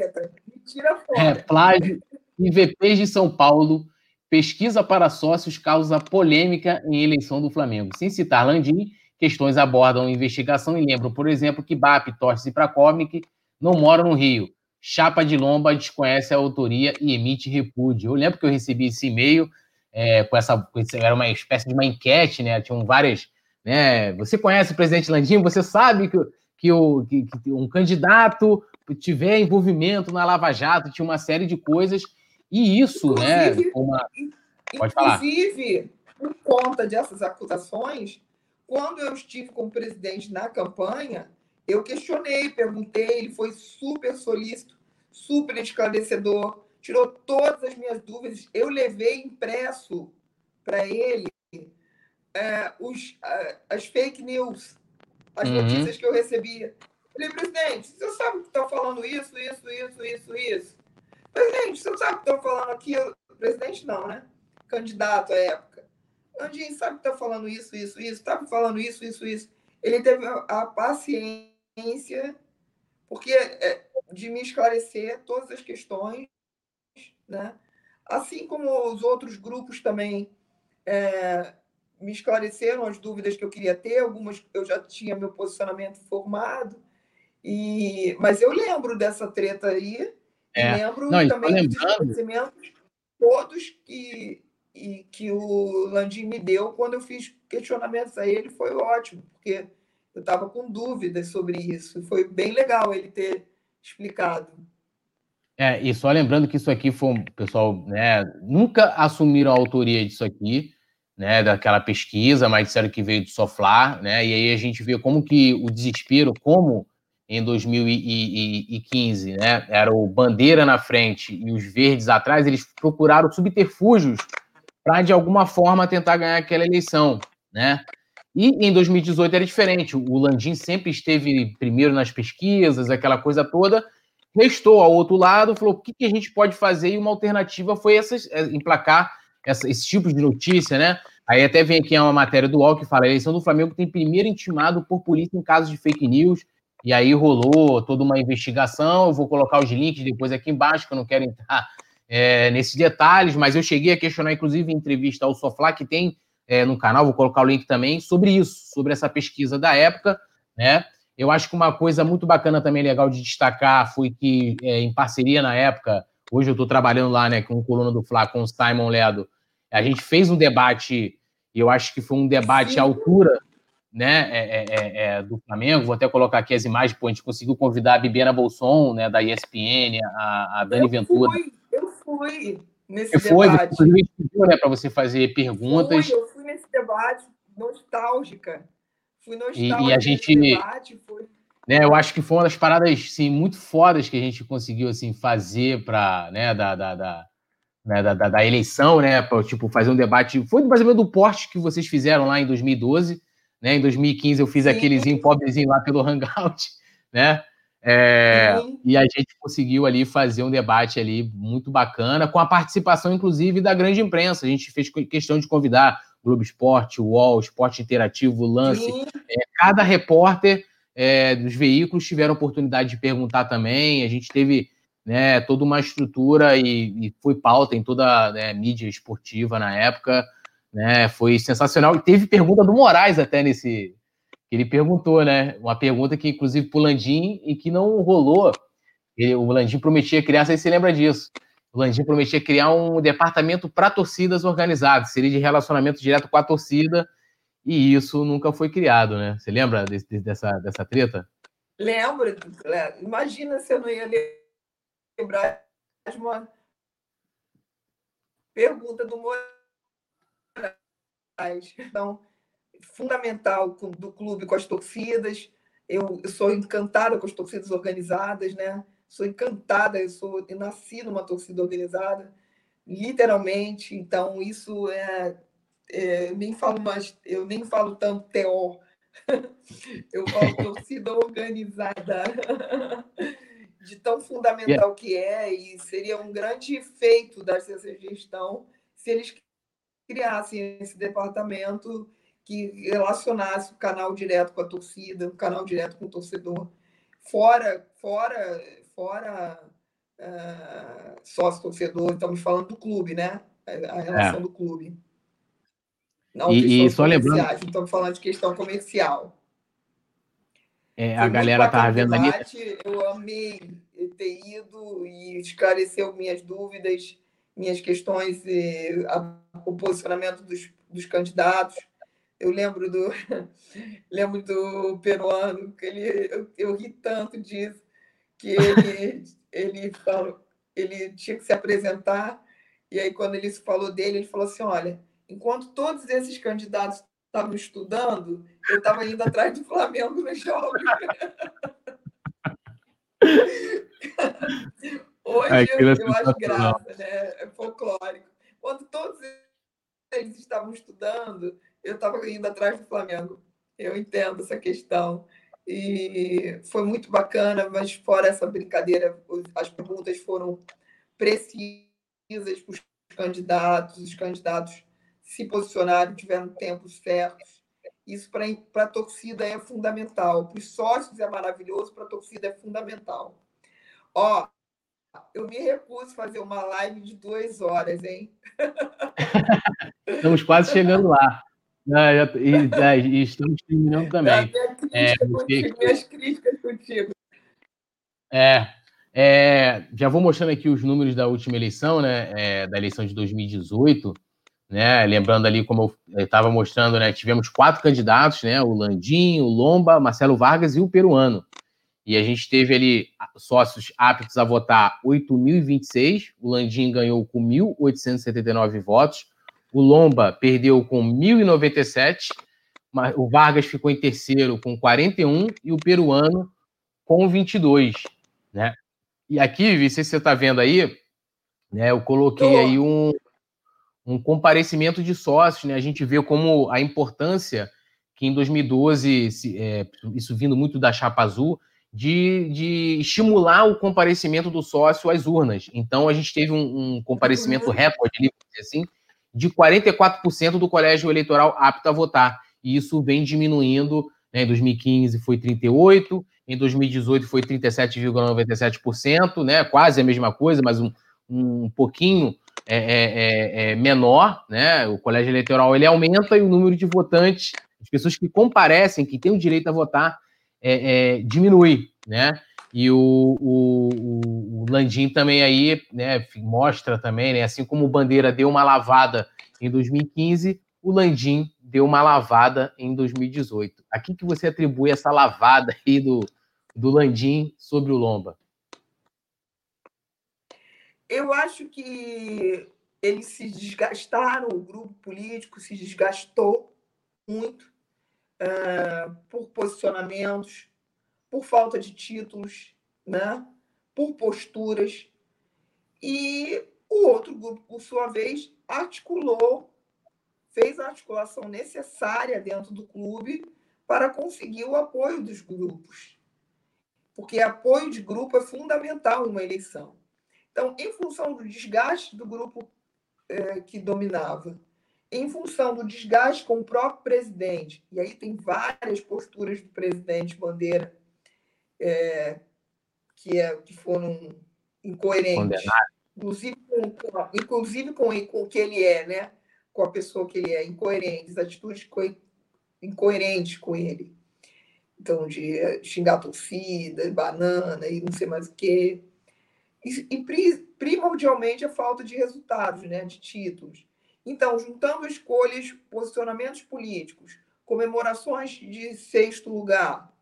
É, plágio. IVPs de São Paulo. Pesquisa para sócios causa polêmica em eleição do Flamengo. Sem citar Landim, questões abordam investigação e lembram, por exemplo, que BAP, Torres e Pracomic não moram no Rio. Chapa de Lomba desconhece a autoria e emite repúdio. Eu lembro que eu recebi esse e-mail é, com essa. Era uma espécie de uma enquete, né? Tinham várias. Né? Você conhece o presidente Landim? Você sabe que, que, o, que, que um candidato tiver envolvimento na Lava Jato, tinha uma série de coisas. E isso, né, inclusive, né? Uma... Inclusive, por conta dessas acusações, quando eu estive com o presidente na campanha, eu questionei, perguntei, ele foi super solícito, super esclarecedor, tirou todas as minhas dúvidas. Eu levei impresso para ele é, os, as fake news, as uhum. notícias que eu recebia. Falei, presidente, você sabe que estão falando isso, isso, isso, isso, isso? Presidente, você sabe que estão falando aquilo? Presidente não, né? Candidato à época. Andinho, sabe que está falando isso, isso, isso? Estava falando isso, isso, isso. Ele teve a paciência porque é, de me esclarecer todas as questões, né? assim como os outros grupos também é, me esclareceram as dúvidas que eu queria ter, algumas eu já tinha meu posicionamento formado, e mas eu lembro dessa treta aí, é. lembro Não, também dos esclarecimentos todos que, e, que o Landim me deu quando eu fiz questionamentos a ele, foi ótimo, porque eu estava com dúvidas sobre isso. Foi bem legal ele ter explicado. É, e só lembrando que isso aqui foi, pessoal, né, nunca assumiram a autoria disso aqui, né, daquela pesquisa, mas disseram que veio do Soflar, né, e aí a gente vê como que o desespero, como em 2015, né? Era o Bandeira na frente e os verdes atrás, eles procuraram subterfúgios para, de alguma forma, tentar ganhar aquela eleição, né? E em 2018 era diferente. O Landim sempre esteve primeiro nas pesquisas, aquela coisa toda. Restou ao outro lado, falou: o que, a gente pode fazer? E uma alternativa foi essas, é, emplacar essa, esse tipo de notícia, né? Aí até vem aqui uma matéria do UOL que fala: a eleição do Flamengo tem primeiro intimado por polícia em casos de fake news. E aí rolou toda uma investigação. Eu vou colocar os links depois aqui embaixo, que eu não quero entrar é, nesses detalhes, mas eu cheguei a questionar, inclusive, em entrevista ao Soflá, que tem é, no canal, vou colocar o link também, sobre isso, sobre essa pesquisa da época, né? Eu acho que uma coisa muito bacana também, legal de destacar, foi que, é, em parceria na época, hoje eu estou trabalhando lá, né, com o coluna do Flá, com o Simon Ledo, a gente fez um debate, e eu acho que foi um debate à altura, né, é, é, é, é, do Flamengo, vou até colocar aqui as imagens, pô, a gente conseguiu convidar a Bibiana Bolson, né, da ESPN, a, a Dani eu Ventura. Fui, eu fui nesse você debate. Foi, você né, para você fazer perguntas. Fui, eu fui nesse debate nostálgica. Fui nostálgica e, e a gente, debate, foi... né, eu acho que foi uma das paradas sim, muito fodas que a gente conseguiu assim fazer para, né, da, da, da né, da, da, da, eleição, né, para tipo fazer um debate. Foi mais ou menos do porte que vocês fizeram lá em 2012, né? Em 2015 eu fiz Sim. aquelezinho pobrezinho lá pelo Hangout, *laughs* né? É, e a gente conseguiu ali fazer um debate ali muito bacana, com a participação, inclusive, da grande imprensa. A gente fez questão de convidar o Globo Esporte, o UOL, Esporte Interativo, o Lance. É, cada repórter é, dos veículos tiveram oportunidade de perguntar também. A gente teve né, toda uma estrutura e, e foi pauta em toda a né, mídia esportiva na época. Né, foi sensacional. E teve pergunta do Moraes até nesse, ele perguntou, né? Uma pergunta que, inclusive, para o Landim e que não rolou. Ele, o Landim prometia criar, não sei se você lembra disso. O Landim prometia criar um departamento para torcidas organizadas, seria de relacionamento direto com a torcida, e isso nunca foi criado, né? Você lembra dessa, dessa treta? Lembro. Imagina se eu não ia lembrar de uma pergunta do Moraes. Então, fundamental do clube com as torcidas. Eu, eu, sou encantada com as torcidas organizadas, né? Sou encantada, eu sou eu nasci numa torcida organizada, literalmente. Então isso é, é nem falo mais, eu nem falo tanto teor. *laughs* eu falo torcida organizada. *laughs* De tão fundamental que é, e seria um grande feito dessa gestão se eles criassem esse departamento que relacionasse o canal direto com a torcida, o canal direto com o torcedor, fora, fora, fora uh, sócio-torcedor, estamos falando do clube, né? A relação é. do clube. Não e, e só lembrando. Estamos falando de questão comercial. É, a galera tá vendo ali. Eu amei ter ido e esclareceu minhas dúvidas, minhas questões, a, o posicionamento dos, dos candidatos. Eu lembro do *laughs* lembro do peruano que ele eu, eu ri tanto disso que ele *laughs* ele falou ele tinha que se apresentar e aí quando ele falou dele ele falou assim olha enquanto todos esses candidatos estavam estudando eu estava indo atrás do Flamengo nos jogos *laughs* hoje é, eu, eu acho graça né é folclórico quando todos eles estavam estudando eu estava indo atrás do Flamengo. Eu entendo essa questão. E foi muito bacana, mas fora essa brincadeira, as perguntas foram precisas para os candidatos, os candidatos se posicionaram, tiveram tempos certos. Isso para a torcida é fundamental. Para os sócios é maravilhoso, para a torcida é fundamental. Ó, eu me recuso a fazer uma live de duas horas, hein? Estamos quase chegando lá. Não, já, e, já, e estamos terminando também. É, contigo, minhas críticas contigo. É, é, já vou mostrando aqui os números da última eleição, né? É, da eleição de 2018. Né, lembrando ali, como eu estava mostrando, né, tivemos quatro candidatos, né, o Landim, o Lomba, Marcelo Vargas e o Peruano. E a gente teve ali sócios aptos a votar 8.026, o Landim ganhou com 1.879 votos, o Lomba perdeu com 1.097, o Vargas ficou em terceiro com 41 e o peruano com 22, né? E aqui, se você está vendo aí, né? Eu coloquei Tô. aí um, um comparecimento de sócios, né? A gente vê como a importância que em 2012, é, isso vindo muito da chapa azul, de, de, estimular o comparecimento do sócio às urnas. Então, a gente teve um, um comparecimento uhum. recorde, assim, de 44% do colégio eleitoral apto a votar. E isso vem diminuindo. Né? Em 2015 foi 38%, em 2018 foi 37,97%, né? quase a mesma coisa, mas um, um pouquinho é, é, é, é, menor. Né? O colégio eleitoral ele aumenta e o número de votantes, as pessoas que comparecem, que têm o direito a votar, é, é, diminui, né? E o, o, o, Landim também aí, né, mostra também, né, assim como o Bandeira deu uma lavada em 2015, o Landim deu uma lavada em 2018. A que, que você atribui essa lavada aí do, do Landim sobre o Lomba? Eu acho que eles se desgastaram, o grupo político se desgastou muito uh, por posicionamentos, por falta de títulos, né? por posturas. E o outro grupo, por sua vez, articulou, fez a articulação necessária dentro do clube para conseguir o apoio dos grupos. Porque apoio de grupo é fundamental numa eleição. Então, em função do desgaste do grupo que dominava em função do desgaste com o próprio presidente, e aí tem várias posturas do presidente Bandeira é, que, é, que foram incoerentes, inclusive com, inclusive com, com o que ele é, né? com a pessoa que ele é, incoerentes, atitudes co incoerentes com ele. Então, de é, xingar torcida, banana e não sei mais o quê. E, e primordialmente a falta de resultados, né? de títulos. Então, juntando escolhas, posicionamentos políticos, comemorações de sexto lugar,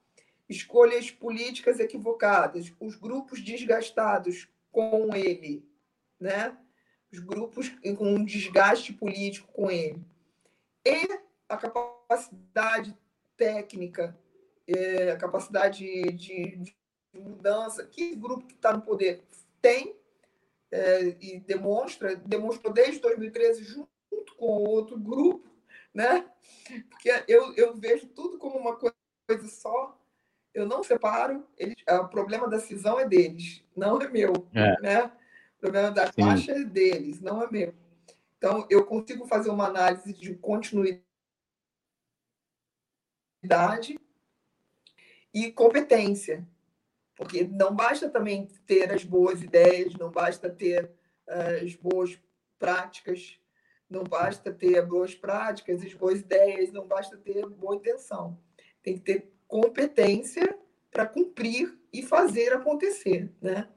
escolhas políticas equivocadas, os grupos desgastados com ele, né? Os grupos com um desgaste político com ele. E a capacidade técnica, é, a capacidade de, de mudança que o grupo que está no poder tem é, e demonstra, demonstrou desde 2013, junto junto com outro grupo, né? Porque eu, eu vejo tudo como uma coisa só, eu não separo, eles, o problema da cisão é deles, não é meu, é. né? O problema da Sim. taxa é deles, não é meu. Então, eu consigo fazer uma análise de continuidade e competência, porque não basta também ter as boas ideias, não basta ter uh, as boas práticas, não basta ter boas práticas, as boas ideias, não basta ter boa intenção. Tem que ter competência para cumprir e fazer acontecer, né?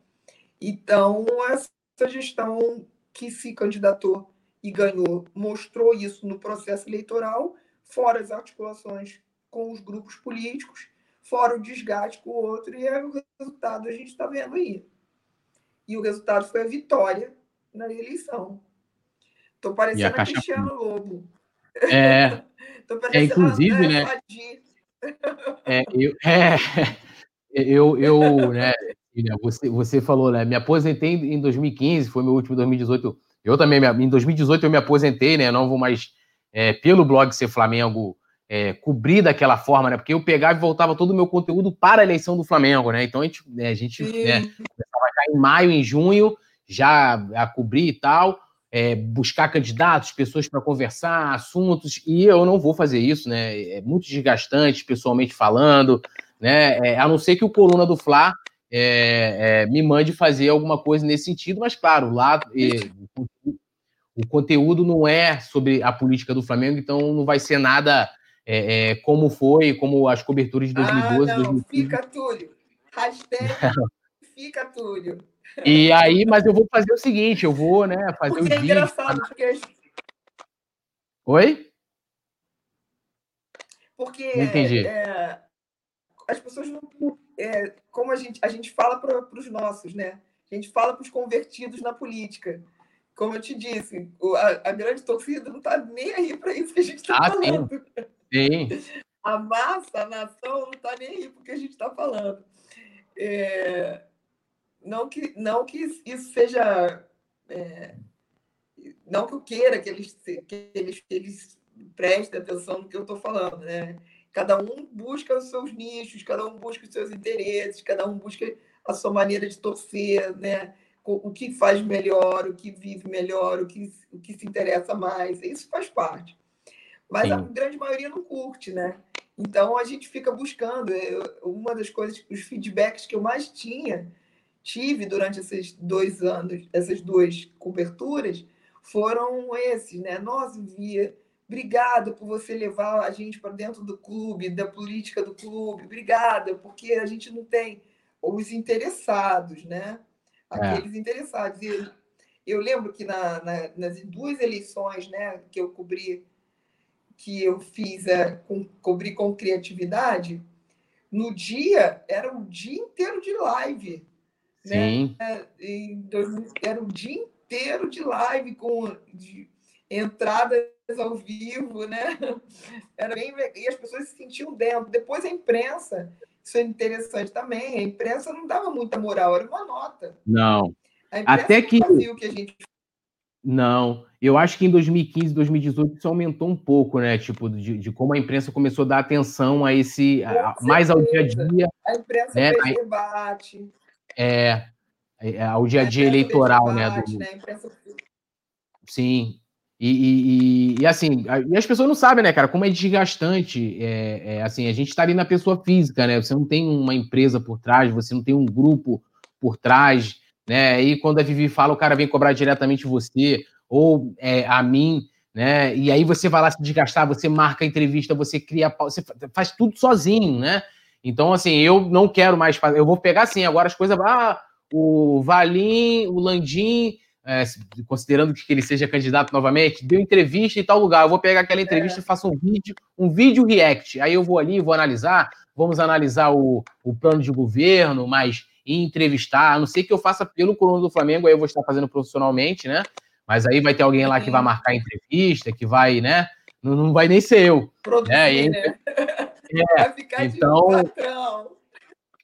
Então, essa gestão que se candidatou e ganhou mostrou isso no processo eleitoral, fora as articulações com os grupos políticos, fora o desgaste com o outro, e é o resultado a gente está vendo aí. E o resultado foi a vitória na eleição. Tô parecendo a. Cristiano Lobo. É, é inclusive, né? É, eu, *laughs* é, eu, eu, né, você, você falou, né? Me aposentei em 2015, foi meu último 2018. Eu também, em 2018 eu me aposentei, né? Não vou mais, é, pelo blog Ser Flamengo, é, cobrir daquela forma, né? Porque eu pegava e voltava todo o meu conteúdo para a eleição do Flamengo, né? Então a gente, né, a gente né, começava a em maio, em junho, já a cobrir e tal é, buscar candidatos, pessoas para conversar, assuntos, e eu não vou fazer isso, né? É muito desgastante, pessoalmente falando, né? É, a não ser que o Coluna do Fla é, é me mande fazer alguma coisa nesse sentido, mas claro, lá o conteúdo não é sobre a política do Flamengo, então não vai ser nada é, como foi, como as coberturas de 2012. Ah, não, 2015. fica Túlio. Hashtag *laughs* fica Túlio. E aí, mas eu vou fazer o seguinte, eu vou, né, fazer porque o é engraçado, porque... Oi? Porque não entendi. É, as pessoas não... É, como a gente, a gente fala para os nossos, né? A gente fala para os convertidos na política. Como eu te disse, a, a grande torcida não está nem aí para isso que a gente está ah, falando. Sim. sim. A massa, a nação não está nem aí porque a gente está falando. É, não, que, não que isso seja. É, não que eu queira que eles, que eles, que eles prestem atenção no que eu estou falando, né? Cada um busca os seus nichos, cada um busca os seus interesses, cada um busca a sua maneira de torcer, né? o que faz melhor, o que vive melhor, o que, o que se interessa mais. Isso faz parte. Mas Sim. a grande maioria não curte, né? Então a gente fica buscando. Uma das coisas, os feedbacks que eu mais tinha, tive durante esses dois anos, essas duas coberturas, foram esses, né? Nossa, Via, obrigada por você levar a gente para dentro do clube, da política do clube, obrigada, porque a gente não tem os interessados, né? É. Aqueles é. interessados. E eu lembro que na, na, nas duas eleições né, que eu cobri que eu fiz é, com, cobri com criatividade, no dia era o dia inteiro de live. Né? Sim. Né? era o dia inteiro de live com de entradas ao vivo, né? Era bem, e as pessoas se sentiam dentro. Depois a imprensa, isso é interessante também, a imprensa não dava muita moral, era uma nota. Não. Até que... que a gente não, eu acho que em 2015, 2018 isso aumentou um pouco, né? Tipo, de, de como a imprensa começou a dar atenção a esse, a, mais ao dia a dia. A imprensa né? fez debate. É, é, ao dia a dia eleitoral, né, debate, né? Do... né? Sim. E, e, e, assim, e as pessoas não sabem, né, cara, como é desgastante. É, é, assim, a gente está ali na pessoa física, né? Você não tem uma empresa por trás, você não tem um grupo por trás né? Aí quando a Vivi fala, o cara vem cobrar diretamente você ou é, a mim, né? E aí você vai lá se desgastar, você marca a entrevista, você cria, você faz tudo sozinho, né? Então, assim, eu não quero mais fazer, eu vou pegar assim, agora as coisas, ah, o Valim, o Landim, é, considerando que ele seja candidato novamente, deu entrevista em tal lugar, eu vou pegar aquela entrevista é. e faço um vídeo, um vídeo react, aí eu vou ali, vou analisar, vamos analisar o, o plano de governo, mas entrevistar, a não ser que eu faça pelo coluna do Flamengo, aí eu vou estar fazendo profissionalmente, né? Mas aí vai ter alguém lá que vai marcar a entrevista, que vai, né? Não, não vai nem ser eu. Produzir, né? E, né? É, então,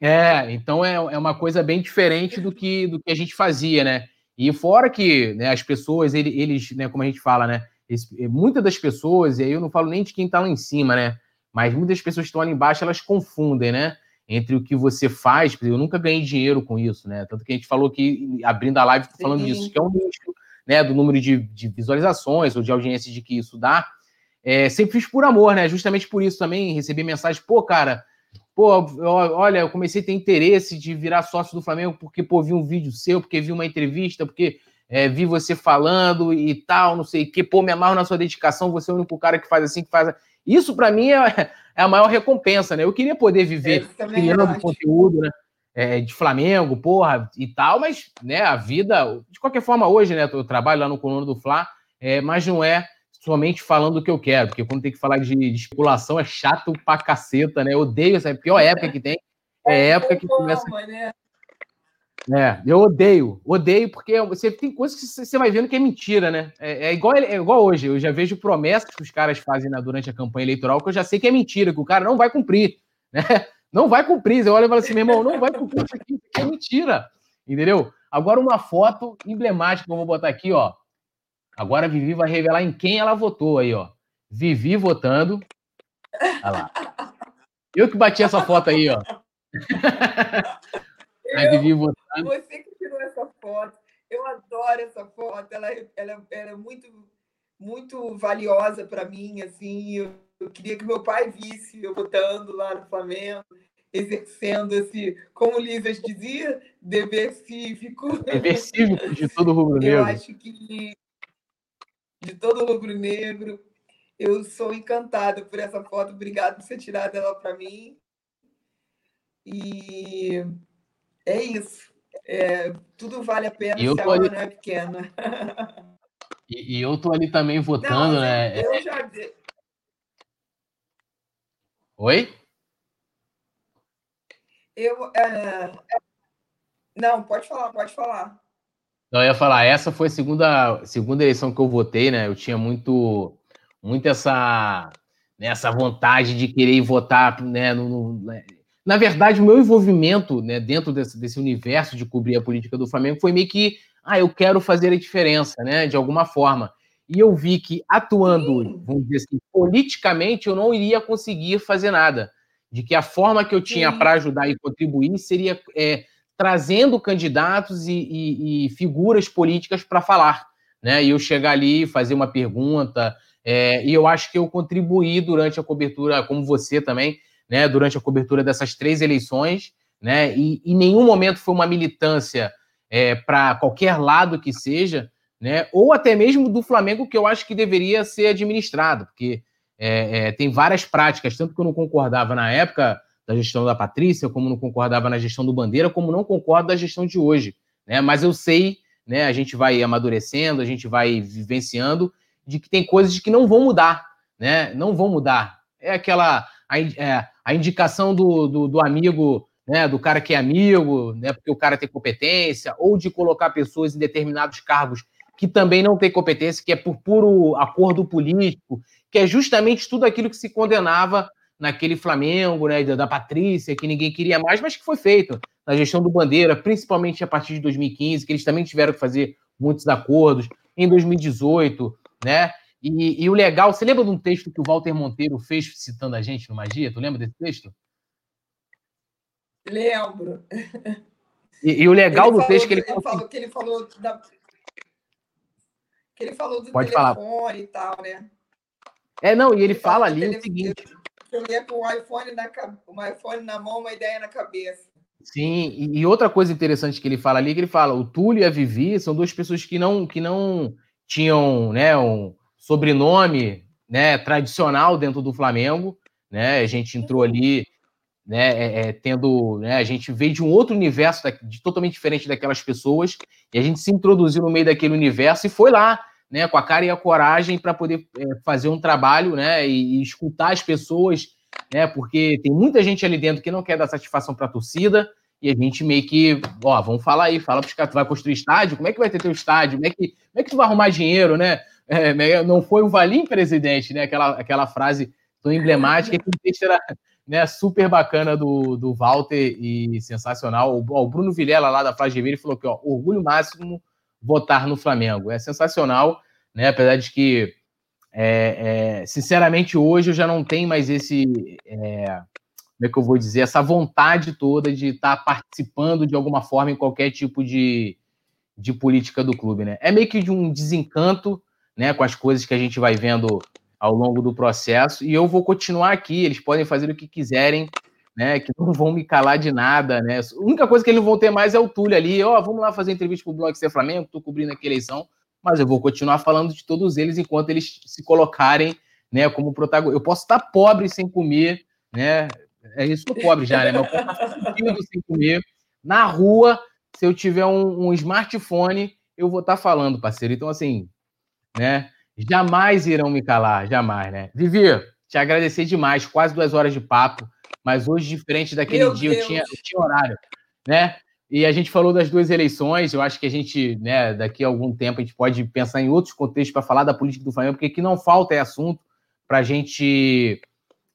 É, então é, é uma coisa bem diferente do que, do que a gente fazia, né? E fora que né, as pessoas, eles, né, como a gente fala, né? Esse, muitas das pessoas, e aí eu não falo nem de quem está lá em cima, né? Mas muitas pessoas que estão ali embaixo, elas confundem, né? entre o que você faz, eu nunca ganhei dinheiro com isso, né? Tanto que a gente falou que, abrindo a live, falando Sim. disso, que é um nicho, né, do número de, de, visualizações ou de audiência de que isso dá. É, sempre fiz por amor, né? Justamente por isso também recebi mensagem, pô, cara, pô, olha, eu comecei a ter interesse de virar sócio do Flamengo porque, pô, vi um vídeo seu, porque vi uma entrevista, porque é, vi você falando e tal, não sei o que, pô, me amarro na sua dedicação, você é o único cara que faz assim, que faz. Isso, para mim, é, é a maior recompensa, né? Eu queria poder viver criando conteúdo, né? É, de Flamengo, porra, e tal, mas, né, a vida, de qualquer forma, hoje, né, eu trabalho lá no Coluna do Fla, é, mas não é somente falando o que eu quero, porque quando tem que falar de, de especulação é chato pra caceta, né? Eu odeio essa é a pior época que tem. É, é época que começa. Né? É, eu odeio, odeio, porque você tem coisas que você vai vendo que é mentira, né? É, é, igual, é igual hoje, eu já vejo promessas que os caras fazem na, durante a campanha eleitoral que eu já sei que é mentira, que o cara não vai cumprir, né? *laughs* Não vai cumprir. Eu olho e falo assim, meu irmão, não vai cumprir isso aqui, isso aqui é mentira, entendeu? Agora, uma foto emblemática que eu vou botar aqui, ó. Agora a Vivi vai revelar em quem ela votou aí, ó. Vivi votando. Olha lá. Eu que bati essa foto aí, ó. *laughs* a Vivi votando você que tirou essa foto. Eu adoro essa foto. Ela, ela, ela é muito, muito valiosa para mim. Assim, eu, eu, queria que meu pai visse eu votando lá no Flamengo, exercendo esse, como o Lisas dizia, dever cívico. Dever cívico de todo rubro-negro. Eu acho que de todo rubro-negro. Eu sou encantada por essa foto. Obrigada por você tirar ela para mim. E é isso é, tudo vale a pena se a hora não é pequena. *laughs* E, e, eu tô ali também votando, não, né? Eu já. Oi? Eu. É... Não, pode falar, pode falar. Eu ia falar, essa foi a segunda, segunda eleição que eu votei, né? Eu tinha muito, muito essa, né, essa vontade de querer votar, né, no, no, né, na verdade, o meu envolvimento né, dentro desse, desse, universo de cobrir a política do Flamengo foi meio que, ah, eu quero fazer a diferença, né, de alguma forma. E eu vi que atuando, vamos dizer assim, politicamente, eu não iria conseguir fazer nada. De que a forma que eu tinha para ajudar e contribuir seria é, trazendo candidatos e, e, e figuras políticas para falar. Né? E eu chegar ali, fazer uma pergunta. É, e eu acho que eu contribuí durante a cobertura, como você também, né, durante a cobertura dessas três eleições, né, e em nenhum momento foi uma militância é, para qualquer lado que seja, né, ou até mesmo do Flamengo, que eu acho que deveria ser administrado, porque é, é, tem várias práticas, tanto que eu não concordava na época da gestão da Patrícia, como não concordava na gestão do Bandeira, como não concordo da gestão de hoje, né, mas eu sei, né, a gente vai amadurecendo, a gente vai vivenciando, de que tem coisas que não vão mudar, né, não vão mudar. É aquela a, é, a indicação do, do, do, amigo, né, do cara que é amigo, né, porque o cara tem competência, ou de colocar pessoas em determinados cargos que também não têm competência, que é por puro acordo político, que é justamente tudo aquilo que se condenava naquele Flamengo, né, da, da Patrícia, que ninguém queria mais, mas que foi feito na gestão do Bandeira, principalmente a partir de 2015, que eles também tiveram que fazer muitos acordos, em 2018, né? E, e, o legal, você lembra de um texto que o Walter Monteiro fez citando a gente no Magia? Tu lembra desse texto? Lembro. E, e o legal ele do texto que ele, ele falou que ele falou da que ele falou do Pode telefone falar. e tal, né? É, não, e ele, ele fala ali o seguinte. Ia com o iPhone na, um iPhone na mão, uma ideia na cabeça. Sim, e, e outra coisa interessante que ele fala ali, que ele fala, o Túlio e a Vivi são duas pessoas que não, que não tinham, né, um, sobrenome né, tradicional dentro do Flamengo. Né? A gente entrou ali né, é, é, tendo. Né, a gente veio de um outro universo de, totalmente diferente daquelas pessoas, e a gente se introduziu no meio daquele universo e foi lá. Né, com a cara e a coragem para poder é, fazer um trabalho né, e, e, escutar as pessoas, né, porque tem muita gente ali dentro que não quer dar satisfação para a torcida, e a gente meio que, ó, vamos falar aí, fala para os caras, tu vai construir estádio? Como é que vai ter teu estádio? Como é que, como é que tu vai arrumar dinheiro, né? É, né, não foi o Valim presidente, né? Aquela, aquela frase tão emblemática que era né, super bacana do, do Walter e sensacional. O, o Bruno Vilela, lá da Flávia ele falou que ó, orgulho máximo votar no Flamengo. É sensacional, né? Apesar de que, é, é, sinceramente, hoje eu já não tenho mais esse. É, como é que eu vou dizer? Essa vontade toda de estar tá participando de alguma forma em qualquer tipo de, de política do clube, né? É meio que de um desencanto né, com as coisas que a gente vai vendo ao longo do processo. E eu vou continuar aqui, eles podem fazer o que quiserem, né, que não vão me calar de nada, né? A única coisa que eles vão ter mais é o Túlio ali, ó, oh, vamos lá fazer entrevista pro Blog Ser Flamengo, tô cobrindo aqui a eleição, mas eu vou continuar falando de todos eles enquanto eles se colocarem, né, como protagonista. Eu posso estar pobre sem comer, né? É isso, tô pobre já, né? Mas eu posso sem comer na rua, se eu tiver um, um smartphone, eu vou estar falando, parceiro. Então, assim, né? Jamais irão me calar, jamais, né? Vivi, te agradecer demais, quase duas horas de papo, mas hoje, diferente daquele Meu dia, eu tinha, eu tinha, horário, né? E a gente falou das duas eleições, eu acho que a gente, né, daqui a algum tempo, a gente pode pensar em outros contextos para falar da política do Flamengo, porque que não falta é assunto para a gente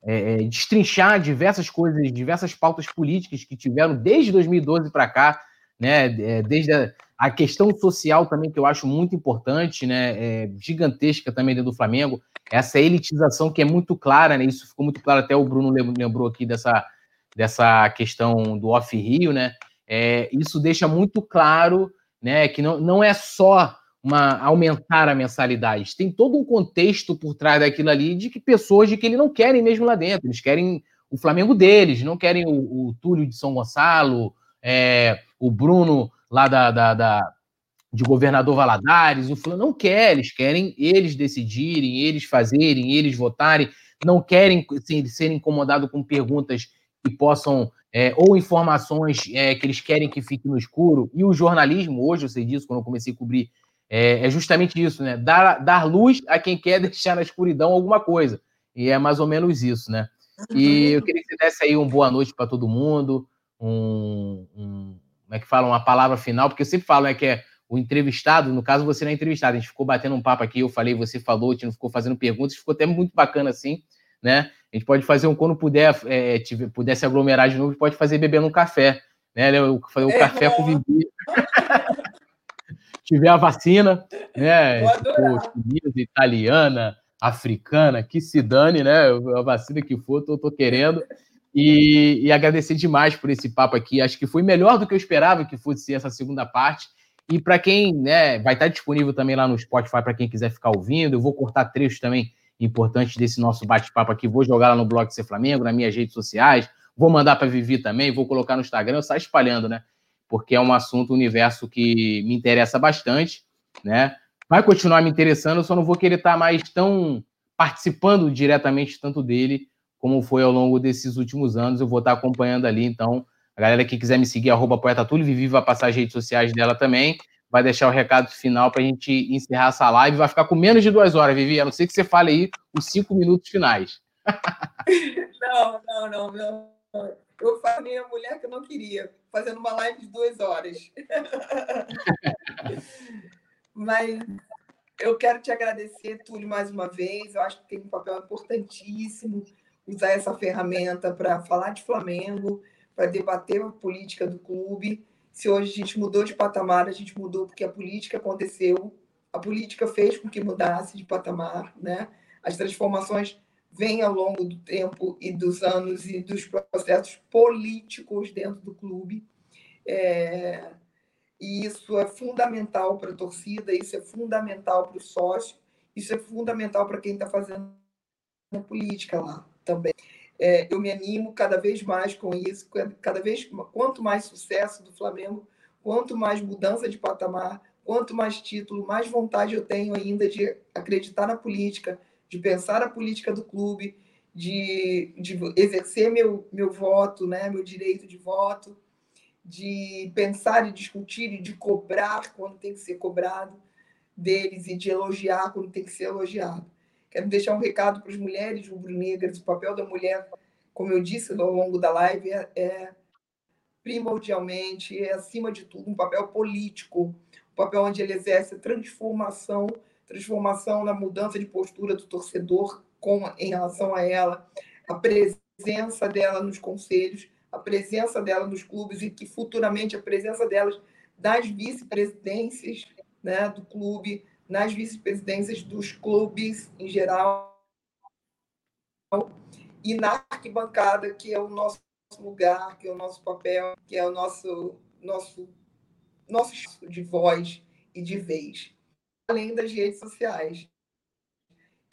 é, é, destrinchar diversas coisas, diversas pautas políticas que tiveram desde 2012 para cá, né? É, desde a, a questão social também, que eu acho muito importante, né? É gigantesca também dentro do Flamengo. Essa elitização que é muito clara, né? Isso ficou muito claro, até o Bruno lembrou aqui dessa, dessa questão do off-Rio, né? É, isso deixa muito claro né, que não, não é só uma aumentar a mensalidade, tem todo um contexto por trás daquilo ali de que pessoas de que eles não querem mesmo lá dentro, eles querem o Flamengo deles, não querem o, o Túlio de São Gonçalo, é, o Bruno lá da, da, da de governador Valadares, o fulano não quer, eles querem eles decidirem, eles fazerem, eles votarem, não querem assim, ser incomodados com perguntas que possam, é, ou informações é, que eles querem que fique no escuro. E o jornalismo, hoje eu sei disso, quando eu comecei a cobrir, é, é justamente isso, né? Dar, dar luz a quem quer *laughs* deixar na escuridão alguma coisa. E é mais ou menos isso, né? E eu queria que você desse aí uma boa noite para todo mundo, um, um como é que fala, uma palavra final, porque eu sempre falo né, que é o entrevistado, no caso você não é entrevistado, a gente ficou batendo um papo aqui, eu falei, você falou, a gente não ficou fazendo perguntas, ficou até muito bacana assim, né? A gente pode fazer um, quando puder, é, tiver, puder se aglomerar de novo, pode fazer bebendo um café. Né? Fazer um é café bom. com Vivi. *laughs* tiver a vacina, né? Chinesa, italiana, africana, que se dane, né? A vacina que for, tô, tô querendo. E, e, agradecer demais por esse papo aqui. Acho que foi melhor do que eu esperava que fosse essa segunda parte. E para quem né, vai estar disponível também lá no Spotify, para quem quiser ficar ouvindo, eu vou cortar trechos também importantes desse nosso bate-papo aqui. Vou jogar lá no blog Ser Flamengo, nas minhas redes sociais. Vou mandar para Vivi também, vou colocar no Instagram, eu saio espalhando, né? Porque é um assunto, um universo que me interessa bastante, né? Vai continuar me interessando, eu só não vou querer estar mais tão participando diretamente tanto dele como foi ao longo desses últimos anos. Eu vou estar acompanhando ali, então a galera que quiser me seguir, arroba Poeta Túlio, Vivi vai passar as redes sociais dela também, vai deixar o recado final para a gente encerrar essa live. Vai ficar com menos de duas horas, Vivi, a não ser que você fale aí os cinco minutos finais. *laughs* Não, não, não, não. Eu falei a mulher que eu não queria, fazendo uma live de duas horas. *laughs* Mas eu quero te agradecer, Túlio, mais uma vez. Eu acho que tem um papel importantíssimo usar essa ferramenta para falar de Flamengo, para debater a política do clube. Se hoje a gente mudou de patamar, a gente mudou porque a política aconteceu, a política fez com que mudasse de patamar, né? As transformações vêm ao longo do tempo e dos anos e dos processos políticos dentro do clube. É... E isso é fundamental para a torcida, isso é fundamental para o sócio, isso é fundamental para quem está fazendo política lá também é, eu me animo cada vez mais com isso, cada vez quanto mais sucesso do Flamengo, quanto mais mudança de patamar, quanto mais título, mais vontade eu tenho ainda de acreditar na política, de pensar a política do clube, de, de exercer meu, meu voto, né, meu direito de voto, de pensar e discutir e de cobrar quando tem que ser cobrado deles e de elogiar quando tem que ser elogiado. Quero deixar um recado para as mulheres rubro-negras. O papel da mulher, como eu disse ao longo da live, é, é primordialmente, é acima de tudo, um papel político, um papel onde ele exerce transformação, transformação na mudança de postura do torcedor com, em relação a ela, a presença dela nos conselhos, a presença dela nos clubes e que futuramente a presença delas das vice-presidências né, do clube, nas vice-presidências dos clubes em geral e na arquibancada, que é o nosso lugar, que é o nosso papel, que é o nosso nosso nosso de voz e de vez, além das redes sociais.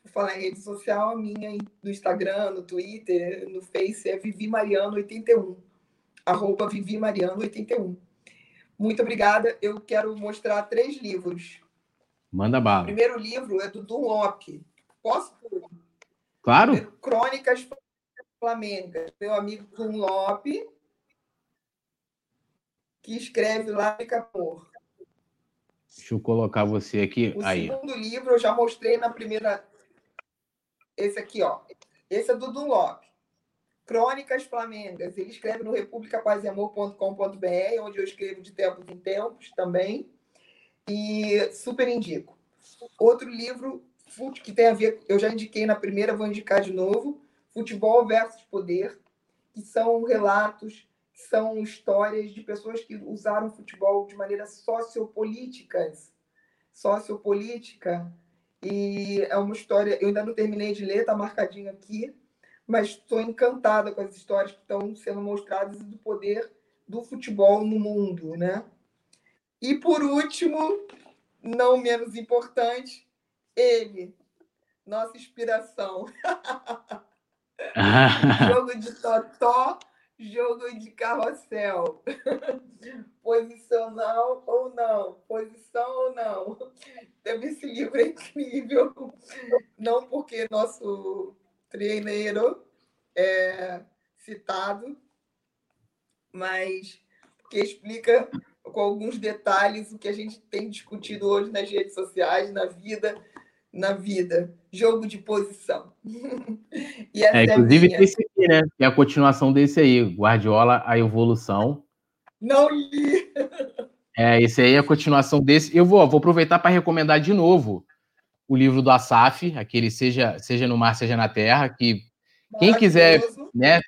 Por falar em rede social, a minha no Instagram, no Twitter, no Face é Vivi Mariano 81, arroba Vivi Mariano 81. Muito obrigada. Eu quero mostrar três livros Manda bala. O primeiro livro é do Dunlop. Posso? Claro. Crônicas Flamengas. Meu amigo Dunlop, que escreve lá em Capor. Deixa eu colocar você aqui. O Aí. segundo livro eu já mostrei na primeira. Esse aqui, ó. Esse é do Dunlop. Crônicas Flamengas. Ele escreve no republicapazeamor.com.br, onde eu escrevo de tempos em tempos também e super indico. Outro livro que tem a ver, eu já indiquei na primeira, vou indicar de novo, Futebol versus Poder, que são relatos, que são histórias de pessoas que usaram futebol de maneira sociopolíticas, sociopolítica, e é uma história, eu ainda não terminei de ler, está marcadinho aqui, mas estou encantada com as histórias que estão sendo mostradas do poder do futebol no mundo, né? E por último, não menos importante, ele, nossa inspiração. *laughs* jogo de totó, jogo de carrossel. Posicional ou não, posição ou não. Teve esse livro incrível, não porque nosso treineiro é citado, mas porque explica com alguns detalhes o que a gente tem discutido hoje nas redes sociais, na vida, na vida. Jogo de posição. *laughs* é, inclusive, é esse aqui, né? Que é a continuação desse aí, Guardiola, a evolução. Não li! É, esse aí é a continuação desse. Eu vou, vou aproveitar para recomendar de novo o livro do Asaf, aquele Seja, Seja no Mar, Seja na Terra, que Quem quiser né,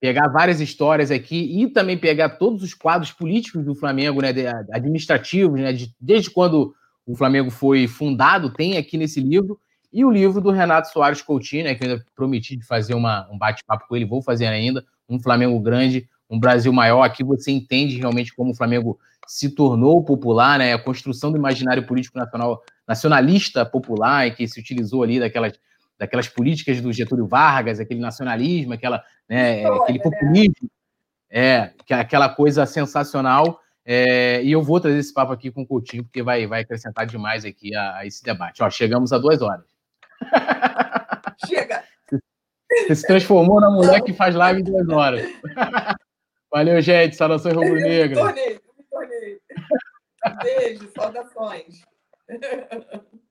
pegar várias histórias aqui e também pegar todos os quadros políticos do Flamengo, né, administrativos, né, de, desde quando o Flamengo foi fundado, tem aqui nesse livro, e o livro do Renato Soares Coutinho, né, que eu ainda prometi de fazer uma, um bate-papo com ele, vou fazer ainda, um Flamengo grande, um Brasil maior, aqui você entende realmente como o Flamengo se tornou popular, né, a construção do imaginário político nacional, nacionalista popular, que se utilizou ali daquelas daquelas políticas do Getúlio Vargas, aquele nacionalismo, aquela, né, aquele né? populismo, é, aquela coisa sensacional. É, e eu vou trazer esse papo aqui com o Coutinho, porque vai, vai acrescentar demais aqui a, a esse debate. Ó, chegamos a duas horas. *laughs* Chega! Você se transformou na mulher que faz live em duas horas. *laughs* Valeu, gente. Saudações rubro-negras. Me tornei, me tornei. Beijo, saudações. *laughs*